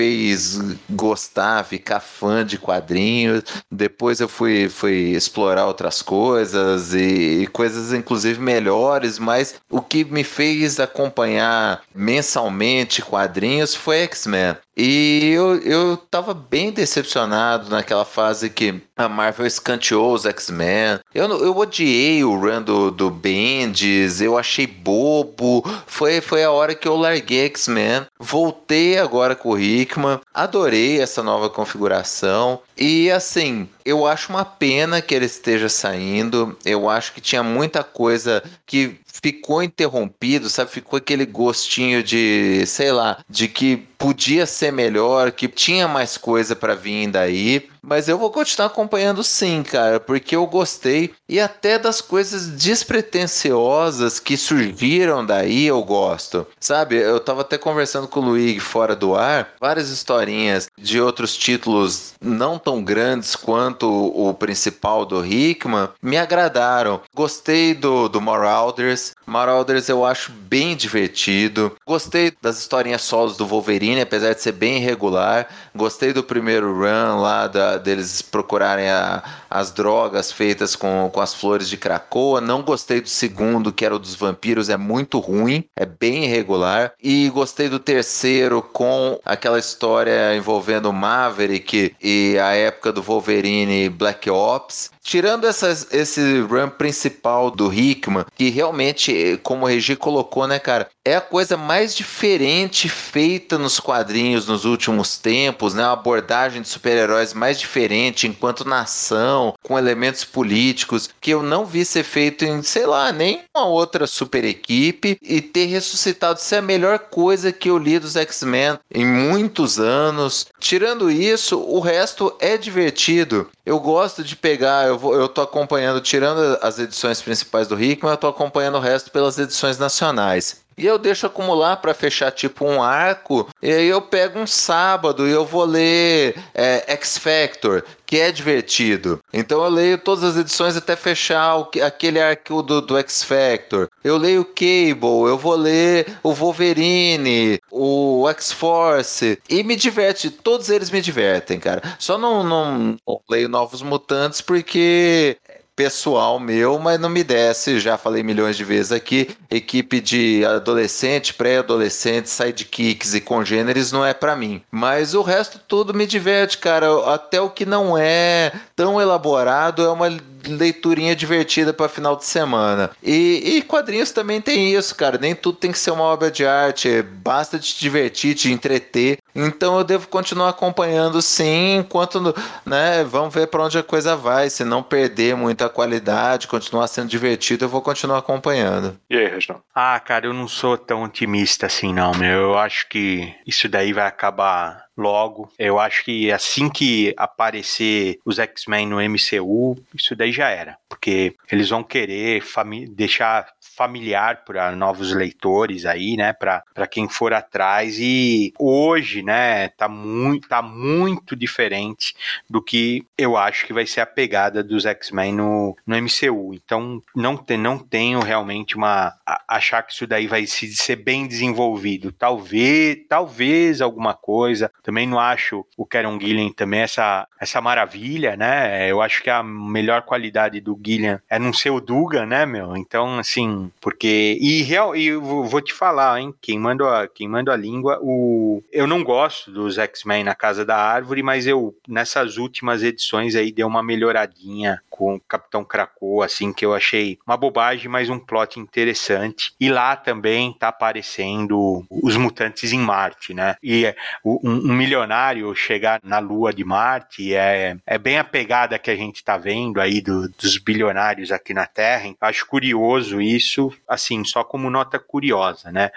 gostar, ficar fã de quadrinhos. Depois eu fui, fui explorar outras coisas e, e coisas inclusive melhores, mas o que me fez acompanhar mensalmente quadrinhos foi X-Men. E eu, eu tava bem decepcionado naquela fase que a Marvel escanteou os X-Men. Eu, eu odiei o run do, do Bendis, eu achei bobo. Foi, foi a hora que eu larguei X-Men. Voltei agora com o Hickman. Adorei essa nova configuração. E assim, eu acho uma pena que ele esteja saindo. Eu acho que tinha muita coisa que ficou interrompido, sabe? Ficou aquele gostinho de, sei lá, de que podia ser melhor, que tinha mais coisa para vir daí. Mas eu vou continuar acompanhando sim, cara, porque eu gostei e até das coisas despretensiosas que surgiram daí eu gosto. Sabe, eu tava até conversando com o Luigi fora do ar, várias historinhas de outros títulos não tão grandes quanto o principal do Hickman me agradaram. Gostei do, do Marauders. Marauders eu acho bem divertido. Gostei das historinhas solos do Wolverine, apesar de ser bem irregular. Gostei do primeiro run lá da, deles procurarem a, as drogas feitas com, com as flores de Cracoa. Não gostei do segundo, que era o dos vampiros, é muito ruim, é bem irregular. E gostei do terceiro com aquela história envolvendo Maverick e a época do Wolverine Black Ops. Tirando essas, esse run principal do Hickman, que realmente, como o Regi colocou, né, cara, é a coisa mais diferente feita nos quadrinhos nos últimos tempos, né? Uma abordagem de super-heróis mais diferente enquanto nação, com elementos políticos, que eu não vi ser feito em, sei lá, nem uma outra super equipe e ter ressuscitado ser a melhor coisa que eu li dos X-Men em muitos anos. Tirando isso, o resto é divertido. Eu gosto de pegar, eu, vou, eu tô acompanhando, tirando as edições principais do Hickman, eu tô acompanhando o resto pelas edições nacionais. E eu deixo acumular para fechar tipo um arco. E aí eu pego um sábado e eu vou ler é, X Factor, que é divertido. Então eu leio todas as edições até fechar o, aquele arco do, do X Factor. Eu leio Cable, eu vou ler o Wolverine, o X Force e me diverte. Todos eles me divertem, cara. Só não, não, não leio Novos Mutantes porque pessoal meu, mas não me desce, já falei milhões de vezes aqui, equipe de adolescente, pré-adolescente, sidekicks e congêneres não é para mim. Mas o resto tudo me diverte, cara. Até o que não é tão elaborado é uma leiturinha divertida para final de semana. E, e, quadrinhos também tem isso, cara. Nem tudo tem que ser uma obra de arte. Basta te divertir, te entreter. Então eu devo continuar acompanhando sim, enquanto, né, vamos ver para onde a coisa vai. Se não perder muita qualidade, continuar sendo divertido, eu vou continuar acompanhando. E aí, Reginaldo? Ah, cara, eu não sou tão otimista assim, não, meu. Eu acho que isso daí vai acabar logo. Eu acho que assim que aparecer os X-Men no MCU, isso daí já era. Porque eles vão querer deixar familiar para novos leitores aí, né? Para quem for atrás. E hoje, né, tá muito, tá muito diferente do que eu acho que vai ser a pegada dos X-Men no, no MCU. Então, não, te, não tenho realmente uma. A, achar que isso daí vai se, ser bem desenvolvido. Talvez, talvez alguma coisa. Também não acho o Karen Gillian também essa, essa maravilha, né? Eu acho que a melhor qualidade do Gillian é não ser o Dugan, né, meu? Então, assim, porque. E, real, e vou te falar, hein? Queimando a, queimando a língua, o, eu não gosto dos X-Men na Casa da Árvore, mas eu, nessas últimas edições aí, deu uma melhoradinha com o Capitão Krakoa, assim, que eu achei uma bobagem, mas um plot interessante. E lá também tá aparecendo os mutantes em Marte, né? E um, um milionário chegar na Lua de Marte é, é bem a pegada que a gente tá vendo aí do, dos bilionários aqui na Terra. Acho curioso isso, assim, só como nota curiosa, né?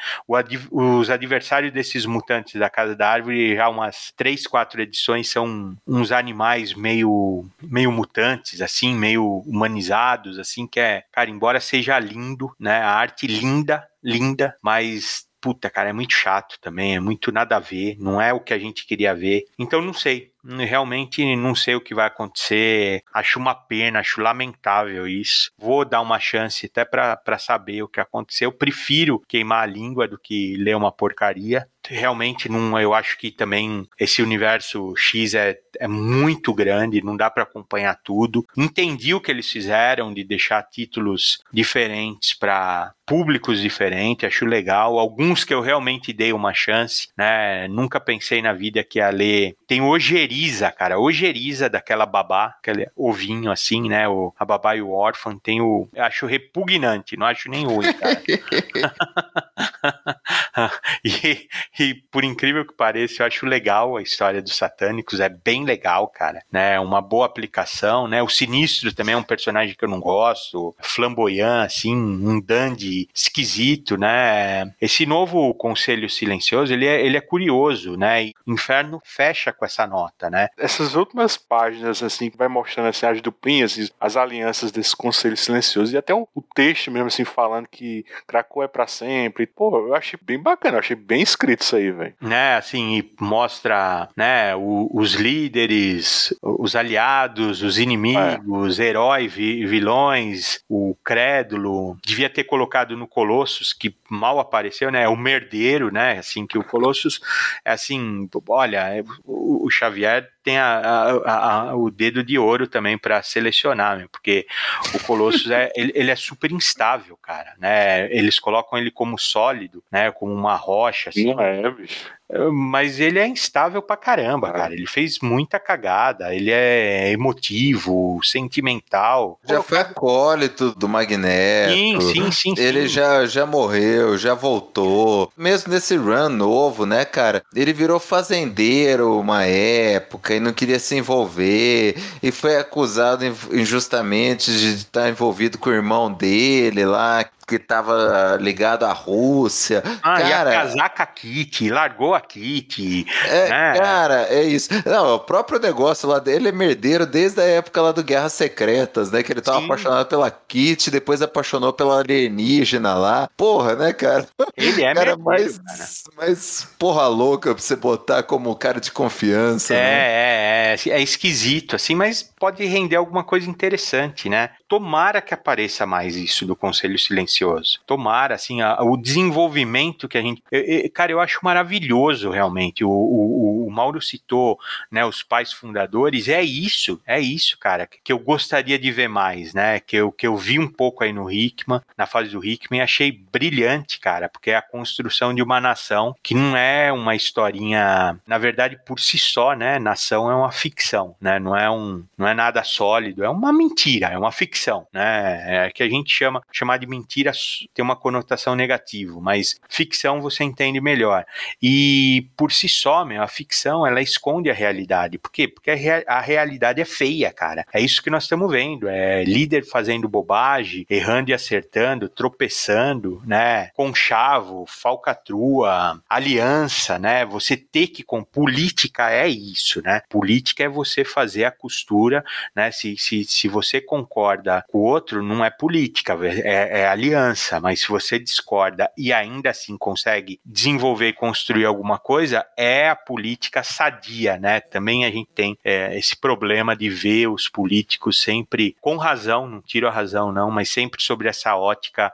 os adversários desses mutantes da Casa da Árvore, já umas três, quatro edições, são uns animais meio, meio mutantes, assim, meio humanizados, assim, que é, cara, embora seja lindo, né? A arte linda, linda, mas puta, cara, é muito chato também, é muito nada a ver, não é o que a gente queria ver. Então não sei, realmente não sei o que vai acontecer. Acho uma pena, acho lamentável isso. Vou dar uma chance até para saber o que aconteceu. Eu prefiro queimar a língua do que ler uma porcaria realmente não, eu acho que também esse universo X é, é muito grande, não dá para acompanhar tudo. Entendi o que eles fizeram de deixar títulos diferentes para públicos diferentes, acho legal. Alguns que eu realmente dei uma chance, né? Nunca pensei na vida que ia ler. Tem Ojeriza, cara, Ojeriza daquela babá, aquele ovinho assim, né? O, a babá e o órfão. Tem o. Acho repugnante, não acho nem ruim, cara. [laughs] e, e por incrível que pareça, eu acho legal a história dos satânicos, é bem legal, cara, né? Uma boa aplicação, né? O Sinistro também é um personagem que eu não gosto, flamboyant, assim, um dandy esquisito, né? Esse novo Conselho Silencioso, ele é, ele é curioso, né? E Inferno fecha com essa nota, né? Essas últimas páginas, assim, que vai mostrando assim, as duplinhas, as alianças desse Conselho Silencioso, e até o, o texto mesmo, assim, falando que Krakow é para sempre. Pô, eu achei bem bacana, achei bem escrito isso aí, velho. Né, assim, e mostra, né, o, os líderes, os aliados, os inimigos, é. heróis, vi, vilões, o crédulo. Devia ter colocado no Colossus, que mal apareceu, né, o merdeiro, né, assim, que o Colossus é assim, olha, é, o, o Xavier tem a, a, a, o dedo de ouro também para selecionar, meu, porque o Colossus é, ele, ele, é super instável, cara, né? Eles colocam ele como sólido, né? Como uma rocha, assim. Não é, bicho. Mas ele é instável pra caramba, é. cara. Ele fez muita cagada. Ele é emotivo, sentimental. Já foi acólito do Magneto. Sim, sim, sim. Ele sim. Já, já morreu, já voltou. Mesmo nesse run novo, né, cara? Ele virou fazendeiro uma época e não queria se envolver. E foi acusado injustamente de estar envolvido com o irmão dele lá, que estava ligado à Rússia. Ah, cara, com a Kitty, largou a Kitty. É, né? Cara, é isso. Não, o próprio negócio lá dele é merdeiro desde a época lá do Guerras Secretas, né? Que ele tava Sim. apaixonado pela Kitty, depois apaixonou pela alienígena lá. Porra, né, cara? Ele é cara, mais, cara. mais porra louca pra você botar como cara de confiança. É, né? é, é, é esquisito, assim, mas pode render alguma coisa interessante, né? Tomara que apareça mais isso do Conselho Silencioso. Tomara, assim, a, o desenvolvimento que a gente. Eu, eu, cara, eu acho maravilhoso realmente. O, o, o, Mauro citou né, os pais fundadores. É isso, é isso, cara, que eu gostaria de ver mais, né? Que eu, que eu vi um pouco aí no Hickman, na fase do Hickman, e achei brilhante, cara, porque é a construção de uma nação que não é uma historinha, na verdade, por si só, né? Nação é uma ficção, né? Não é um, não é nada sólido, é uma mentira, é uma ficção, né? É que a gente chama chamar de mentira tem uma conotação negativa, mas ficção você entende melhor. E por si só, meu, a ficção ela esconde a realidade. Por quê? Porque a, rea a realidade é feia, cara. É isso que nós estamos vendo. É líder fazendo bobagem, errando e acertando, tropeçando, né? Conchavo, falcatrua, aliança, né? Você ter que com política é isso, né? Política é você fazer a costura, né? Se, se, se você concorda com o outro, não é política, é, é aliança. Mas se você discorda e ainda assim consegue desenvolver e construir alguma coisa, é a política sadia, né? Também a gente tem é, esse problema de ver os políticos sempre com razão, não tiro a razão não, mas sempre sobre essa ótica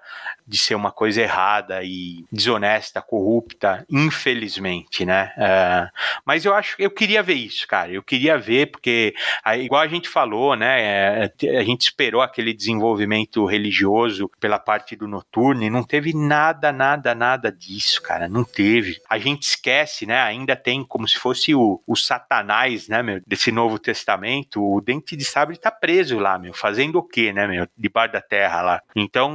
de ser uma coisa errada e desonesta, corrupta, infelizmente, né? É, mas eu acho, eu queria ver isso, cara. Eu queria ver porque, igual a gente falou, né? É, a gente esperou aquele desenvolvimento religioso pela parte do noturno e não teve nada, nada, nada disso, cara. Não teve. A gente esquece, né? Ainda tem como se fosse o, o Satanás, né, meu, desse Novo Testamento. O dente de sabre tá preso lá, meu, fazendo o quê, né, meu, debaixo da terra lá. Então,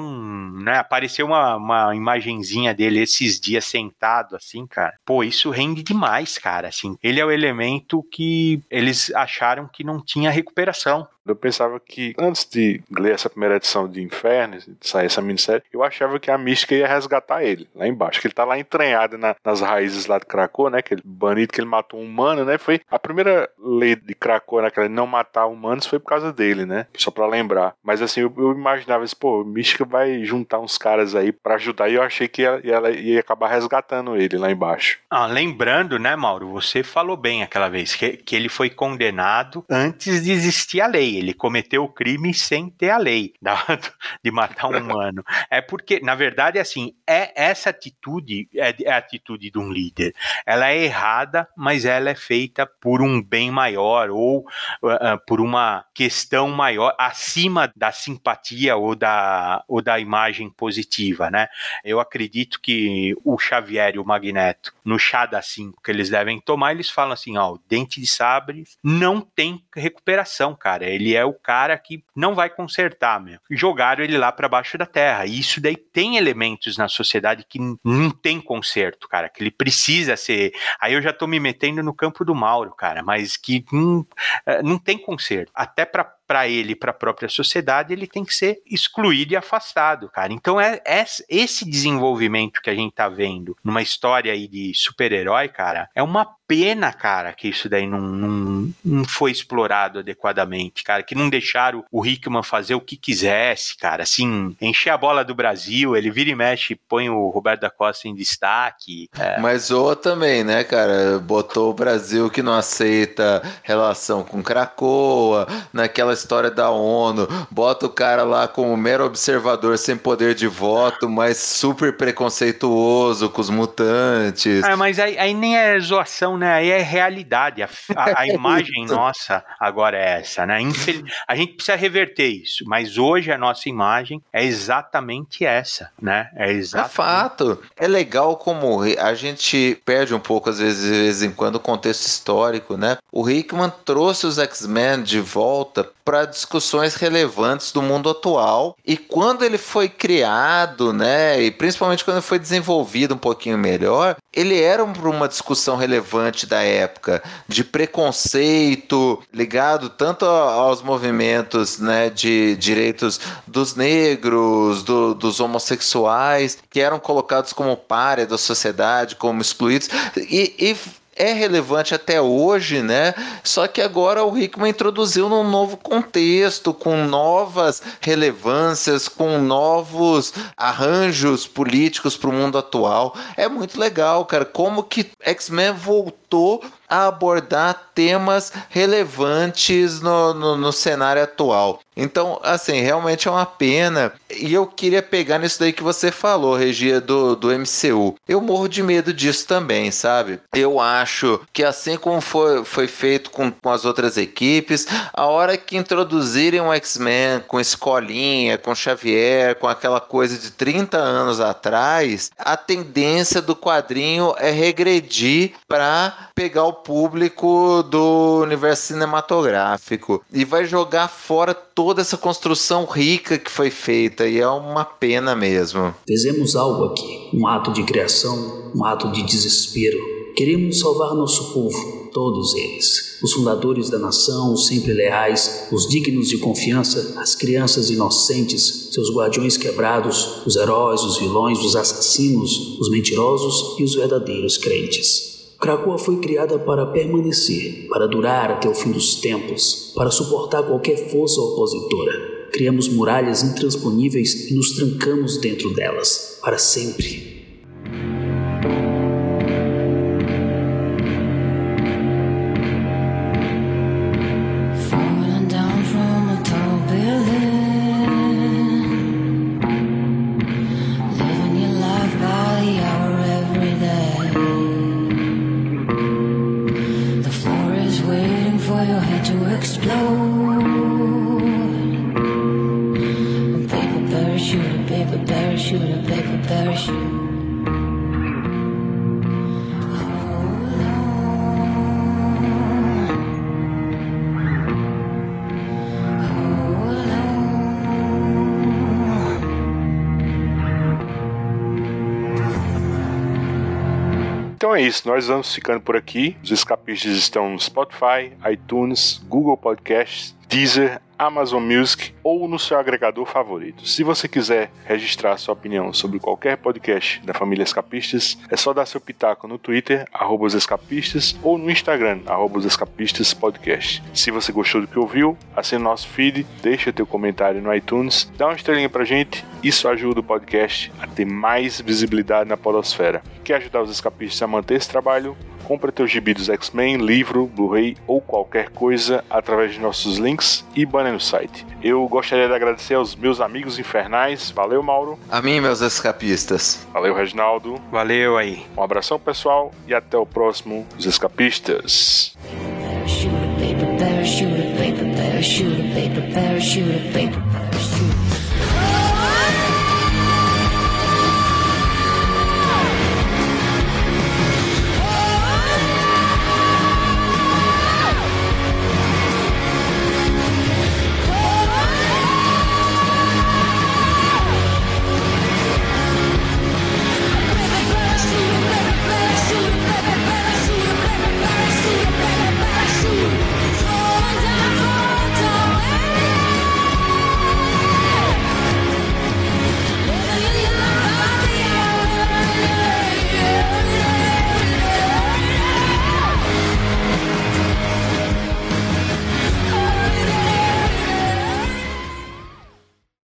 né? Uma, uma imagenzinha dele esses dias sentado, assim, cara. Pô, isso rende demais, cara. Assim, ele é o elemento que eles acharam que não tinha recuperação. Eu pensava que, antes de ler essa primeira edição de Inferno, de sair essa minissérie, eu achava que a mística ia resgatar ele, lá embaixo. Que ele tá lá entranhado na, nas raízes lá de Krakow, né? Que ele, banido que ele matou um humano, né? Foi a primeira lei de Krakow, né? Que ele não matar humanos foi por causa dele, né? Só pra lembrar. Mas assim, eu, eu imaginava assim, pô, mística vai juntar uns caras aí para ajudar e eu achei que ela, ela ia acabar resgatando ele lá embaixo. Ah, lembrando, né, Mauro? Você falou bem aquela vez que, que ele foi condenado antes de existir a lei. Ele cometeu o crime sem ter a lei [laughs] de matar um humano. É porque, na verdade, assim, é essa atitude é, é a atitude de um líder. Ela é errada, mas ela é feita por um bem maior ou uh, por uma questão maior acima da simpatia ou da, ou da imagem positiva, né? Eu acredito que o Xavier e o Magneto, no chá da 5 que eles devem tomar, eles falam assim, ó, dente de sabre não tem recuperação, cara. Ele é o cara que não vai consertar, meu. Jogaram ele lá para baixo da terra. E isso daí tem elementos na sociedade que não tem conserto, cara, que ele precisa ser. Aí eu já tô me metendo no campo do Mauro, cara, mas que não, eh, não tem conserto. Até para para ele, para a própria sociedade, ele tem que ser excluído e afastado, cara. Então é, é esse desenvolvimento que a gente tá vendo numa história aí de super-herói, cara, é uma pena, cara, que isso daí não, não, não foi explorado adequadamente, cara, que não deixaram o Hickman fazer o que quisesse, cara, assim, encher a bola do Brasil, ele vira e mexe, põe o Roberto da Costa em destaque. É. Mas ou também, né, cara, botou o Brasil que não aceita relação com Cracoa, naquela história da ONU, bota o cara lá como mero observador sem poder de voto, mas super preconceituoso com os mutantes. É, mas aí, aí nem é zoação, né? Aí é realidade. A, a, a [laughs] imagem nossa agora é essa, né? Infel... A gente precisa reverter isso, mas hoje a nossa imagem é exatamente essa, né? É exatamente... É fato. É legal como a gente perde um pouco, às vezes, de vez em quando, o contexto histórico, né? O Hickman trouxe os X-Men de volta para discussões relevantes do mundo atual. E quando ele foi criado, né, e principalmente quando foi desenvolvido um pouquinho melhor, ele era para uma discussão relevante da época, de preconceito ligado tanto aos movimentos né, de direitos dos negros, do, dos homossexuais, que eram colocados como párea da sociedade, como excluídos, e, e é relevante até hoje, né? Só que agora o Hickman introduziu num novo contexto, com novas relevâncias, com novos arranjos políticos para o mundo atual. É muito legal, cara. Como que X-Men voltou a abordar temas relevantes no, no, no cenário atual. Então, assim, realmente é uma pena. E eu queria pegar nisso daí que você falou, Regia, do, do MCU. Eu morro de medo disso também, sabe? Eu acho que assim como foi, foi feito com, com as outras equipes, a hora que introduzirem um X-Men com escolinha, com Xavier, com aquela coisa de 30 anos atrás, a tendência do quadrinho é regredir para pegar o público do universo cinematográfico e vai jogar fora todo toda essa construção rica que foi feita e é uma pena mesmo. Fizemos algo aqui, um ato de criação, um ato de desespero. Queremos salvar nosso povo, todos eles. Os fundadores da nação, os sempre leais, os dignos de confiança, as crianças inocentes, seus guardiões quebrados, os heróis, os vilões, os assassinos, os mentirosos e os verdadeiros crentes. Krakoa foi criada para permanecer, para durar até o fim dos tempos, para suportar qualquer força opositora. Criamos muralhas intransponíveis e nos trancamos dentro delas, para sempre. Isso, nós vamos ficando por aqui. Os escapistas estão no Spotify, iTunes, Google Podcasts, Deezer, Amazon Music ou no seu agregador favorito. Se você quiser registrar sua opinião sobre qualquer podcast da família Escapistas, é só dar seu pitaco no Twitter, arroba escapistas, ou no Instagram, arroba escapistas podcast. Se você gostou do que ouviu, assine nosso feed, deixa teu comentário no iTunes, dá uma estrelinha pra gente, isso ajuda o podcast a ter mais visibilidade na podosfera. Quer ajudar os escapistas a manter esse trabalho? Compre teu gibi dos X-Men, livro, Blu-ray ou qualquer coisa através de nossos links e banner no site. Eu gostaria de agradecer aos meus amigos infernais. Valeu, Mauro. A mim, meus escapistas. Valeu, Reginaldo. Valeu aí. Um abração, pessoal, e até o próximo Os Escapistas. Parachute, paper, parachute, paper, parachute, paper, parachute, paper, parachute.